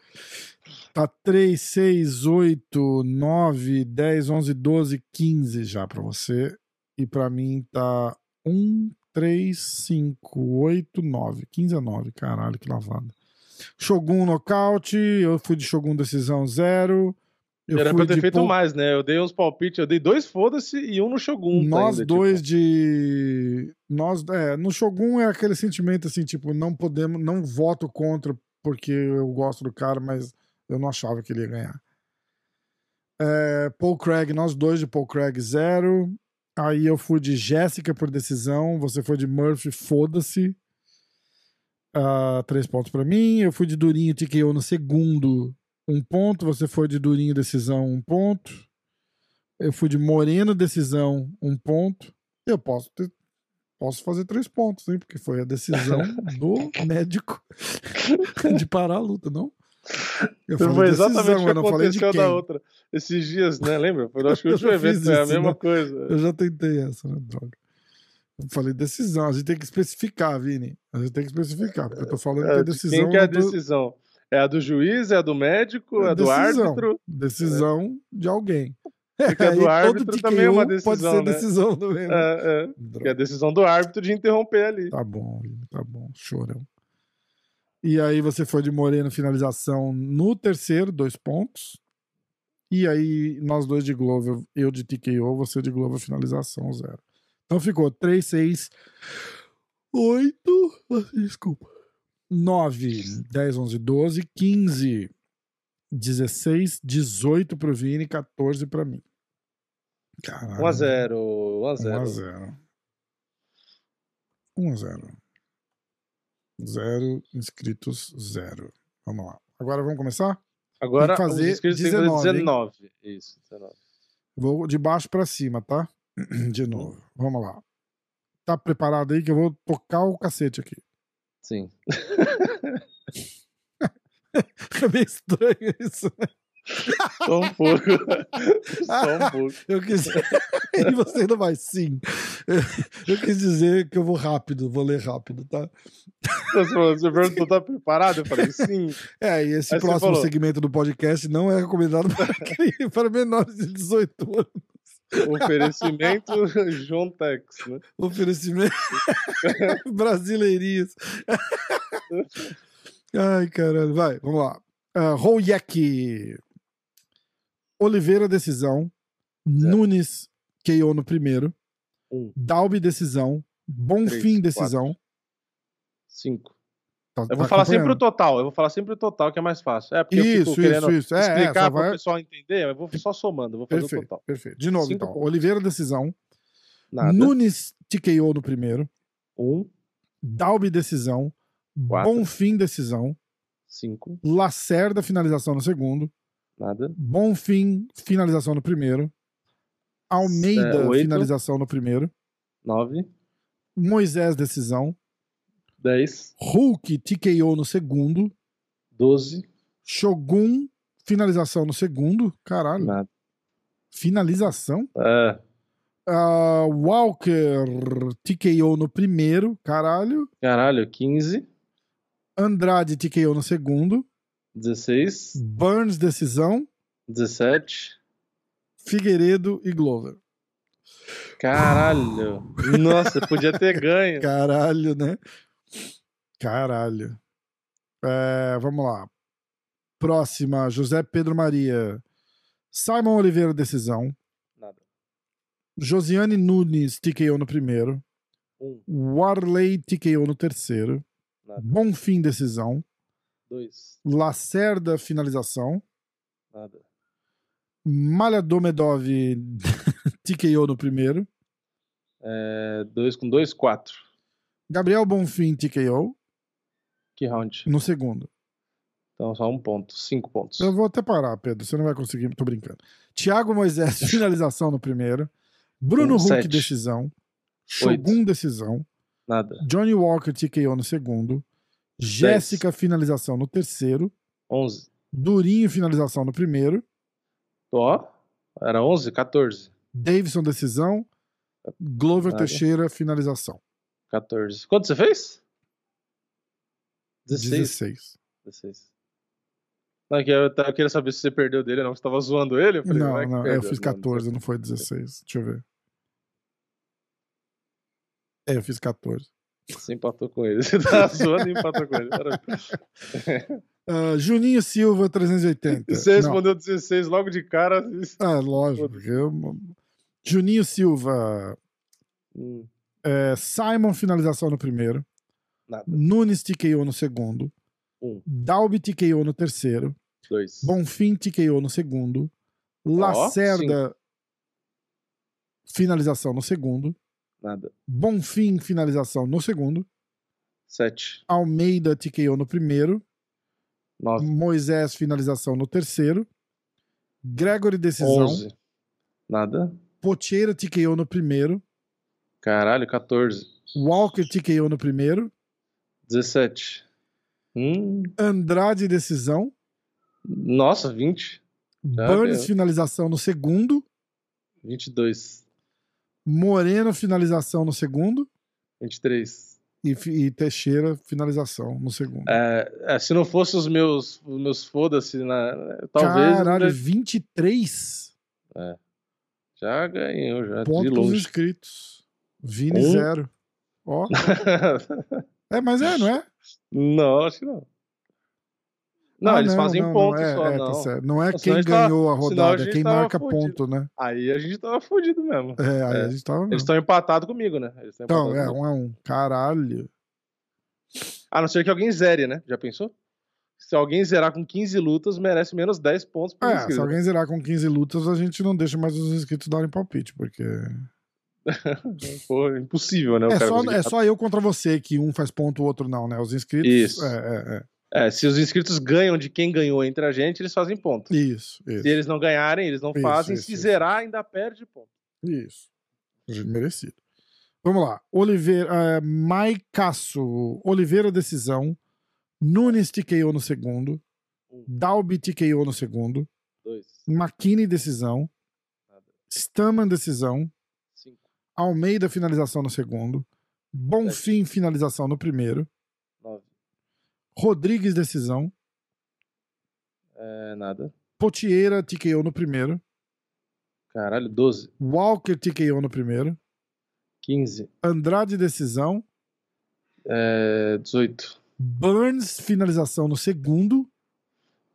Tá 3, 6, 8, 9, 10, 11, 12, 15 já pra você. E pra mim tá 1, 3, 5, 8, 9. 15 a 9. Caralho, que lavada. Shogun nocaute. Eu fui de Shogun decisão 0. Eu Era pra eu ter feito mais, né? Eu dei uns palpites, eu dei dois foda-se e um no Shogun. Nós ainda, dois tipo... de. Nós, é, no Shogun é aquele sentimento assim, tipo, não podemos, não voto contra porque eu gosto do cara, mas eu não achava que ele ia ganhar. É, Paul Craig, nós dois de Paul Craig, zero. Aí eu fui de Jéssica por decisão, você foi de Murphy, foda-se. Uh, três pontos para mim. Eu fui de Durinho TKO no segundo um ponto. Você foi de Durinho, decisão, um ponto. Eu fui de Moreno, decisão, um ponto. Eu posso ter, posso fazer três pontos, hein? Porque foi a decisão do médico de parar a luta, não? Eu falei foi exatamente o que aconteceu da outra. Esses dias, né? Lembra? Foi acho que o último evento, é a mesma né? coisa. Eu já tentei essa, né? Droga. Eu falei decisão, a gente tem que especificar, Vini. A gente tem que especificar, porque eu tô falando é, que é decisão. Quem que é a decisão? É a do juiz, é a do médico, é, a do árbitro? Decisão é. de alguém. Porque a do árbitro também é uma decisão. Pode ser né? decisão do mesmo. É, é. É a decisão do árbitro de interromper ali. Tá bom, tá bom. Chorão. E aí você foi de Moreno finalização no terceiro, dois pontos. E aí nós dois de Glover, eu de TKO, você de Glover finalização, zero. Então ficou 3, 6, 8. Desculpa. 9, 10, 11, 12, 15, 16, 18 pro Vini, 14 pra mim. Caralho. 1 a 0 1 a 0 1 a 0 1 a 0 Zero inscritos, zero. Vamos lá. Agora vamos começar? Agora fazer os inscritos 19. 19. Isso, 19. Vou de baixo para cima, tá? De novo. Vamos lá. tá preparado aí que eu vou tocar o cacete aqui. Sim. é meio estranho isso, né? Só um pouco. Só um pouco. Eu quis. e você ainda vai, sim. Eu quis dizer que eu vou rápido, vou ler rápido, tá? Você, falou, você perguntou, tá preparado? Eu falei, sim. É, e esse Aí próximo segmento do podcast não é recomendado para, para menores de 18 anos. Oferecimento João Tex, né? Oferecimento Brasileirinhas. Ai, caralho. Vai, vamos lá. Uh, Royek. Oliveira, decisão. Nunes, KO no primeiro. Um. Dalby, decisão. Bonfim, decisão. Quatro. Cinco. Tá, eu vou tá falar sempre o total, eu vou falar sempre o total, que é mais fácil. É porque isso, eu fico querendo isso, é, explicar é, para o pessoal entender, eu vou só somando, eu vou fazer perfeito, o total. Perfeito. De novo, Cinco então. Pontos. Oliveira, decisão. Nada. Nunes, TKO no primeiro. Um. Dalby, decisão. Quatro. Bonfim, decisão. Cinco. Lacerda, finalização no segundo. Nada. Bonfim, finalização no primeiro. Almeida, é, finalização no primeiro. Nove. Moisés, decisão. Dez. Hulk, TKO no segundo. Doze. Shogun, finalização no segundo. Caralho. Nada. Finalização? É. Uh, Walker, TKO no primeiro. Caralho. Caralho, 15. Andrade TKO no segundo. 16. Burns, decisão. 17. Figueiredo e Glover. Caralho. Nossa, podia ter ganho. Caralho, né? Caralho. É, vamos lá. Próxima, José Pedro Maria. Simon Oliveira, decisão. Nada. Josiane Nunes, TKO no primeiro. Um. Warley, TKO no terceiro. Nada. Bonfim, decisão. Dois. Lacerda, finalização. Nada. Malha Domedov, TKO no primeiro. É, dois com dois, quatro. Gabriel Bonfim, TKO. Que round? No segundo. Então só um ponto, cinco pontos. Eu vou até parar, Pedro. Você não vai conseguir, tô brincando. Thiago Moisés, finalização no primeiro. Bruno um, Huck, sete. decisão. Shogun, Oito. decisão. Nada. Johnny Walker, TKO no segundo. Jéssica, finalização no terceiro. 11. Durinho, finalização no primeiro. Ó, era 11, 14. Davidson, decisão. Glover Nada. Teixeira, finalização. 14. Quanto você fez? 16. 16. 16. Não, eu, eu queria saber se você perdeu dele ou não. Você tava zoando ele? Eu falei, não, é não, eu fiz 14, não, não foi 16. Deixa eu ver. É, eu fiz 14. Você empatou com ele. Você tá zoando e empatou com ele. Uh, Juninho Silva, 380. Você respondeu Não. 16 logo de cara. Ah, lógico. Eu... Juninho Silva. Hum. É, Simon, finalização no primeiro. Nada. Nunes TKO no segundo. Um. Dalby TKO no terceiro. Dois. Bonfim TKO no segundo. Lacerda, oh, finalização no segundo. Nada. Bonfim, finalização no segundo. Sete. Almeida, TKO no primeiro. Nove. Moisés, finalização no terceiro. Gregory, decisão. Onze. Nada. Pocheira, TKO no primeiro. Caralho, 14. Walker, TKO no primeiro. 17. Hum. Andrade, decisão. Nossa, 20. Burns, finalização no segundo. 22. Moreno, finalização no segundo. 23. E, e Teixeira, finalização no segundo. É, é, se não fosse os meus, meus foda-se, né, talvez. Caralho, 23? É. Já ganhou, já. Pontos inscritos. Vini um? zero. Ó. é, mas é, não é? Não, acho que não. Não, ah, eles não, fazem não, pontos não é, só, é, tá não. Tá não é quem ganhou tava, a rodada, a é quem marca fudido. ponto, né? Aí a gente tava fudido mesmo. É, aí é. a gente tava mesmo. Eles estão empatados comigo, né? Então, é, comigo. um a um. Caralho. A não ser que alguém zere, né? Já pensou? Se alguém zerar com 15 lutas, merece menos 10 pontos por É, inscrito. se alguém zerar com 15 lutas, a gente não deixa mais os inscritos darem palpite, porque... Pô, impossível, né? É só, é só eu contra você, que um faz ponto, o outro não, né? Os inscritos... Isso. É, é, é. É, se os inscritos ganham de quem ganhou entre a gente, eles fazem ponto. Isso, isso. Se eles não ganharem, eles não isso, fazem. Isso, se zerar, ainda perde ponto. Isso. Merecido. Vamos lá. Oliveira, uh, Maicaço, Oliveira decisão. Nunes TKO no segundo. Um. Dalby TKO no segundo. Dois. McKinney decisão. Nada. Staman decisão. Almeida finalização no segundo. Bonfim finalização no primeiro. Nove. Rodrigues decisão. É, nada. Potieira TKO no primeiro. Caralho, 12. Walker TKO no primeiro. 15. Andrade decisão. É, 18. Burns finalização no segundo.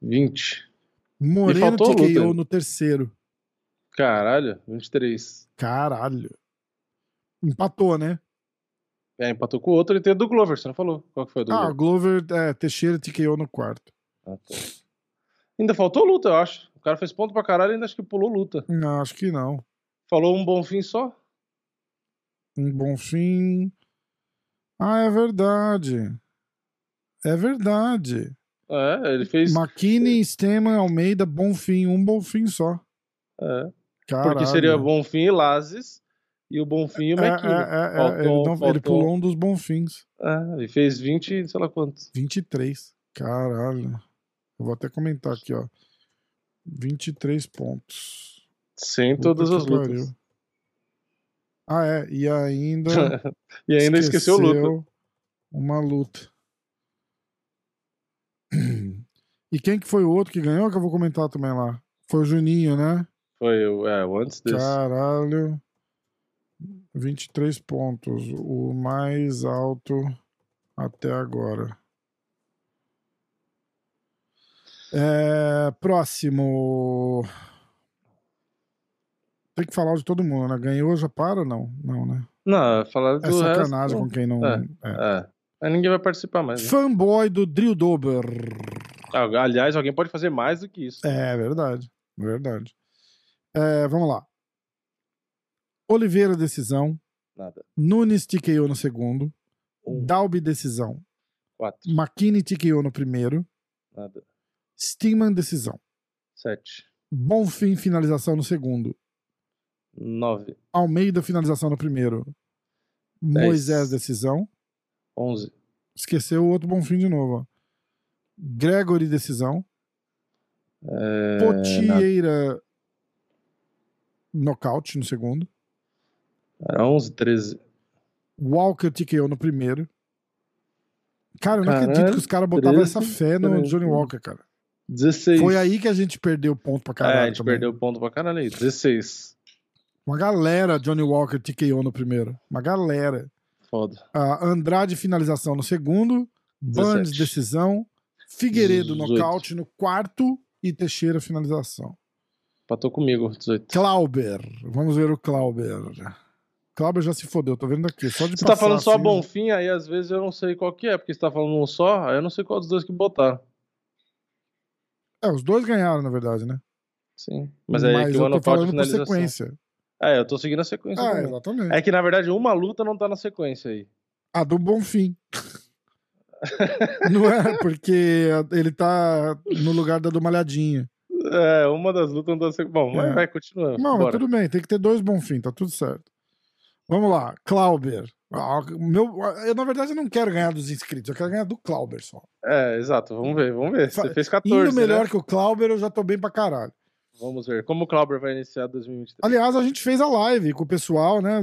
20. Moreno TKO no terceiro. Caralho, 23. Caralho. Empatou, né? É, empatou com o outro e tem o do Glover, você não falou? Qual que foi o do Ah, Glover, Glover é, Teixeira TKO no quarto. Ah, tá. Ainda faltou luta, eu acho. O cara fez ponto pra caralho e ainda acho que pulou luta. Não, acho que não. Falou um bom fim só? Um bom fim. Ah, é verdade. É verdade. É, ele fez. McKinney, Steman, Almeida, bom fim. Um bom fim só. É. Caralho. Porque seria bom fim e Lazes e o Bonfim e o é. É, faltou, ele, não, ele, pulou um dos Bonfins. É, ele fez 20, sei lá quantos. 23. Caralho. Eu vou até comentar aqui, ó. 23 pontos. Sem Puta todas as lutas. Pariu. Ah, é. E ainda. e ainda esqueceu, esqueceu luta. Uma luta. E quem que foi o outro que ganhou que eu vou comentar também lá? Foi o Juninho, né? Foi o, é, o antes desse. Caralho. 23 pontos. O mais alto até agora. É, próximo. Tem que falar de todo mundo, né? Ganhou, já para ou não? Não, né? Não, falar do É sacanagem resto, com quem não. É, é. é. Ninguém vai participar mais. Né? Fanboy do Drill Dober. Aliás, alguém pode fazer mais do que isso. É, verdade. Verdade. É, vamos lá. Oliveira, decisão. Nada. Nunes TKO no segundo. Um. Dalby, decisão. Quatro. McKinney TKO no primeiro. Nada. Steeman, decisão. Sete. Bonfim, finalização no segundo. Nove. Almeida, finalização no primeiro. Dez. Moisés, decisão. Onze. Esqueceu o outro Bonfim de novo. Ó. Gregory, decisão. É... Potieira, nocaute no segundo. Era 11, 13. Walker TKO no primeiro. Cara, eu não Caralho, acredito que os caras botavam essa fé no 13. Johnny Walker, cara. 16. Foi aí que a gente perdeu ponto pra caralho. É, a gente também. perdeu ponto pra caralho aí. 16. Uma galera Johnny Walker TKO no primeiro. Uma galera. Foda. Uh, Andrade finalização no segundo. Burns decisão. Figueiredo 18. nocaute no quarto. E Teixeira finalização. Patou comigo, 18. Clauber. Vamos ver o Clauber. Clauber já se fodeu, tô vendo aqui. Só de você tá falando assim, só Bonfim, aí às vezes eu não sei qual que é, porque você tá falando um só, aí eu não sei qual dos dois que botaram. É, os dois ganharam, na verdade, né? Sim. Mas aí é que o ano falando por sequência. É, eu tô seguindo a sequência. Ah, exatamente. É que, na verdade, uma luta não tá na sequência aí. A do Bonfim. não é, porque ele tá no lugar da do Malhadinha. É, uma das lutas não tá na sequência. Bom, é. vai, continua. Não, mas tudo bem, tem que ter dois Bonfim, tá tudo certo. Vamos lá, Clauber. Ah, meu, eu, na verdade, não quero ganhar dos inscritos, eu quero ganhar do Clauber só. É, exato. Vamos ver, vamos ver. Você fez 14. Indo melhor né? que o Clauber, eu já tô bem pra caralho. Vamos ver. Como o Clauber vai iniciar 2023? Aliás, a gente fez a live com o pessoal, né?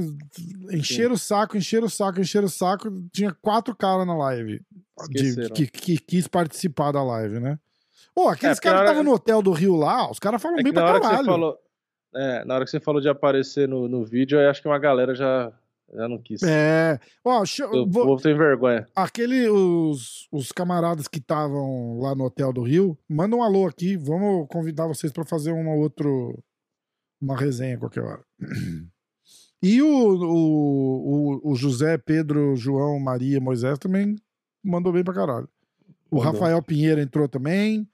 Encher o saco, encher o saco, encher o saco. Tinha quatro caras na live de, que, que, quis participar da live, né? Pô, aqueles é, caras que estavam no hotel do Rio lá, os caras falam é bem pra caralho. Falou, é, na hora que você falou de aparecer no, no vídeo, eu acho que uma galera já já não quis. É. Ó, eu, vou... vou ter vergonha. Aquele, os, os camaradas que estavam lá no Hotel do Rio, manda um alô aqui. Vamos convidar vocês para fazer uma outro. Uma resenha qualquer hora. E o, o, o, José, Pedro, João, Maria, Moisés também mandou bem pra caralho. O. Rafael Pinheiro entrou também.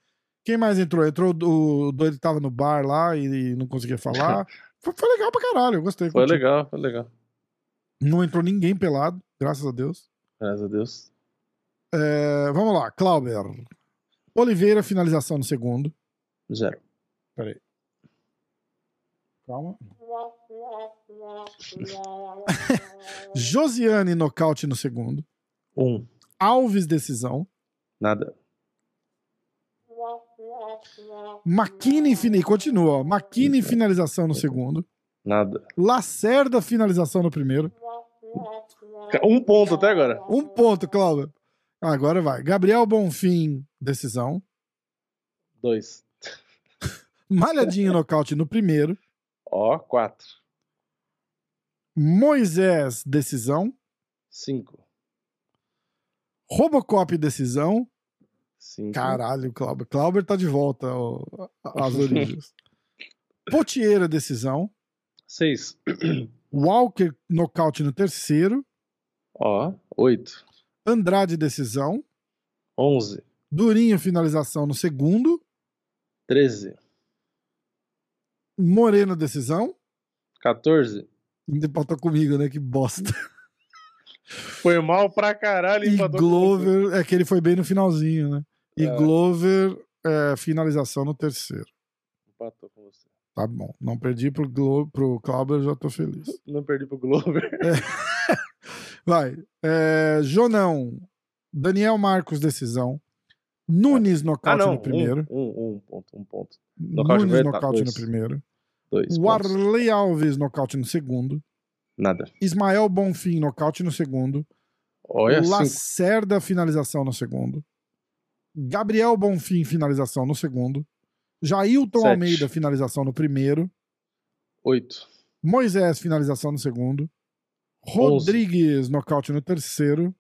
Quem mais entrou? Entrou o doido que tava no bar lá e, não conseguia falar. foi, foi, legal pra caralho, eu gostei. Foi legal, foi legal. Não entrou ninguém pelado, graças a Deus. Graças a Deus. É, vamos lá, Clauber. Oliveira, finalização no segundo. Zero. Peraí. Calma. Josiane, nocaute no segundo. Um. Alves, decisão. Nada. McKinney, fin... continua. McKinney, finalização no segundo. Nada. Lacerda, finalização no primeiro. Um ponto até agora. Um ponto, Cláudio. Agora vai. Gabriel Bonfim, decisão. Dois. Malhadinho nocaute no primeiro. Ó, quatro. Moisés, decisão. Cinco. Robocop, decisão. Cinco. Caralho, Clauber. Clauber tá de volta ó, às origens. Potieira, decisão. Seis. Walker, nocaute no terceiro. Ó, oito. Andrade, decisão. Onze. Durinho, finalização no segundo. Treze. Moreno, decisão. 14. Empatou comigo, né? Que bosta. Foi mal pra caralho. E Glover, é que ele foi bem no finalzinho, né? E é. Glover, é, finalização no terceiro. Empatou com você. Tá bom. Não perdi pro, Glo pro Clauber, já tô feliz. Não perdi pro Glover. É. Vai. É, Jonão. Daniel Marcos, decisão. Nunes, nocaute ah, no primeiro. Um, um, um ponto, um ponto. Nocaute Nunes, nocaute no primeiro. Dois Warley Alves, nocaute no segundo. Nada. Ismael Bonfim, nocaute no segundo. Olha Lacerda, cinco. finalização no segundo. Gabriel Bonfim, finalização no segundo. Jailton Sete. Almeida, finalização no primeiro. Oito. Moisés, finalização no segundo. Rodrigues, Onze. nocaute no terceiro.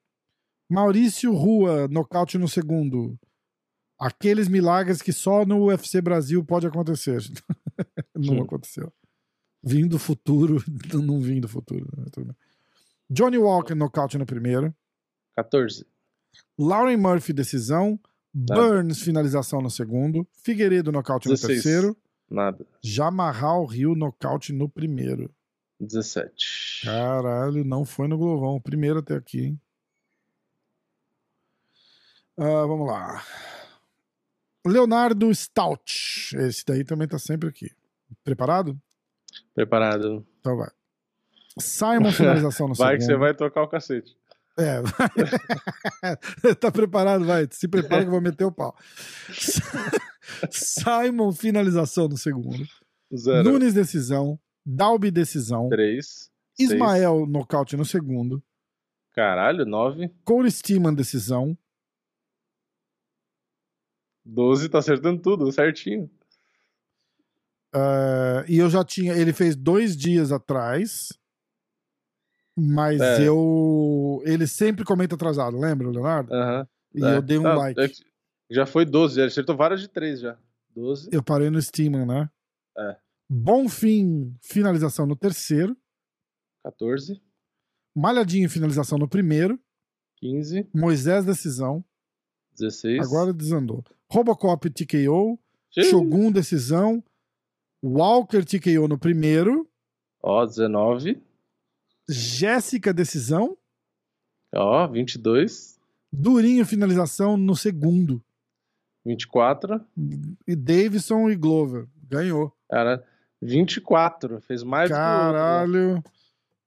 Maurício Rua, nocaute no segundo. Aqueles milagres que só no UFC Brasil pode acontecer. não Sim. aconteceu. Vim do futuro, não vim do futuro. Né? Johnny Walker, nocaute no primeiro. 14. Lauren Murphy, decisão. Burns, finalização no segundo. Figueiredo, nocaute 16. no terceiro. Nada. Jamarral Rio, nocaute no primeiro. 17. Caralho, não foi no Glovão. Primeiro até aqui, hein? Uh, vamos lá. Leonardo Stout. Esse daí também tá sempre aqui. Preparado? Preparado. Então vai. Simon, finalização no vai segundo. Vai que você vai tocar o cacete. É. tá preparado? Vai. Se prepara que eu vou meter o pau. Simon, finalização no segundo. Zero. Nunes, decisão. Dalby, decisão. Três. Ismael, seis. nocaute no segundo. Caralho, nove. Corey Steeman, decisão. 12 tá acertando tudo, certinho. Uh, e eu já tinha. Ele fez dois dias atrás. Mas é. eu. Ele sempre comenta atrasado, lembra, Leonardo? Aham. E é. eu dei um Não, like. É já foi 12, ele acertou várias de 3 já. 12. Eu parei no Steam, né? É. Bom fim, finalização no terceiro. 14. Malhadinho, finalização no primeiro. 15. Moisés, decisão. 16. Agora desandou. Robocop TKO, Sim. Shogun decisão, Walker TKO no primeiro. Ó, 19. Jéssica decisão. Ó, 22. Durinho finalização no segundo. 24. E Davidson e Glover. Ganhou. Cara, 24. Fez mais Caralho. que o outro.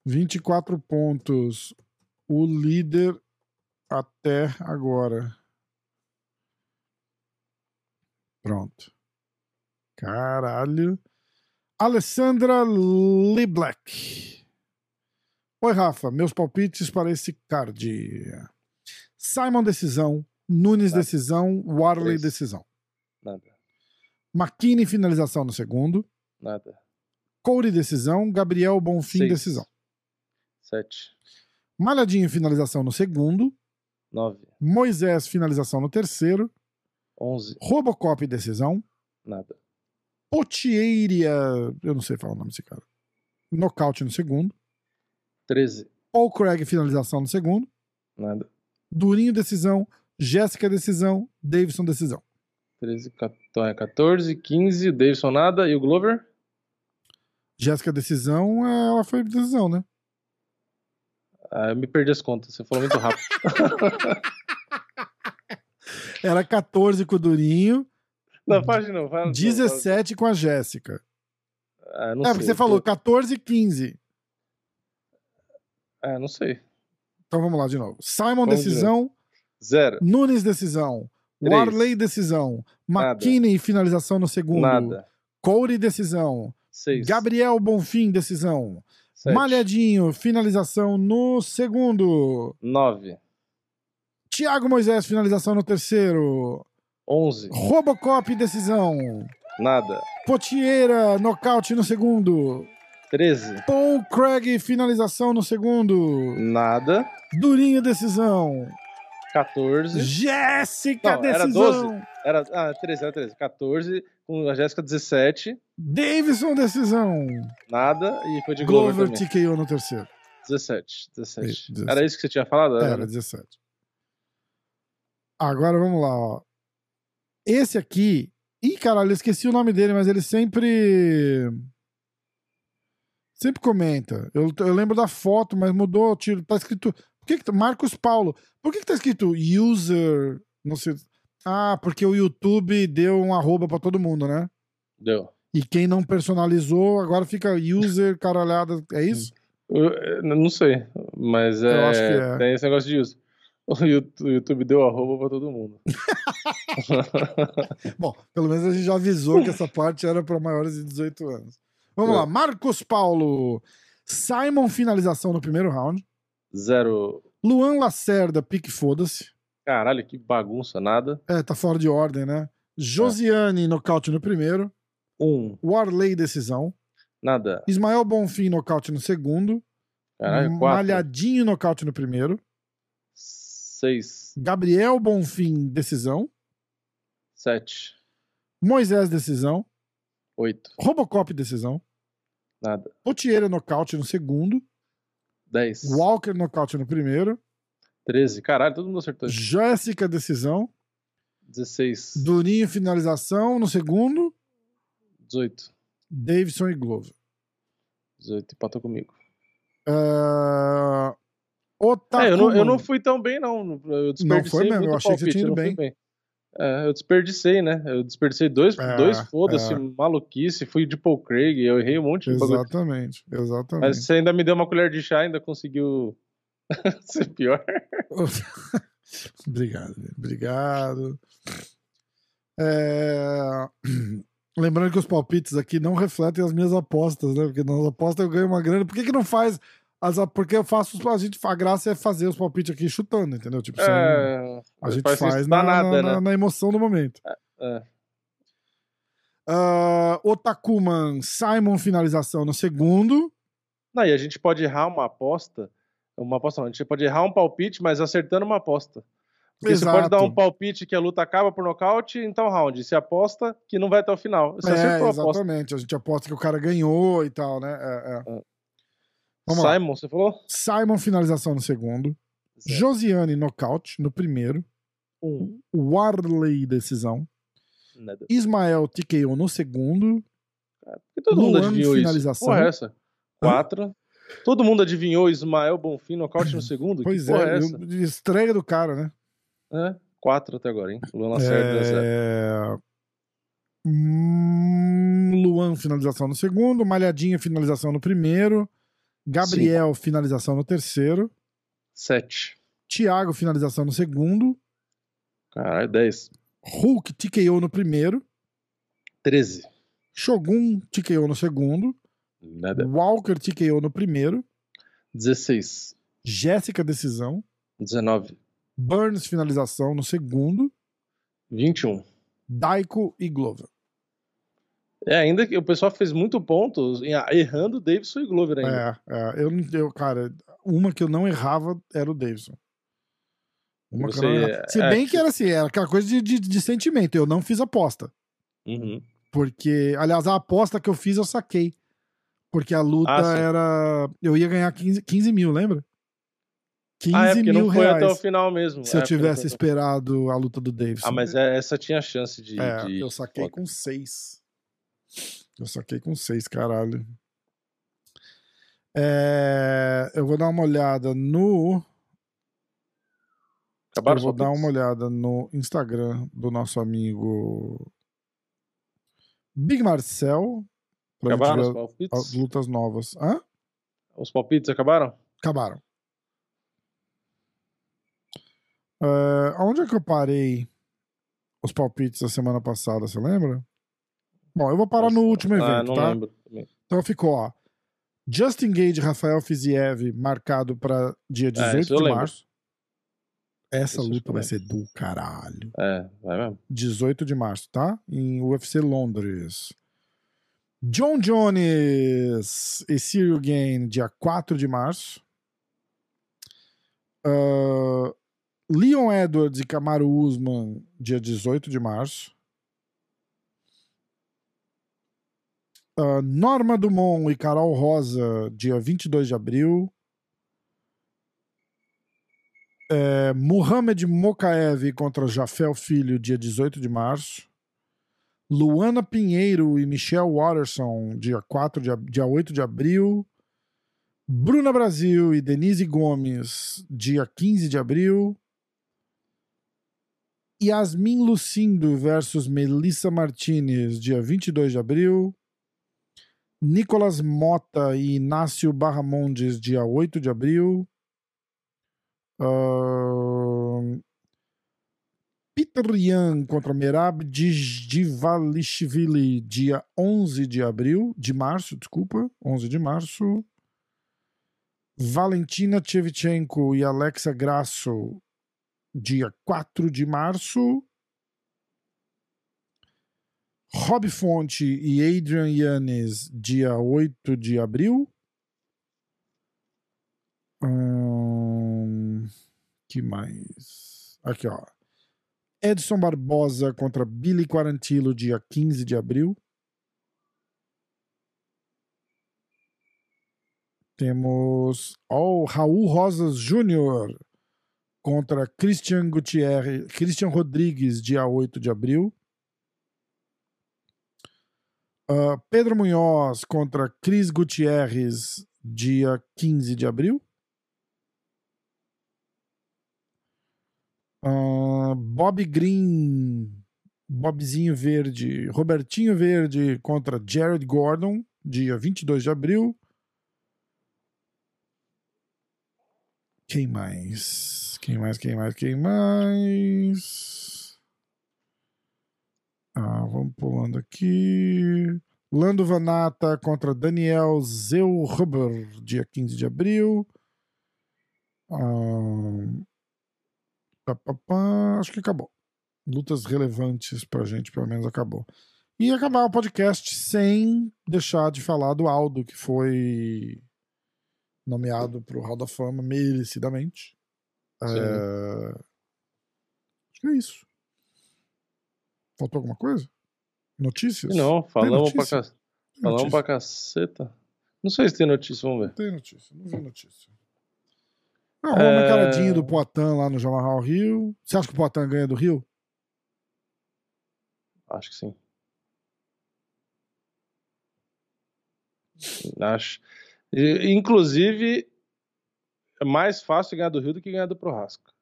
24 pontos. O líder até agora. Pronto. Caralho. Alessandra Leblack. Oi, Rafa. Meus palpites para esse card. Simon, decisão. Nunes, Nada. decisão. Warley, Três. decisão. Nada. McKinney, finalização no segundo. Nada. Corey, decisão. Gabriel, Bonfim, Seis. decisão. Sete. Malhadinho, finalização no segundo. Nove. Moisés, finalização no terceiro. 11. Robocop decisão. Nada. Potieria. Eu não sei falar o nome desse cara. Nocaute no segundo. 13. Paul Craig finalização no segundo. Nada. Durinho decisão. Jéssica decisão. Davidson decisão. 13, 14, 15. Davidson nada. E o Glover? Jéssica decisão, ela foi decisão, né? Ah, eu me perdi as contas. Você falou muito rápido. Era 14 com o Durinho. Não, faz de novo. Faz 17 com a Jéssica. É, não é porque você falou 14 e 15. É, não sei. Então vamos lá de novo. Simon, vamos decisão. Zero. Nunes, decisão. Três. Warley, decisão. McKinney, finalização no segundo. Nada. Corey, decisão. Seis. Gabriel Bonfim, decisão. Sete. Malhadinho, finalização no segundo. Nove. Tiago Moisés, finalização no terceiro. Onze. Robocop, decisão. Nada. Potieira, nocaute no segundo. 13. Paul Craig, finalização no segundo. Nada. Durinho, decisão. 14. Jéssica, decisão. Era 12. Era, ah, 13, era 13. 14, com a Jéssica, 17. Davidson, decisão. Nada, e foi de Glover, Glover também. TKO no terceiro. 17, 17. 17. Era isso que você tinha falado? Era, era 17. Agora vamos lá, ó. Esse aqui. Ih, caralho, eu esqueci o nome dele, mas ele sempre. Sempre comenta. Eu, eu lembro da foto, mas mudou. Tiro, tá escrito. Por que, que tá, Marcos Paulo. Por que, que tá escrito user? Não sei. Ah, porque o YouTube deu um arroba pra todo mundo, né? Deu. E quem não personalizou, agora fica user caralhada. É isso? Eu, não sei, mas é, eu acho que é. tem esse negócio de user. O YouTube deu arroba pra todo mundo. Bom, pelo menos a gente já avisou que essa parte era para maiores de 18 anos. Vamos é. lá, Marcos Paulo. Simon, finalização no primeiro round. Zero. Luan Lacerda, pique foda-se. Caralho, que bagunça, nada. É, tá fora de ordem, né? Josiane, é. nocaute no primeiro. Um. Warley, decisão. Nada. Ismael Bonfim, nocaute no segundo. Caralho, quatro. Malhadinho, nocaute no primeiro. Seis. Gabriel Bonfim, decisão. Sete. Moisés, decisão. Oito. Robocop, decisão. Nada. Potieira, nocaute no segundo. Dez. Walker, nocaute no primeiro. Treze. Caralho, todo mundo acertou. Jéssica, decisão. Dezesseis. Durinho, finalização no segundo. Dezoito. Davidson e Glover. Dezoito. Empatou comigo. Uh... É, eu, não, eu não fui tão bem, não. Eu não foi mesmo, eu achei palpite, que você tinha ido bem. bem. É, eu desperdicei, né? Eu desperdicei dois, é, dois foda-se, é. maluquice, fui de Paul Craig, eu errei um monte de Exatamente, bagulho. exatamente. Mas você ainda me deu uma colher de chá, ainda conseguiu ser pior. obrigado, obrigado. É... Lembrando que os palpites aqui não refletem as minhas apostas, né? Porque nas apostas eu ganho uma grana. Por que, que não faz as, porque eu faço a gente a graça é fazer os palpites aqui chutando, entendeu? Tipo, é, a gente faz, na, nada, na, né? na, emoção do momento. É, é. Uh, Otakuman, Simon finalização no segundo. Não, e a gente pode errar uma aposta. Uma aposta não, a gente pode errar um palpite, mas acertando uma aposta. Porque Exato. você pode dar um palpite que a luta acaba por nocaute, então round. Se aposta que não vai até o final. Você é, a exatamente. A gente aposta que o cara ganhou e tal, né? É, é. É. Vamos Simon, lá. você falou? Simon, finalização no segundo. Zero. Josiane, nocaute no primeiro. Um. Warley, decisão. Nada. Ismael, TKO no segundo. Por que todo Luan, mundo adivinhou finalização. isso? Porra, é essa? Quatro. Todo mundo adivinhou Ismael Bonfim, nocaute no segundo? Pois que é, é essa? estreia do cara, né? É, quatro até agora, hein? Luan Lacerda, é... Hum, Luan, finalização no segundo. Malhadinha, finalização no primeiro. Gabriel, Sim. finalização no terceiro. Sete. Thiago, finalização no segundo. Caralho, dez. Hulk, TKO no primeiro. Treze. Shogun, TKO no segundo. Nada. Walker, TKO no primeiro. Dezesseis. Jéssica, decisão. Dezenove. Burns, finalização no segundo. Vinte e um. Daiko e Glover. É, ainda que o pessoal fez muito pontos errando Davidson e Glover ainda. É, é eu, eu, cara, uma que eu não errava era o Davidson. Uma Você, que eu não errava. Se é, bem que era assim, era aquela coisa de, de, de sentimento. Eu não fiz aposta. Uhum. Porque, aliás, a aposta que eu fiz eu saquei. Porque a luta ah, era. Eu ia ganhar 15, 15 mil, lembra? 15 ah, é porque mil não foi reais até o final mesmo. Se é, eu tivesse esperado a luta do Davidson. Ah, mas é, essa tinha chance de. É, de... eu saquei com 6. Eu saquei com seis, caralho. É, eu vou dar uma olhada no. Acabaram eu vou dar uma olhada no Instagram do nosso amigo Big Marcel. acabaram os palpites? As lutas novas. Hã? Os palpites acabaram? Acabaram. Uh, aonde é que eu parei os palpites da semana passada, você lembra? Bom, eu vou parar no último ah, evento, ah, não tá? Lembro. Então ficou, ó. Justin Gage Rafael Fiziev marcado para dia 18 é, de março. Essa isso luta vai ser do caralho. É, vai mesmo. 18 de março, tá? Em UFC Londres. John Jones e Cyril Gain, dia 4 de março. Uh, Leon Edwards e Camaro Usman, dia 18 de março. Uh, Norma Dumont e Carol Rosa, dia 22 de abril. É, Muhammad Mokaev contra Jafel Filho, dia 18 de março. Luana Pinheiro e Michelle Watterson, dia, 4 de, dia 8 de abril. Bruna Brasil e Denise Gomes, dia 15 de abril. Yasmin Lucindo versus Melissa Martinez, dia 22 de abril. Nicolas Mota e Inácio Barramondes, dia 8 de abril. Uh, Peter Yan contra Merab Divalishvili, dia 11 de abril, de março, desculpa, 11 de março. Valentina Tchevchenko e Alexa Grasso, dia 4 de março. Rob Fonte e Adrian Yannis, dia 8 de abril. Hum, que mais? Aqui, ó. Edson Barbosa contra Billy Quarantillo, dia 15 de abril. Temos oh, Raul Rosas Júnior contra Christian Gutierrez, Christian Rodrigues, dia 8 de abril. Uh, Pedro Munhoz contra Cris Gutierrez, dia 15 de abril. Uh, Bob Green, Bobzinho Verde, Robertinho Verde contra Jared Gordon, dia 22 de abril. Quem mais? Quem mais? Quem mais? Quem mais? Ah, vamos pulando aqui. Lando Vanata contra Daniel Zeuhuber, dia 15 de abril. Ah, Pá, pá, pá, acho que acabou. Lutas relevantes pra gente, pelo menos acabou. E acabar o podcast sem deixar de falar do Aldo, que foi nomeado pro Hall da Fama merecidamente. É... Acho que é isso. Faltou alguma coisa? Notícias? Não, falamos, notícia? Pra, ca... falamos pra caceta. Não sei se tem notícia, vamos ver. Tem notícia, não vi notícia. Não, uma é... caradinha do Poitin lá no Jornal Rio. Você acha que o Poitin ganha do Rio? Acho que sim. Acho. Inclusive, é mais fácil ganhar do Rio do que ganhar do Prohasca.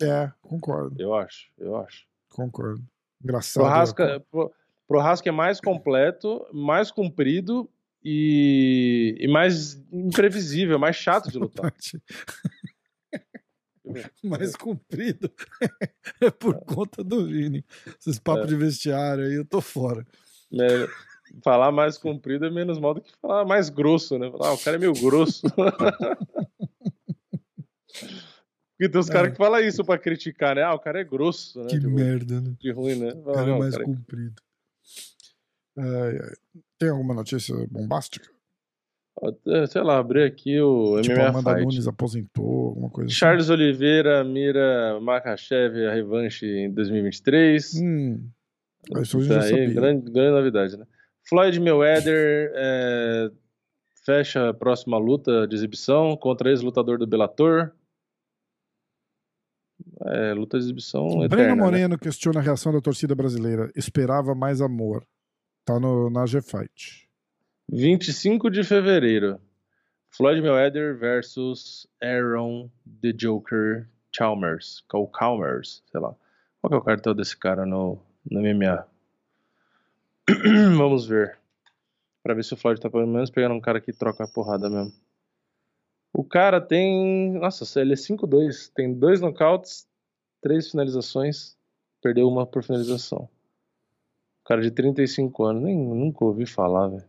É, concordo. Eu acho, eu acho. Concordo. Engraçado. Prohasca, né? Prohasca é mais completo, mais comprido e, e mais imprevisível, mais chato de lutar. mais comprido é por conta do Vini. Esses papos é. de vestiário aí, eu tô fora. É, falar mais comprido é menos mal do que falar mais grosso, né? Falar, ah, o cara é meio grosso. Porque tem os caras é. que falam isso pra criticar, né? Ah, o cara é grosso, né? Que tipo, merda, né? Que ruim, né? O cara é mais cara... comprido. Ai, ai. Tem alguma notícia bombástica? Sei lá, abri aqui o tipo, MMA Amanda Fight. Nunes aposentou, alguma coisa assim. Charles assim. Oliveira mira Makachev a revanche em 2023. Hum, isso já sabia. Grande, grande novidade, né? Floyd Mayweather é, fecha a próxima luta de exibição contra ex-lutador do Bellator. É, luta de exibição Breno eterna, né? Moreno né? questiona a reação da torcida brasileira. Esperava mais amor. Tá no, na G-Fight. 25 de fevereiro. Floyd Mayweather versus Aaron The Joker Chalmers. Ou Chalmers, sei lá. Qual que é o cartão desse cara no, no MMA? Vamos ver. Pra ver se o Floyd tá pelo menos pegando um cara que troca a porrada mesmo. O cara tem. Nossa, ele é 5-2. Tem dois knockouts, três finalizações. Perdeu uma por finalização. Cara de 35 anos, nem nunca ouvi falar, velho.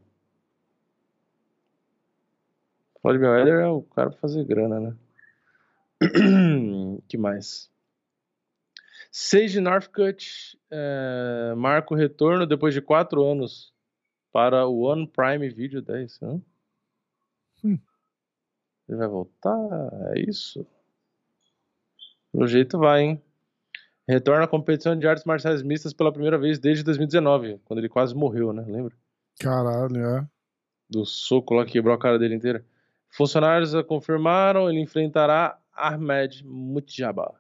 Floyd Mayweather é o cara pra fazer grana, né? que mais? Sage Northcutt é, marca o retorno depois de quatro anos para o One Prime Video 10. Né? Hum. Ele vai voltar? É isso? Pelo jeito vai, hein? Retorna à competição de artes marciais mistas pela primeira vez desde 2019, quando ele quase morreu, né? Lembra? Caralho, é. Do soco lá que quebrou a cara dele inteira. Funcionários confirmaram, ele enfrentará Ahmed Mutjaba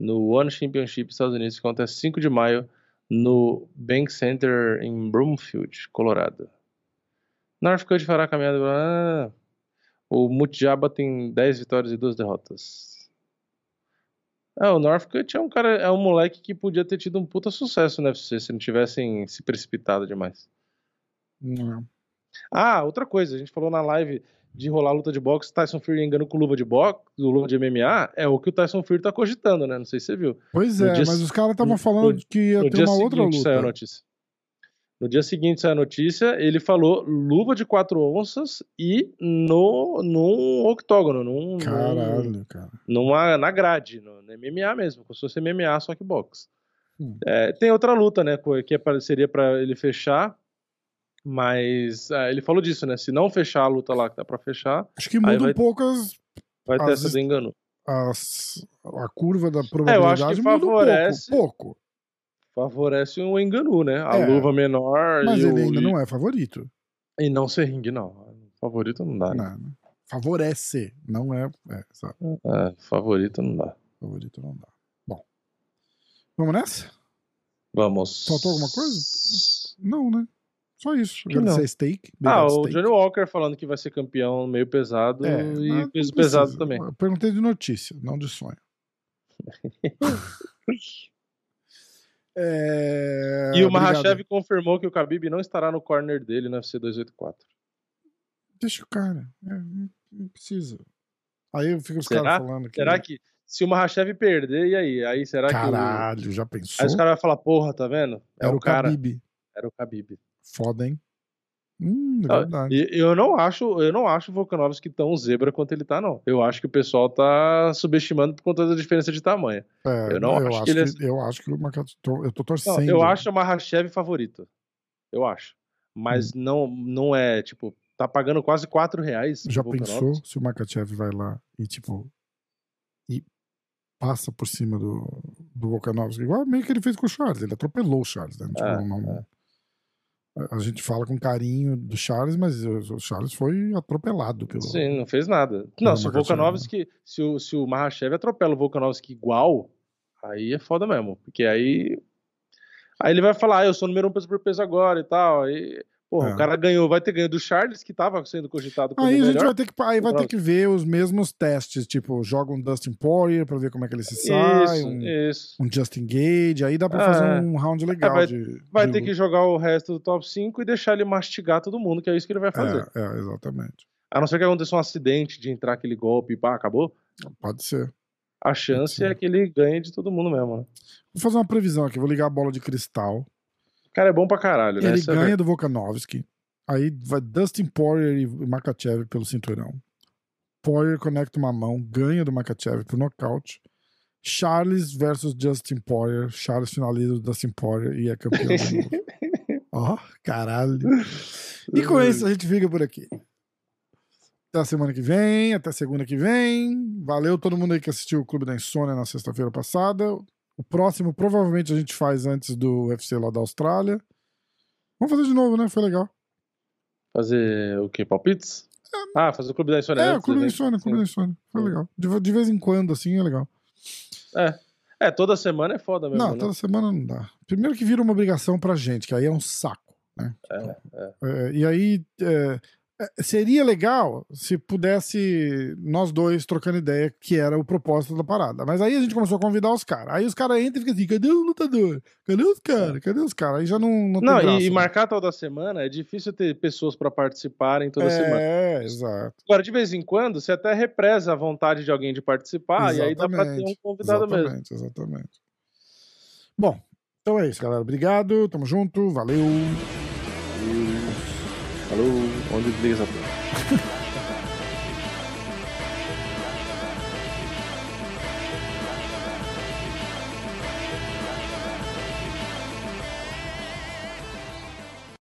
no One Championship Estados Unidos, que acontece 5 de maio no Bank Center em Broomfield, Colorado. Northcutt fará a caminhada. Ah, o Mutjaba tem 10 vitórias e 2 derrotas. É, o Northcutt é um cara, é um moleque que podia ter tido um puta sucesso no UFC se não tivessem se precipitado demais. Não. Ah, outra coisa, a gente falou na live de rolar luta de boxe, Tyson Fury engano com luva de boxe, luva de MMA, é o que o Tyson Fury tá cogitando, né? Não sei se você viu. Pois é, dia, mas os caras estavam falando no, que ia ter uma outra luta. Saiu a notícia. No dia seguinte saiu a notícia, ele falou luva de quatro onças e no, num octógono, num, Caralho, cara. Numa, na grade, no, no MMA mesmo, como se fosse MMA, só que boxe. Hum. É, tem outra luta, né, que seria para ele fechar mas é, ele falou disso, né? Se não fechar a luta lá que dá pra fechar. Acho que muda vai, um pouco as. Vai ter as, essa do engano. As, a curva da probabilidade é, eu acho que favorece, um pouco, pouco. Favorece o engano, né? A é, luva menor. Mas ele o, ainda não é favorito. E não ser ringue, não. Favorito não dá, né? Não, favorece, não é. É, é, favorito não dá. Favorito não dá. Bom. Vamos nessa? Vamos. Faltou alguma coisa? Não, né? Só isso. Agradecer steak. Ah, o steak. Johnny Walker falando que vai ser campeão meio pesado é, e peso pesado também. Eu perguntei de notícia, não de sonho. é... E o Mahashev confirmou que o Khabib não estará no corner dele no UFC 284. Deixa o cara. É, não precisa. Aí fica os caras falando que. Será que se o Mahashev perder, e aí? Aí será Caralho, que. Caralho, já pensou? Aí os caras vão falar, porra, tá vendo? É Era o, o cara. Khabib. Era o Khabib. Foda, hein? Hum, é verdade. Eu não acho, eu não acho o Volkanovski tão zebra quanto ele tá, não. Eu acho que o pessoal tá subestimando por conta da diferença de tamanho. É, eu não eu acho, acho, que ele é... Eu acho que o Makachev, eu tô torcendo. Não, eu acho o Mahashev favorito. Eu acho. Mas hum. não, não é, tipo, tá pagando quase 4 reais. Já pensou se o Makachev vai lá e, tipo, e passa por cima do, do Volkanovski? Igual meio que ele fez com o Charles. Ele atropelou o Charles, né? Tipo, é, não, é a gente fala com carinho do Charles, mas o Charles foi atropelado pelo. Sim, não fez nada. Não, se o Volkanovski, se o, se o Mahashev atropela o Volkanovski igual, aí é foda mesmo. Porque aí. Aí ele vai falar, ah, eu sou o número um peso por peso agora e tal. Aí Porra, é. o cara ganhou, vai ter ganho do Charles, que tava sendo cogitado como Aí a gente vai ter que, aí vai ter que ver os mesmos testes, tipo, joga um Dustin Poirier pra ver como é que ele se sai, isso, um, isso. um Justin Gage, aí dá pra fazer é. um round legal. É, vai, de, vai de... ter que jogar o resto do top 5 e deixar ele mastigar todo mundo, que é isso que ele vai fazer. É, é exatamente. A não ser que aconteça um acidente de entrar aquele golpe e pá, acabou. Pode ser. A chance é que ele ganhe de todo mundo mesmo, né? Vou fazer uma previsão aqui, vou ligar a bola de cristal. O cara é bom pra caralho, né? Ele é ganha é... do Volkanovski. Aí vai Dustin Poirier e Makachev pelo cinturão. Poirier conecta uma mão, ganha do Makachev por nocaute. Charles versus Justin Poirier. Charles finaliza o Dustin Poirier e é campeão. Ó, oh, caralho. E com isso a gente fica por aqui. Até a semana que vem, até segunda que vem. Valeu todo mundo aí que assistiu o Clube da Insônia na sexta-feira passada. O próximo provavelmente a gente faz antes do UFC lá da Austrália. Vamos fazer de novo, né? Foi legal. Fazer o quê? Palpites? É. Ah, fazer o Clube da Insônia. É, o Clube da Insônia, Clube da Insônia. Foi legal. De, de, vez em quando, assim, é legal. É. É, toda semana é foda mesmo. Não, né? toda semana não dá. Primeiro que vira uma obrigação pra gente, que aí é um saco, né? É, é. é e aí, é, seria legal se pudesse nós dois trocando ideia, que era o propósito da parada. Mas aí a gente começou a convidar os caras. Aí os caras entram e ficam assim: cadê o lutador? Cadê os caras? Cadê os caras? Aí já não. Não, não graça, e, né? marcar toda semana é difícil ter pessoas para participarem toda é, semana. É, exato. Agora, de vez em quando, você até represa a vontade de alguém de participar, exatamente, e aí dá pra ter um convidado exatamente, mesmo. Exatamente. Bom, então é isso, galera. Obrigado, tamo junto, valeu. Falou, onde desliga essa porra.